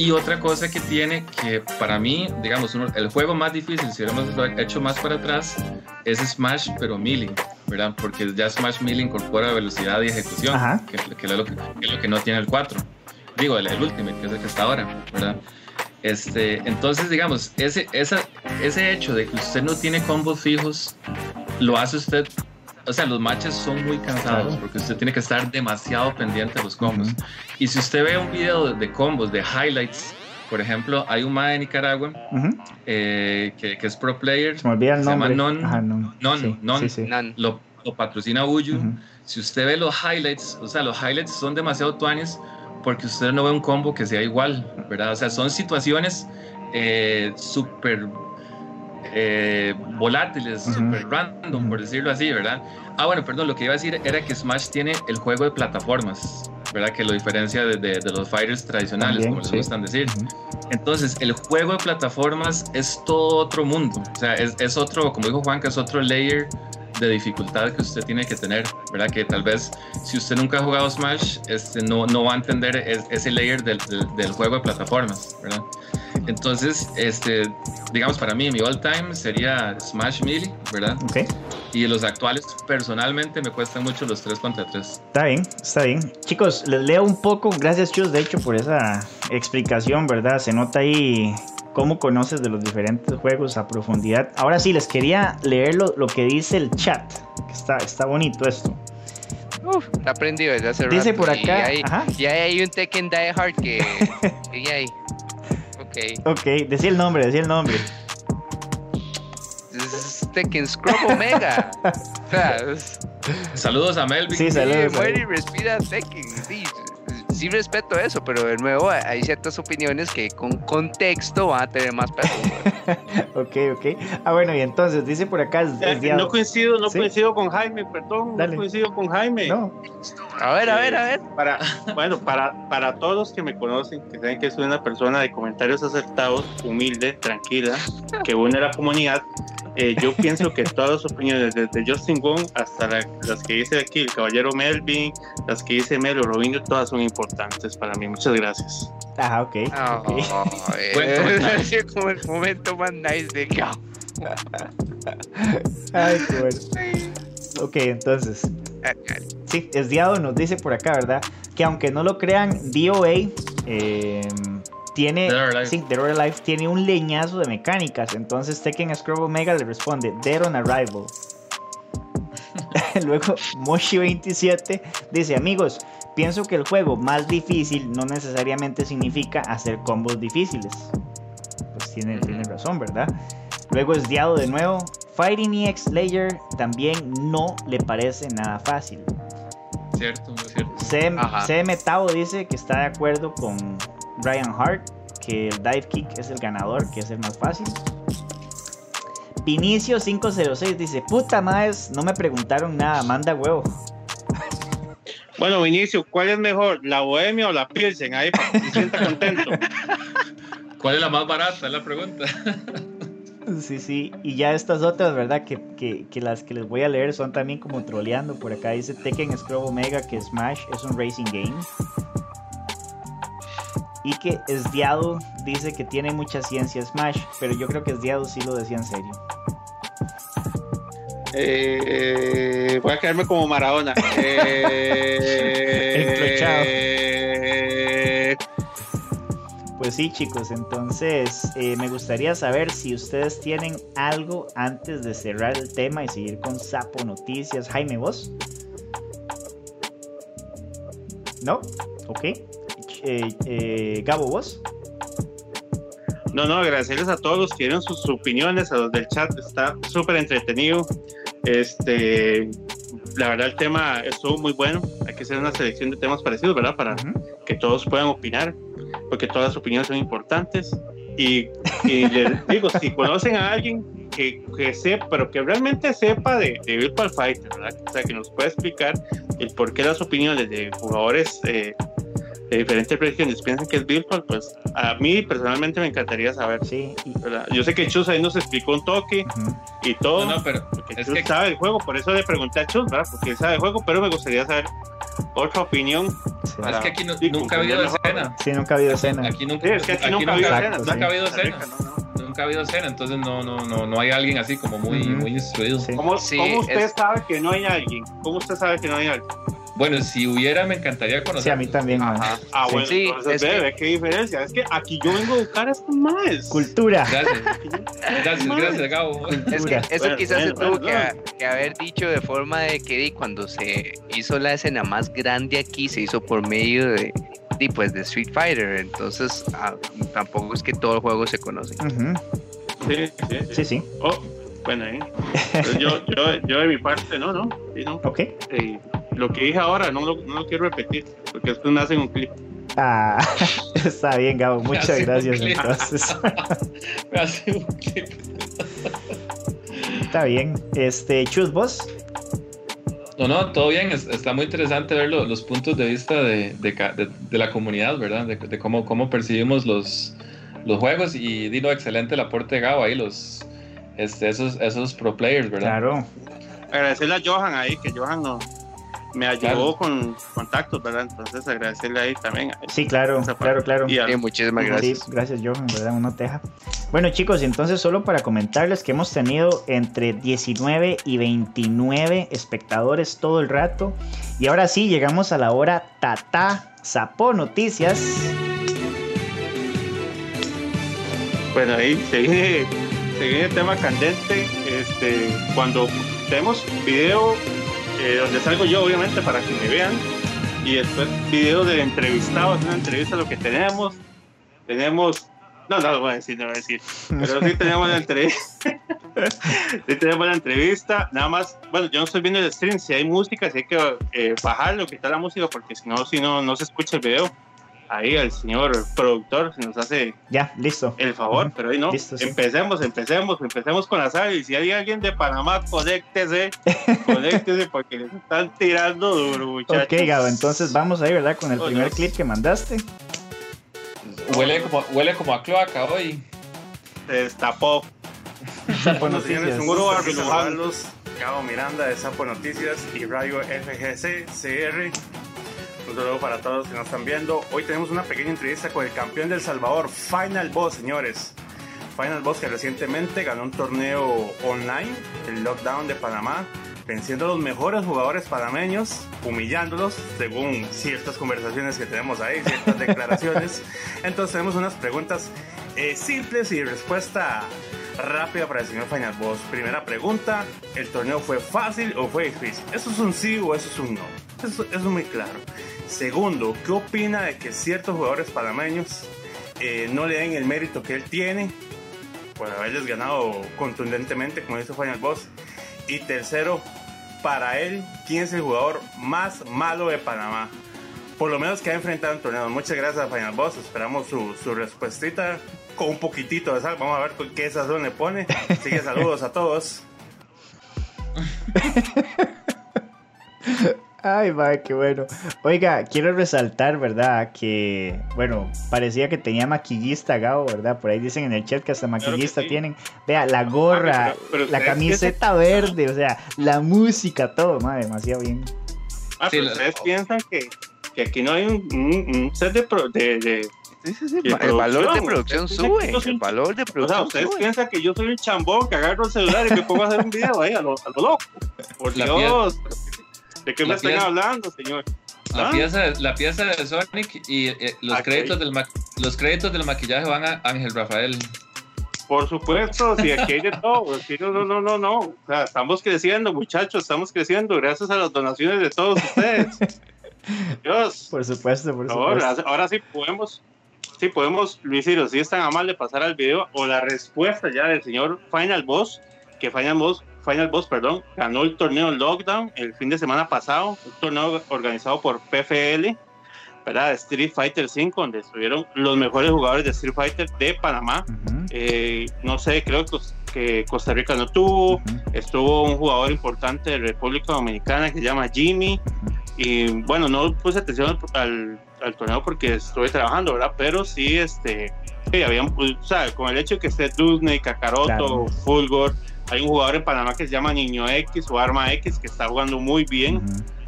Y otra cosa que tiene que para mí, digamos, uno, el juego más difícil, si hubiéramos hecho más para atrás, es Smash, pero Melee, ¿verdad? Porque ya Smash Melee incorpora velocidad y ejecución, que, que, es lo que, es lo que no tiene el 4. Digo, el, el Ultimate, que es el que está ahora, ¿verdad? Este, entonces, digamos, ese, esa, ese hecho de que usted no tiene combos fijos, lo hace usted o sea, los matches son muy cansados porque usted tiene que estar demasiado pendiente de los combos. Y si usted ve un video de, combos, de highlights, por ejemplo, hay un MAE de Nicaragua eh, que, que, es pro player. Se me olvida el nombre. Se llama Non. non, non, Lo, lo, patrocina Uyu. Si usted ve los highlights, o sea, los highlights son demasiado tuanes porque usted no ve un combo que sea igual, ¿verdad? O sea, son situaciones eh, súper eh, volátiles, super random, por decirlo así, ¿verdad? Ah, bueno, perdón, lo que iba a decir era que Smash tiene el juego de plataformas, ¿verdad? Que lo diferencia de, de, los fighters tradicionales, como les gustan decir. Entonces, el juego de plataformas es todo otro mundo, o sea, es, es otro, como dijo Juan, que es otro layer de dificultad que usted tiene que tener, ¿verdad? Que tal vez si usted nunca ha jugado Smash, este, no, no va a entender ese layer del, del, juego de plataformas, ¿verdad? Entonces, este, digamos, para mí, mi all time sería Smash Melee, ¿verdad? Ok. Y los actuales, personalmente, me cuestan mucho los 3 contra 3. Está bien, está bien. Chicos, les leo un poco, gracias Chus, de hecho, por esa explicación, ¿verdad? Se nota ahí cómo conoces de los diferentes juegos a profundidad. Ahora sí, les quería leer lo, lo que dice el chat, está, está bonito esto. Uf, está aprendido desde hace Dice rato, por y acá, hay- ajá. Y ahí hay un Tekken Die Hard que. <laughs> y ahí. Ok. Ok, decía el nombre, decía el nombre. Tekken Scrub Omega. <laughs> o sea, es- Saludos a Melvin. Sí, sí, saludos. muere y respira Tekken. Sí, sí respeto eso, pero de nuevo hay ciertas opiniones que con contexto van a tener más peso. <laughs> Ok, ok. Ah, bueno, y entonces dice por acá. es- Eh, es diablo. No coincido, no Sí. coincido con Jaime, perdón, Dale. no coincido con Jaime. No, A ver, a ver, a ver. Para, bueno, para, para todos los que me conocen, que saben que soy una persona de comentarios acertados, humilde, tranquila, que une a la comunidad, eh, yo pienso que todas las opiniones, desde Justin Wong hasta la- las que dice aquí el caballero Melvin, las que dice Melo Robinho, todas son importantes para mí. Muchas gracias. Ajá, ok. Oh, ok. Buen <laughs> comentario. es como el momento más nice de que. Ay, qué bueno. Ok, entonces. Sí, Esdiado nos dice por acá, ¿verdad? Que aunque no lo crean, DOA eh, tiene. Sí, Dead or Alive tiene un leñazo de mecánicas. Entonces Tekken Scrub Omega le responde Dead on Arrival. <laughs> Luego Moshi27 dice: Amigos, pienso que el juego más difícil no necesariamente significa hacer combos difíciles. Pues tiene, tiene razón, ¿verdad? Luego es Diado de nuevo. Fighting EX Slayer también no le parece nada fácil. Cierto, muy cierto. CM, Ajá. CM Tao dice que está de acuerdo con Ryan Hart, que el dive kick es el ganador, que es el más fácil. Vinicio 506 dice, puta más, no me preguntaron nada, manda huevo. <laughs> Bueno, Vinicio, ¿cuál es mejor, la Bohemia o la Pilsen? Ahí para que se sienta contento. <laughs> ¿Cuál es la más barata? Es la pregunta. <laughs> Sí, sí, y ya estas otras, ¿verdad? Que, que- que las que les voy a leer son también como troleando. Por acá dice Tekken Scrub Omega que Smash es un racing game. Y que Esdiado dice que tiene mucha ciencia Smash, pero yo creo que Esdiado sí lo decía en serio. Eh, voy a quedarme como Maradona. <laughs> Eh, Pues sí, chicos, entonces eh, me gustaría saber si ustedes tienen algo antes de cerrar el tema y seguir con Sapo Noticias. Jaime, ¿vos? ¿No? Ok. Eh, eh, Gabo, ¿vos? No, no, agradecerles a todos los que dieron sus opiniones, a los del chat, está súper entretenido. Este, la verdad el tema estuvo muy bueno, hay que hacer una selección de temas parecidos, ¿verdad? Para Ujú. que todos puedan opinar, porque todas las opiniones son importantes. Y, y les <laughs> digo, si conocen a alguien que, que sepa, pero que realmente sepa de, de Virtual Fighter, ¿verdad? O sea, que nos pueda explicar el por qué las opiniones de jugadores eh, de diferentes regiones piensan que es Virtual, pues a mí personalmente me encantaría saber. Sí. ¿verdad? Yo sé que Chus ahí nos explicó un toque ujú. y todo. No, no, pero es Chus que sabe el juego, por eso le pregunté a Chus, ¿verdad? Porque él sabe el juego, pero me gustaría saber otra opinión. Sí. Para- es que aquí no- sí, nunca ha habido escena. Sí, nunca ha habido escena. Aquí nunca, Sí, es que aquí aquí nunca ha habido sí. nunca ha habido escena. Nunca ha habido escena, entonces no, no, no, no hay alguien así como muy, Ujú. muy instruido. Sí. ¿Cómo, Sí, cómo usted es- sabe que no hay alguien? ¿Cómo usted sabe que no hay alguien? Bueno, si hubiera, me encantaría conocer. Sí, a mí también. Ajá. Ah, Sí. bueno, Sí, entonces es que- qué diferencia. Es que aquí yo vengo a buscar a estos más. Cultura. Gracias. <laughs> Gracias, gracias, Gabo. Es que Cultura. eso Bueno, quizás se bueno, tuvo que, bueno. que haber dicho de forma de que di, cuando se hizo la escena más grande aquí se hizo por medio de, di, pues, de Street Fighter. Entonces ah, tampoco es que todo el juego se conoce. Sí, sí, sí. Sí, sí. Oh, bueno, ahí. Entonces, yo, yo, yo de mi parte, no, no. Sí, no. Ok. Eh, lo que dije ahora no lo, no lo quiero repetir, porque después me hacen un clip. Ah, <laughs> está bien, Gabo. Muchas gracias. Entonces, <laughs> <laughs> Me hace un clip. está bien. Este, Chus, vos. No, no, todo bien. es- está muy interesante ver lo- los puntos de vista de, de ca- de- de la comunidad, ¿verdad? De, de cómo, cómo percibimos los, los juegos y Dino, excelente el aporte de Gabo ahí, los, este, esos, esos pro players, ¿verdad? Claro. Agradecerle a Johan ahí, que Johan no, me ayudó Claro. con contactos, ¿verdad? Entonces agradecerle ahí también. Sí, claro. Claro, claro. Y a- Sí, muchísimas gracias. Sí, gracias, Johan, ¿verdad? Una teja. Bueno, chicos, y entonces solo para comentarles que hemos tenido entre 19 y 29 espectadores todo el rato. Y ahora sí, llegamos a la hora Tata Sapo Noticias. Bueno, ahí se viene, se viene el tema candente. Este, cuando tenemos video eh, donde salgo yo, obviamente, para que me vean. Y después video de entrevistados, una entrevista lo que tenemos. Tenemos no, no lo voy a decir, no lo voy a decir. Pero sí tenemos la entrevista. <laughs> sí tenemos la entrevista. Nada más, bueno, yo no estoy viendo el stream. Si hay música, si hay que eh, bajarlo, quitar la música, porque si no, si no, no se escucha el video. Ahí el señor productor nos hace ya listo el favor, pero ahí no. Empecemos, empecemos, empecemos con la saga. Y si hay alguien de Panamá, conéctese, <laughs> conéctese porque les están tirando duro, muchachos. Ok, Gabo, entonces vamos ahí, ¿verdad? Con el primer clip que mandaste. Huele como, huele como a cloaca hoy. Se destapó. Sapo Noticias. Un. Gabo Miranda de Sapo Noticias y Radio FGC CR. Un saludo para todos los que nos están viendo. Hoy tenemos una pequeña entrevista con el campeón del Salvador, Final Boss, señores. Final Boss que recientemente ganó un torneo online, el Lockdown de Panamá, venciendo a los mejores jugadores panameños, humillándolos, según ciertas conversaciones que tenemos ahí, ciertas <laughs> declaraciones. Entonces tenemos unas preguntas eh, simples y respuesta rápida para el señor Final Boss. Primera pregunta, ¿el torneo fue fácil o fue difícil? ¿Eso es un sí o eso es un no? Eso, es muy claro. Segundo, ¿qué opina de que ciertos jugadores panameños eh, no le den el mérito que él tiene por haberles ganado contundentemente, como dice Final Boss? Y tercero, para él, ¿quién es el jugador más malo de Panamá? Por lo menos que ha enfrentado en torneo. Muchas gracias, Final Boss. Esperamos su, su respuestita con un poquitito de sal. Vamos a ver qué sazón le pone. Así que saludos a todos. Ay, va, qué bueno. Oiga, quiero resaltar, ¿verdad? Que, bueno, parecía que tenía maquillista Gabo, ¿verdad? Por ahí dicen en el chat que hasta maquillista tienen. Vea, la gorra, la camiseta verde, o sea, la música, todo, madre, demasiado bien. Ah, pero ustedes piensan que, que, aquí no hay un, set de, de, el valor de producción sube. El valor de producción o sea, ustedes piensan que yo soy un chambón que agarro el celular y me pongo a hacer un video ahí a lo, a lo loco. Por Dios. ¿De qué me están hablando, señor? La, ¿Ah? pieza, la pieza de Sonic y eh, los, créditos del los créditos del maquillaje van a Ángel Rafael. Por supuesto, si aquí hay de todo. no, no, no, no, no. O sea, estamos creciendo, muchachos, estamos creciendo gracias a las donaciones de todos ustedes. <laughs> Dios. Por supuesto, por supuesto. Ahora, ahora sí podemos, sí podemos, Luis Ciro, si es tan amable pasar al video o la respuesta ya del señor Final Boss, que Final Boss Final Boss, perdón, ganó el torneo Lockdown el fin de semana pasado, un torneo organizado por PFL, ¿verdad? Street Fighter 5, donde estuvieron los mejores jugadores de Street Fighter de Panamá. Eh, no sé, creo que Costa Rica no tuvo, estuvo un jugador importante de República Dominicana que se llama Jimmy. Y bueno, no puse atención al, torneo porque estuve trabajando, ¿verdad? Pero sí, este, habían, o sea, con el hecho de que esté Disney, Kakaroto, Fulgor, hay un jugador en Panamá que se llama Niño X o Arma X que está jugando muy bien.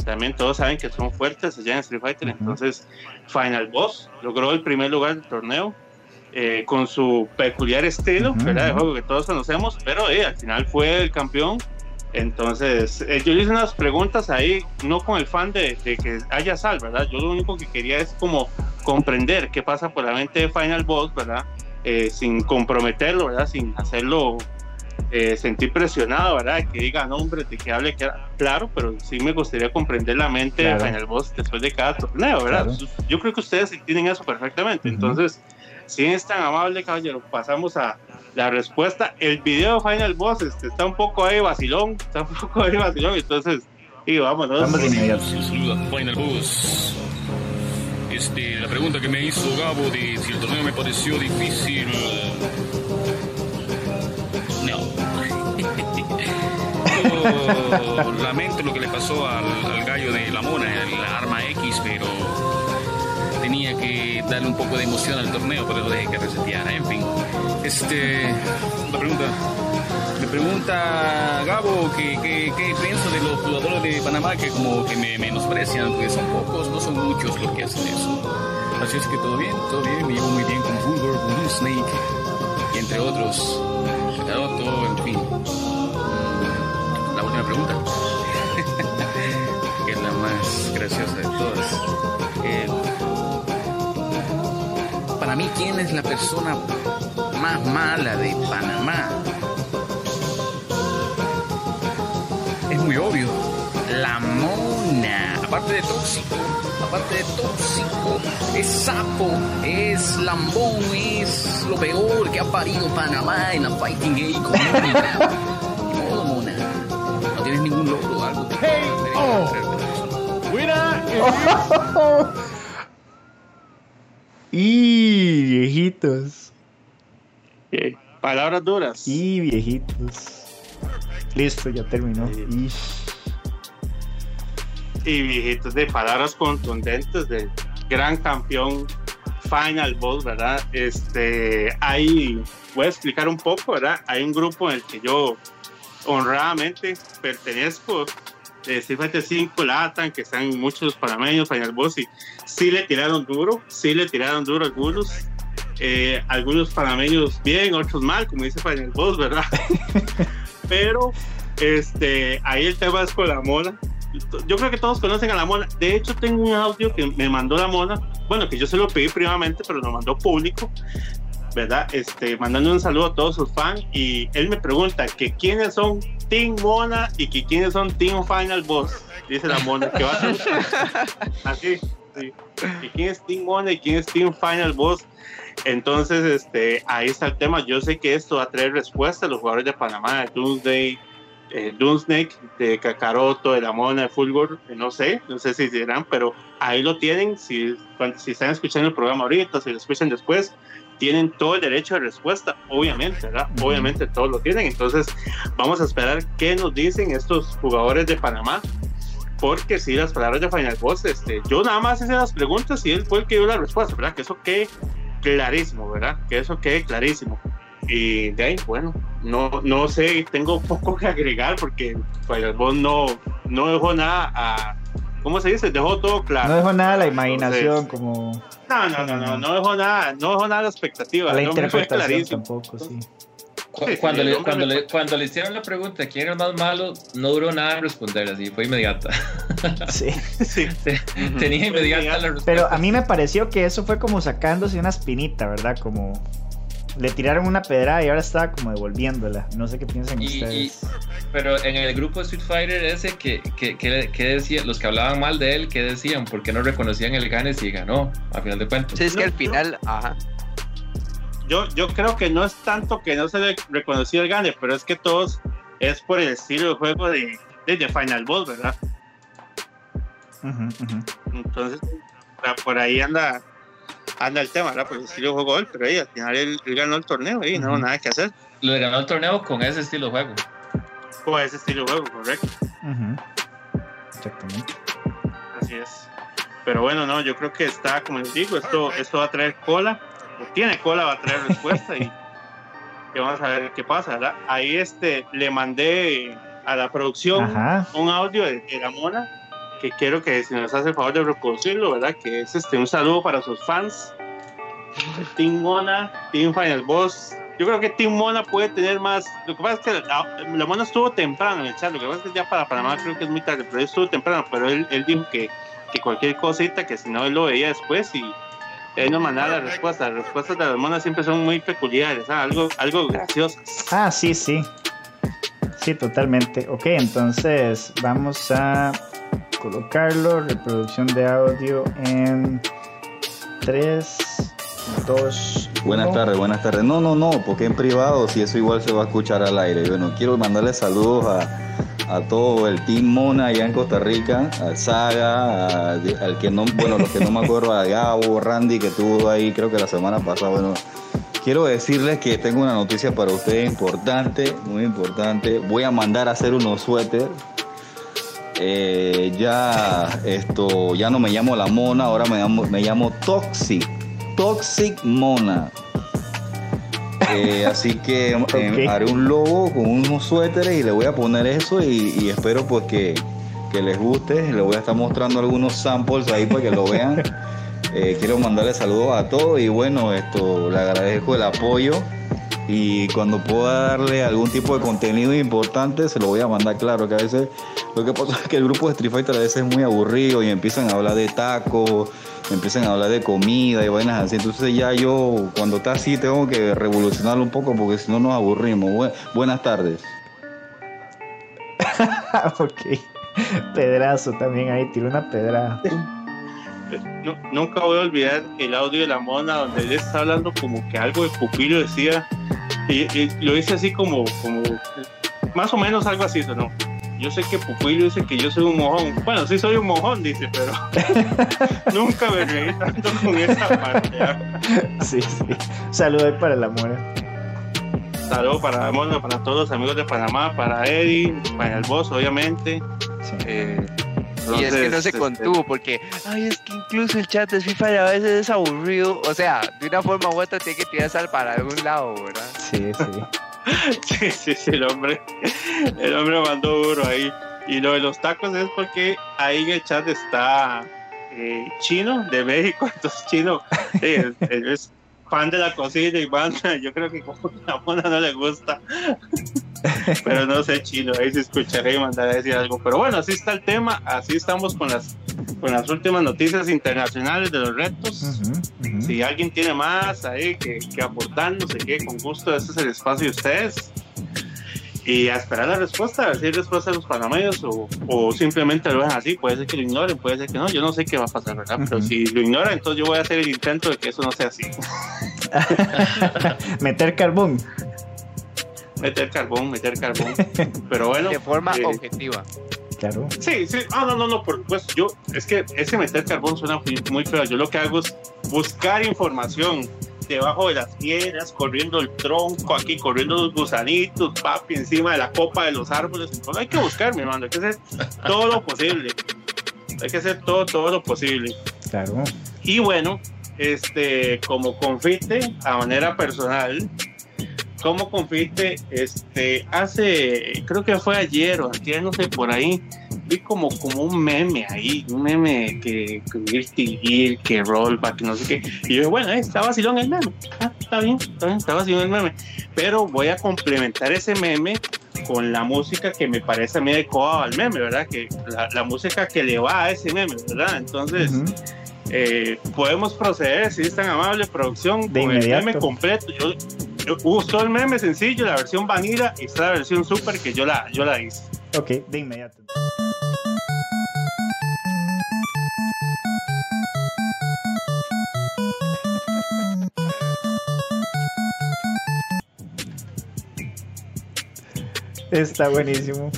También todos saben que son fuertes allá en Street Fighter. Entonces, Final Boss logró el primer lugar del torneo eh, con su peculiar estilo, ¿verdad? De juego que todos conocemos, pero eh, al final fue el campeón. Entonces, eh, yo le hice unas preguntas ahí, no con el fan de, de, que haya sal, ¿verdad? Yo lo único que quería es como comprender qué pasa por la mente de Final Boss, ¿verdad? sin comprometerlo, ¿verdad? Sin hacerlo eh, sentir presionado, ¿verdad? Que diga nombres, de que hable claro, pero sí me gustaría comprender la mente de Final Boss después de cada torneo, ¿verdad? Yo creo que ustedes entienden eso perfectamente. Entonces, si es tan amable, caballero, pasamos a la respuesta. El video de Final Boss este, está un poco ahí vacilón, está un poco ahí vacilón, entonces, y vámonos. Vamos Final Boss. Este, la pregunta que me hizo Gabo de si el torneo me pareció difícil <laughs> lamento lo que le pasó al, gallo de la mona, la arma X, pero tenía que darle un poco de emoción al torneo, pero lo dejé que reseteara, en fin. Este, la pregunta. Me pregunta Gabo que, que, pienso de los jugadores de Panamá que como que me menosprecian, porque son pocos, no son muchos los que hacen eso. Así es que todo bien, todo bien, me llevo muy bien con Fulgor, con Snake, y entre otros, todo, en fin última pregunta, <laughs> que es la más graciosa de todas. ¿Quién es la persona más mala de Panamá? muy obvio. La mona. Aparte de tóxico, aparte de tóxico, es sapo, es lambón, es lo peor que ha parido Panamá en la Fighting. Ni modo, mona. No tienes ningún logro o algo. Hey, Y <laughs> viejitos. Eh, palabras duras. Y viejitos. Listo, ya terminó. Y viejitos de palabras contundentes del gran campeón Final Boss, ¿verdad? Este, ahí voy a explicar un poco, ¿verdad? Hay un grupo en el que yo honradamente pertenezco, de Fighter 5 Latan, que están muchos panameños, Final Boss, y sí le tiraron duro, sí le tiraron duro algunos, eh, algunos panameños bien, otros mal, como dice Final Boss, ¿verdad? <laughs> Pero este, ahí el tema es con la mona. Yo creo que todos conocen a la mona. De hecho, tengo un audio que me mandó la mona. Bueno, que yo se lo pedí privadamente, pero lo mandó público. ¿Verdad? Este, mandando un saludo a todos sus fans. Y él me pregunta que quiénes son Team Mona y que quiénes son Team Final Boss. Dice la mona. Que va a ser <laughs> así. Sí. ¿Y quién es Team Mona y quién es Team Final Boss? Entonces, este, ahí está el tema. Yo sé que esto va a traer respuesta a los jugadores de Panamá, de Doomsday, eh, Doomsnake, de Kakaroto, de la Mona, de Fulgor, eh, no sé, no sé si dirán, pero ahí lo tienen. Si, cuando, si están escuchando el programa ahorita, si lo escuchan después, tienen todo el derecho de respuesta, obviamente, ¿verdad? Obviamente todos lo tienen. Entonces, vamos a esperar qué nos dicen estos jugadores de Panamá. Porque si las palabras de Final Boss, este, yo nada más hice las preguntas y él fue el que dio la respuesta, ¿verdad? Que eso quede clarísimo, ¿verdad? Que eso quede clarísimo. Y de ahí, bueno, no, no sé, tengo poco que agregar porque Final Boss no, no dejó nada a. ¿Cómo se dice? Dejó todo claro. No dejó nada a la imaginación, como. No, no, no, no, no dejó nada, no dejó nada a la expectativa. A la fue interpretación tampoco, sí. Cu- Sí, Cuando, le, cuando, le- cuando le hicieron la pregunta quién era el más malo, no duró nada en responder, así fue inmediata. <laughs> Sí. Sí. Tenía inmediata la respuesta. Pero a mí me pareció que eso fue como sacándose una espinita, ¿verdad? Como le tiraron una pedrada y ahora estaba como devolviéndola. No sé qué piensan Y- y- ustedes. pero en el grupo de Street Fighter ese, que, que, que, que decía, los que hablaban mal de él, ¿qué decían? ¿Por qué no reconocían el gane si ganó? A final de cuentas. Sí, es que No, al final, ajá. Yo, yo creo que no es tanto que no se le reconocido el gane, pero es que todos es por el estilo de juego de, de, de Final Boss, ¿verdad? Entonces, por- ahí anda anda el tema, ¿verdad? Por el estilo de juego él, pero ahí al final él, él ganó el torneo y no Ujú. nada que hacer. Le ganó el torneo con ese estilo de juego. Con ese estilo de juego, correcto. Exactamente. Así es. Pero bueno, no, yo creo que está, como les digo, esto, esto va a traer cola, o tiene cola, va a traer respuesta y, y vamos a ver qué pasa, ¿verdad? Ahí este, le mandé a la producción Ajá. un audio de, de la mona que quiero que si nos hace el favor de reproducirlo, ¿verdad? Que es este, un saludo para sus fans. Team Mona, Team Final Boss. Yo creo que Team Mona puede tener más. Lo que pasa es que la, la Mona estuvo temprano en el chat. Lo que pasa es que ya para Panamá creo que es muy tarde, pero él estuvo temprano. Pero él, él dijo que, que cualquier cosita, que si no él lo veía después y él nos mandaba la respuesta. Las respuestas de las monas siempre son muy peculiares, ¿sabes? algo, algo graciosas. Ah, sí, sí. Sí, totalmente. Ok, entonces vamos a colocarlo. Reproducción de audio en 3, 2, Buenas tardes, buenas tardes. No, no, no, porque en privado, si eso igual se va a escuchar al aire. Bueno, quiero mandarle saludos a, a todo el Team Mona allá en Costa Rica, al Saga, a- al que no, bueno, los que no me acuerdo, a Gabo, Randy, que estuvo ahí creo que la semana pasada. Bueno, quiero decirles que tengo una noticia para ustedes importante, muy importante. Voy a mandar a hacer unos suéteres. Eh, ya esto ya no me llamo la mona, ahora me llamo, me llamo Toxic. Toxic Mona. Eh, así que eh, <laughs> haré un logo con unos suéteres y le voy a poner eso y, y espero pues que, que les guste. Le voy a estar mostrando algunos samples ahí para que lo vean. <laughs> Eh, quiero mandarle saludos a todos y bueno, esto le agradezco el apoyo y cuando pueda darle algún tipo de contenido importante se lo voy a mandar claro que a veces lo que pasa es que el grupo de Street Fighter a veces es muy aburrido y empiezan a hablar de tacos empiezan a hablar de comida y vainas así entonces ya yo cuando está así tengo que revolucionarlo un poco porque si no nos aburrimos Bu- buenas tardes <laughs> ok. Pedrazo también ahí, tiró una pedrada. No- nunca voy a olvidar el audio de la mona donde él está hablando como que algo de pupilo decía y, y lo dice así como, como más o menos algo así, ¿no? Yo sé que Pupilo dice que yo soy un mojón. Bueno, sí soy un mojón, dice, pero <laughs> nunca me reí tanto con esa parte. Sí, sí. Saludo ahí para la mona. Saludos para la mona, para todos los amigos de Panamá, para Eddie, para el boss, obviamente. Eh, y es que no se este, contuvo porque, ay, es que incluso el chat de FIFA a veces es aburrido. O sea, de una forma u otra tiene que tirar sal para algún lado, ¿verdad? Sí, sí. <laughs> Sí, sí, sí, el hombre, el hombre mandó duro ahí. Y lo de los tacos es porque ahí en el chat está eh, Chino de México, <laughs> entonces Chino él es fan de la cocina y banda. Yo creo que como la mona no le gusta. <laughs> <laughs> Pero no sé, Chino, ahí se escucharé y mandaré a decir algo. Pero bueno, así está el tema, así estamos con las, con las últimas noticias internacionales de los retos. Si alguien tiene más ahí que, que aportar, no sé qué, con gusto, este es el espacio de ustedes. Y a esperar la respuesta, a ver si hay respuesta de los panameños o, o simplemente lo ven así. Puede ser que lo ignoren, puede ser que no. Yo no sé qué va a pasar, ¿verdad? Pero si lo ignoran, entonces yo voy a hacer el intento de que eso no sea así. <laughs> Meter carbón. Meter carbón, meter carbón. Pero bueno. De forma eh, objetiva. Claro. Sí, sí. Ah, no, no, no, por supuesto. Yo, es que ese meter carbón suena muy, muy feo. Yo lo que hago es buscar información debajo de las piedras, corriendo el tronco, aquí corriendo los gusanitos, papi, encima de la copa de los árboles. Entonces hay que buscar, mi hermano. Hay que hacer todo lo posible. Hay que hacer todo, todo lo posible. Claro. Y bueno, este, como confite, a manera personal, como confite, este, hace, creo que fue ayer o ayer, no sé, por ahí, vi como, como un meme ahí, un meme que, Guilty Gear, que Rollback, no sé qué. Y yo bueno, está vacilón el meme. Ah, está bien, está bien, está vacilón el meme. Pero voy a complementar ese meme con la música que me parece a mí adecuada al meme, ¿verdad? Que la música que le va a ese meme, ¿verdad? Entonces, eh, podemos proceder, si es tan amable, producción, De con el inmediato. meme completo. Yo, yo uso el meme sencillo, la versión vanilla, y está la versión super que yo la, yo la hice. Ok, de inmediato. Está buenísimo.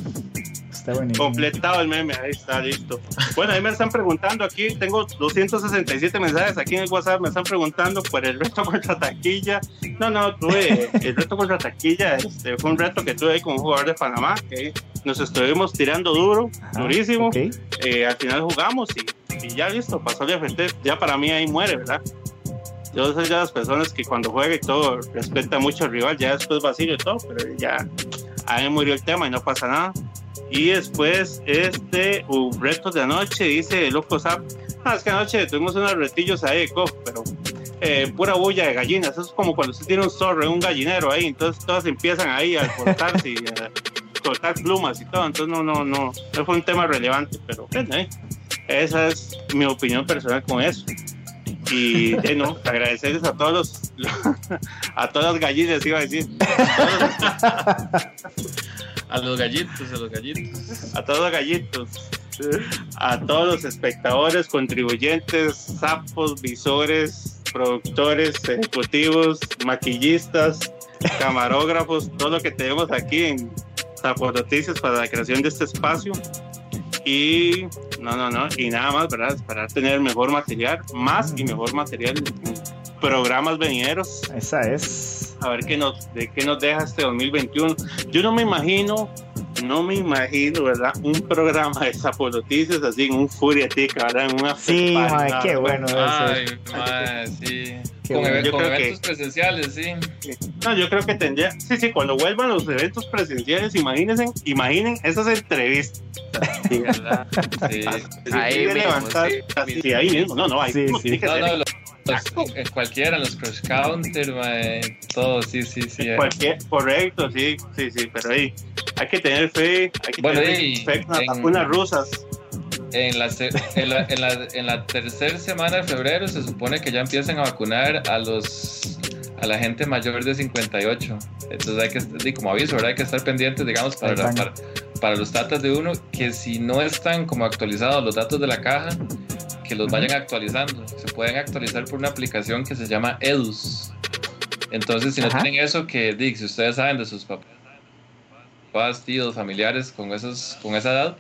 Está buenísimo. Completado el meme, ahí está listo. Bueno, ahí me están preguntando aquí, tengo 267 mensajes aquí en el WhatsApp, me están preguntando por el reto <laughs> contra taquilla. No, no, tuve el reto contra taquilla, este, fue un reto que tuve ahí con un jugador de Panamá, que nos estuvimos tirando duro, durísimo. Eh, al final jugamos y, y ya listo, pasó de frente, ya para mí ahí muere, ¿verdad? Yo soy de las personas que cuando juega y todo respeta mucho al rival, ya después vacío y todo, pero ya ahí murió el tema y no pasa nada. Y después, este, un reto de anoche, dice Loco Zap. Ah, es que anoche tuvimos unos retillos ahí, cof, pero eh, pura bulla de gallinas. Eso es como cuando usted tiene un zorro un gallinero ahí, entonces todas empiezan ahí a cortarse y a cortar plumas y todo. Entonces, no, no, no, no fue un tema relevante, pero bueno, eh, esa es mi opinión personal con eso. Y eh, no, agradecerles a todos los, <laughs> a todas las gallinas, iba a decir. A <laughs> los gallitos, a los gallitos. a todos los gallitos, a todos los espectadores, contribuyentes, sapos, visores, productores, ejecutivos, maquillistas, camarógrafos, todo lo que tenemos aquí en Sapo Noticias para la creación de este espacio. Y no, no, no, y nada más, ¿verdad? Para tener mejor material, más y mejor material, programas venideros. Esa es. A ver qué nos, de qué nos deja este 2021. Yo no me imagino, no me imagino, ¿verdad? Un programa de Sapo Noticias así en un Furiatica, ¿verdad? En una Sí, nada, qué bueno Ay, eso. mae, sí. Qué Con, bueno. eve- Yo con creo que- eventos presenciales, sí. No, yo creo que tendría, sí, sí, cuando vuelvan los eventos presenciales, imagínense, imaginen esas entrevistas. Sí, ¿verdad? Sí. Ahí mismo, levantar, sí. así, sí, ahí mismo, no, no, ahí Sí, mismo sí. tiene que No, ser. no, los, los- en cualquiera, los cross counter, mae, todo, sí, sí, sí. eh. Cualquier, correcto, sí, sí, sí, pero ahí hay que tener fe, hay que Bueno, tener y fe en las en- vacunas rusas. En la, en, la, en, la, en la tercera semana de febrero se supone que ya empiezan a vacunar a los a la gente mayor de 58. Entonces hay que, y como aviso, ¿verdad? Hay que estar pendientes, digamos, para, la- para, para los datos de uno, que si no están como actualizados los datos de la caja, que los vayan actualizando. Se pueden actualizar por una aplicación que se llama Edus. Entonces, si no Ajá. tienen eso, que di, si ustedes saben de sus papás, tíos, familiares con esos, con esa edad,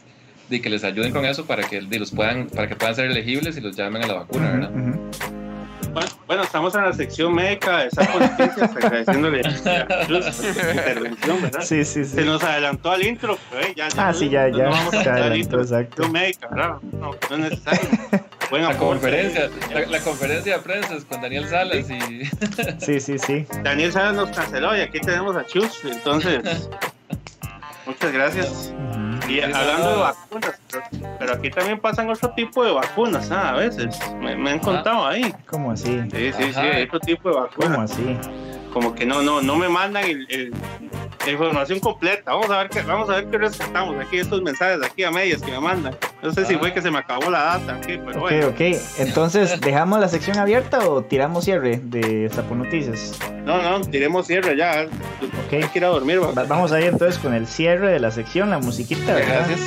di, que les ayuden con eso para que los puedan, para que puedan ser elegibles y los llamen a la vacuna, ¿verdad? Bueno, estamos en la sección médica de Saco Noticias, agradeciéndole <laughs> a Cruz por su intervención, ¿verdad? Sí, sí, sí. Se nos adelantó al intro, pero eh, ya, ya. Ah, sí, ya, no ya. vamos a adelantó, intro. exacto. Médica, ¿verdad? No, no es necesario. <laughs> Buen La conferencia, la, la conferencia de prensa es con Daniel Salas y Sí, sí, sí. Daniel Salas nos canceló y aquí tenemos a Chus, entonces. <laughs> Muchas gracias. Y hablando de vacunas, pero, aquí también pasan otro tipo de vacunas, ¿ah? A veces. Me, me han contado ahí. ¿Cómo así? Sí, sí, sí, Ajá. hay otro tipo de vacunas. ¿Cómo así? Como que no, no, no me mandan el, el- la información completa. Vamos a ver qué, vamos a ver qué rescatamos aquí estos mensajes aquí a medias que me mandan. No sé si fue que se me acabó la data pero Ok, bueno. ok. Entonces, <laughs> ¿dejamos la sección abierta o tiramos cierre de Sapo Noticias? No, no, tiremos cierre ya. Hay que ir a dormir. va. Va- Vamos a ir entonces con el cierre de la sección, la musiquita, ¿verdad? gracias.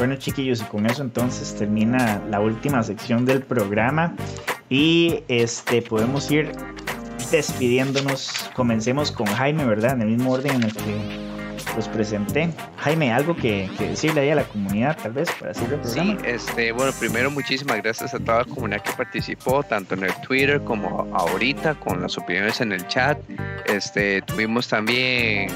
Bueno, chiquillos, y con eso entonces termina la última sección del programa. Y este podemos ir despidiéndonos. Comencemos con Jaime, ¿verdad? En el mismo orden en el que los presenté. Jaime, algo que, que decirle ahí a la comunidad, tal vez, para el Sí, este, bueno, primero muchísimas gracias a toda la comunidad que participó, tanto en el Twitter como ahorita, con las opiniones en el chat. Este, tuvimos también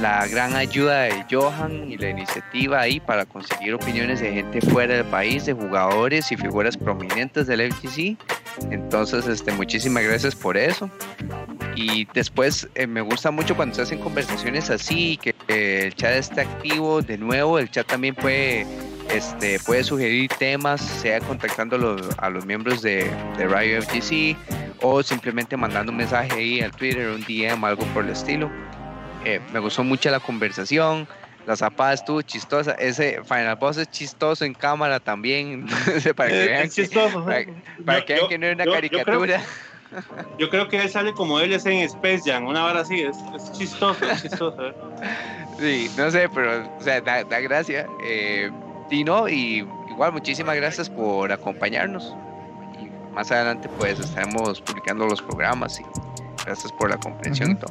la gran ayuda de Johan y la iniciativa ahí para conseguir opiniones de gente fuera del país, de jugadores y figuras prominentes del FGC. Entonces, este, muchísimas gracias por eso. Y después eh, me gusta mucho cuando se hacen conversaciones así, que eh, el chat esté activo. De nuevo, el chat también puede, este, puede sugerir temas, sea contactando a los, miembros de, de Radio FGC o simplemente mandando un mensaje ahí al Twitter, un DM, algo por el estilo. Eh, me gustó mucho la conversación. La zapada estuvo chistosa. Ese Final Boss es chistoso en cámara también. <laughs> para que vean, es chistoso. para, para Yo- que vean yo- que no es una yo- yo creo- caricatura. Yo creo que él sale como él es en Space Jam, una hora así, es, es chistoso, es chistoso. ¿eh? <laughs> Sí, no sé, pero o sea, da, da gracia. Eh, y no, y igual muchísimas gracias por acompañarnos. Y más adelante pues estaremos publicando los programas y gracias por la comprensión y todo.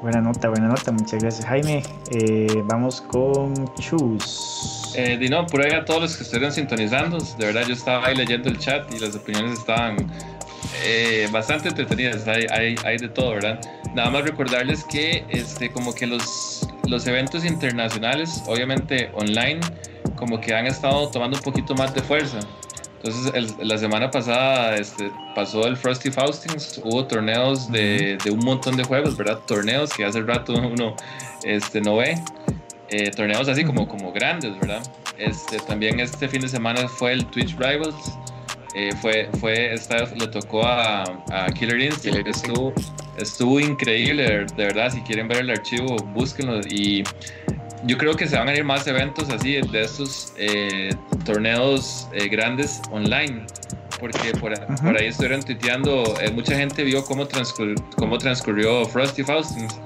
Buena nota, buena nota, muchas gracias. Jaime, eh, vamos con Chus. Eh, di no, por ahí a todos los que estuvieron sintonizando, de verdad yo estaba ahí leyendo el chat y las opiniones estaban eh, bastante entretenidas, hay, hay, hay de todo, ¿verdad? Nada más recordarles que este, como que los, los eventos internacionales, obviamente online, como que han estado tomando un poquito más de fuerza. Entonces, el- la semana pasada este, pasó el Frosty Faustings, hubo torneos de, de un montón de juegos, ¿verdad? Torneos que hace rato uno este, no ve. Eh, torneos así como, como grandes, ¿verdad? Este, también este fin de semana fue el Twitch Rivals. Eh, fue, fue, esta vez le tocó a, a Killer Instinct. Estuvo, estuvo increíble, de verdad. Si quieren ver el archivo, búsquenlo. Y yo creo que se van a ir más eventos así de estos eh, torneos eh, grandes online. Porque por, por ahí estuvieron tuiteando, eh, mucha gente vio cómo, transcur- cómo transcurrió Frosty Faustings.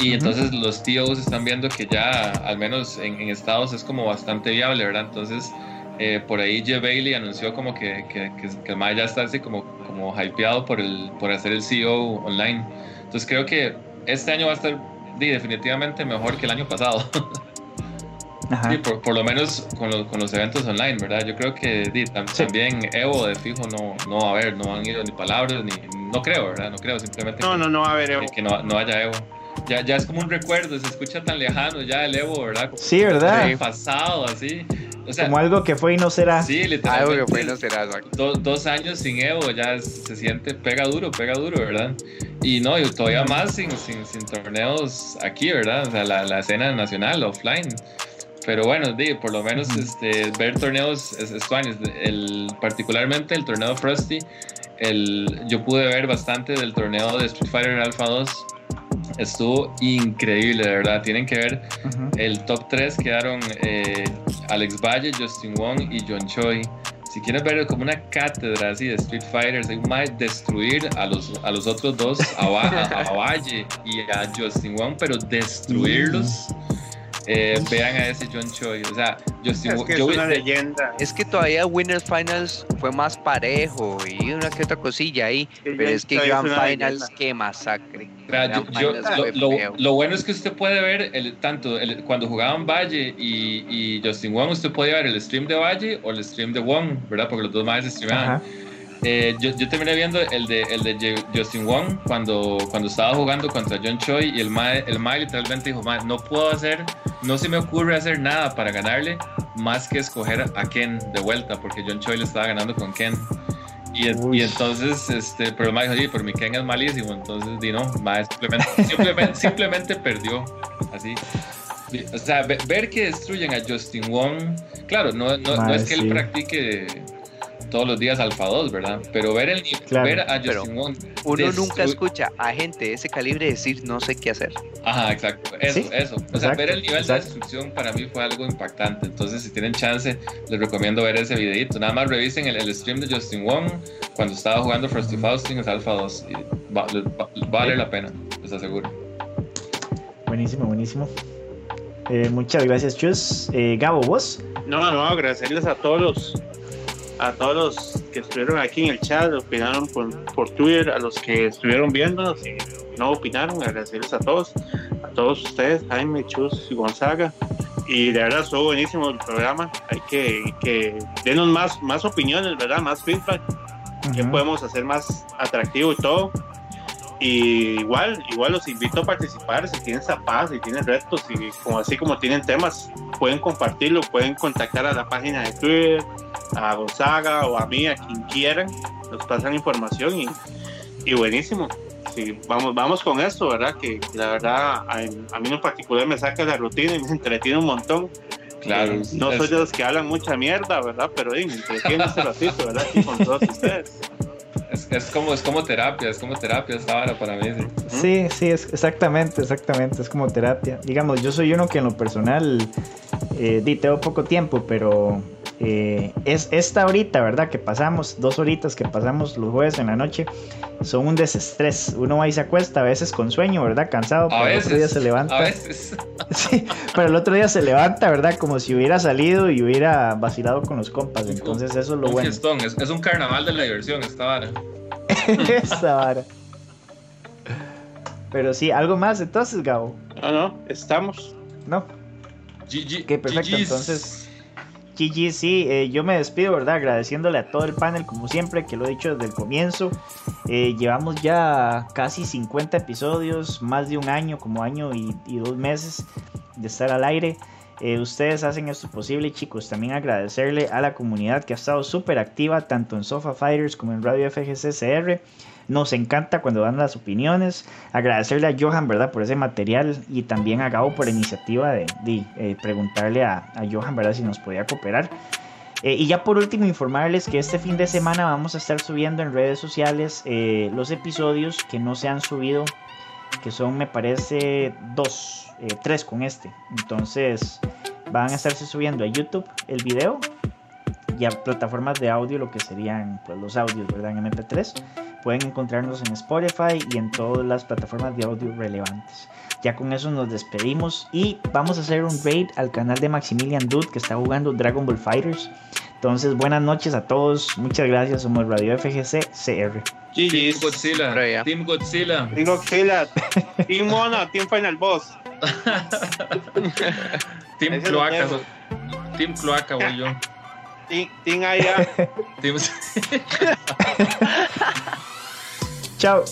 Y entonces los tíos están viendo que ya, al menos en, en Estados, es como bastante viable, ¿verdad? Entonces, eh, por ahí Jeff Bailey anunció como que, que, que, que el ya está así como, como hypeado por, el, por hacer el CEO online. Entonces creo que este año va a estar di, definitivamente mejor que el año pasado. <laughs> Ajá. Sí, por, por lo menos con, los- con los eventos online, ¿verdad? Yo creo que di, tam- también Evo de fijo no, no va a haber, no han ido ni palabras, ni no creo, ¿verdad? No creo, simplemente No, que, no, no va a haber Evo. que no, no haya Evo. Ya, ya es como un recuerdo, se escucha tan lejano ya el Evo, ¿verdad? Como Sí, ¿verdad? del pasado, así. O sea, Como algo que fue y no será. Sí, Algo literalmente. que fue no será. exacto. do- dos años sin Evo ya se siente, pega duro, pega duro, ¿verdad? Y no, y todavía más sin, sin, sin torneos aquí, ¿verdad? O sea, la, la escena nacional, offline. pero bueno, por lo menos este, ver torneos es, es tuanis. el, particularmente el torneo Frosty, el, yo pude ver bastante del torneo de Street Fighter Alpha 2. Estuvo increíble, de verdad. Tienen que ver el top 3 quedaron eh, Alex Valle, Justin Wong y John Choi. Si quieres ver como una cátedra así de Street Fighters, hay más destruir a los, a los otros dos, a, a- a Valle y a Justin Wong, pero destruirlos. Eh, vean a ese John Choi. O sea, Justin Es que es yo- una leyenda. Es que todavía Winners Finals fue más parejo y una que otra cosilla ahí. Pero es que es Grand Finals, leyenda. qué masacre. Yo- yo- Finals lo, lo- lo bueno es que usted puede ver el, tanto el- cuando jugaban Valle y, y Justin Wong, usted podía ver el stream de Valle o el stream de Wong, ¿verdad? Porque los dos más streamaban. Ajá. Eh, yo, yo terminé viendo el de, el de Ju- Justin Wong cuando, cuando estaba jugando contra John Choi y el Mae, el mae literalmente dijo, "Mae, no puedo hacer, no se me ocurre hacer nada para ganarle más que escoger a Ken de vuelta porque John Choi le estaba ganando con Ken. Y, entonces, este, pero el mae dijo, sí, pero mi Ken es malísimo, entonces, di no, mae, simplemente, <laughs> simplemente, simplemente perdió, así. O sea, ve- ver que destruyen a Justin Wong, claro, no, no, es que sí. él practique todos los días Alfa 2, ¿verdad? Pero ver, el, nivel- Claro. ver a Justin Wong. Uno nunca escucha a gente de ese calibre decir no sé qué hacer. Ajá, exacto. Eso, Sí, eso. O sea, ver el nivel exacto. de destrucción para mí fue algo impactante. Entonces, si tienen chance, les recomiendo ver ese videito. Nada más revisen el, el stream de Justin Wong cuando estaba jugando Frosty Faustin en Alpha 2. Y va- les va- vale la pena, les aseguro. Buenísimo, buenísimo. Eh, muchas gracias, Chus. Eh, Gabo, ¿vos? No, no, agradecerles a todos los a todos los que estuvieron aquí en el chat, opinaron por, por Twitter, a los que estuvieron viéndonos y no opinaron, agradecerles a todos, a todos ustedes, Jaime, Chus y Gonzaga. Y de verdad estuvo buenísimo el programa. Hay que, que denos más, más opiniones, ¿verdad? Más feedback. que Ujú. podemos hacer más atractivo y todo. Y igual, igual los invito a participar si tienen zapatos, si tienen retos y como así como tienen temas, pueden compartirlo, pueden contactar a la página de Twitter, a Gonzaga o a mí, a quien quieran, nos pasan información y, y buenísimo. Sí, vamos, vamos con esto, ¿verdad? Que la verdad a, a mí en particular me saca la rutina y me entretiene un montón. Claro, Eh, no soy de los que hablan mucha mierda, ¿verdad? Pero eh, me entretiene este ratito, ¿verdad? Aquí con todos ustedes. Es, como, es como terapia, es como terapia esta hora para mí. sí. Sí, sí, es exactamente, exactamente, es como terapia. Digamos, yo soy uno que en lo personal, eh, tengo poco tiempo, pero eh, es esta horita, ¿verdad? Que pasamos, dos horitas que pasamos los jueves en la noche, son un desestrés. Uno va y se acuesta, a veces con sueño, ¿verdad? Cansado, A pero el otro día se levanta. a veces. <laughs> Sí, pero el otro día se levanta, ¿verdad? Como si hubiera salido y hubiera vacilado con los compas. Entonces eso es lo un bueno. fiestón, es, es un carnaval de la diversión esta vara. <laughs> Esa vara. Pero sí, algo más entonces, Gabo. No, no, estamos. No. GG, Ok, perfecto. Entonces, GG, sí, eh, yo me despido, ¿verdad? Agradeciéndole a todo el panel, como siempre, que lo he dicho desde el comienzo. Eh, llevamos ya casi 50 episodios, más de un año, como año y, dos meses de estar al aire. Eh, ustedes hacen esto posible, chicos. También agradecerle a la comunidad que ha estado súper activa, tanto en Sofa Fighters como en Radio FGCCR. Nos encanta cuando dan las opiniones. Agradecerle a Johan, ¿verdad? Por ese material y también a Gabo por iniciativa de, de, eh, preguntarle a, a Johan, ¿verdad? Si nos podía cooperar. Eh, y ya por último, informarles que este fin de semana vamos a estar subiendo en redes sociales eh, los episodios que no se han subido, que son, me parece, dos, tres con este. Entonces, van a estarse subiendo a YouTube el video y a plataformas de audio, lo que serían pues, los audios, ¿verdad? En MP3. Pueden encontrarnos en Spotify y en todas las plataformas de audio relevantes. Ya con eso nos despedimos y vamos a hacer un raid al canal de Maximilian Dude que está jugando Dragon Ball Fighters. Entonces, buenas noches a todos. Muchas gracias. Somos Radio FGC CR. Team Godzilla. Team Godzilla. Team Godzilla. Team <laughs> Mona. Team Final Boss. Team Cloaca. Team Cloaca voy yo. <laughs> Team, team allá. <laughs> Team... Ciao.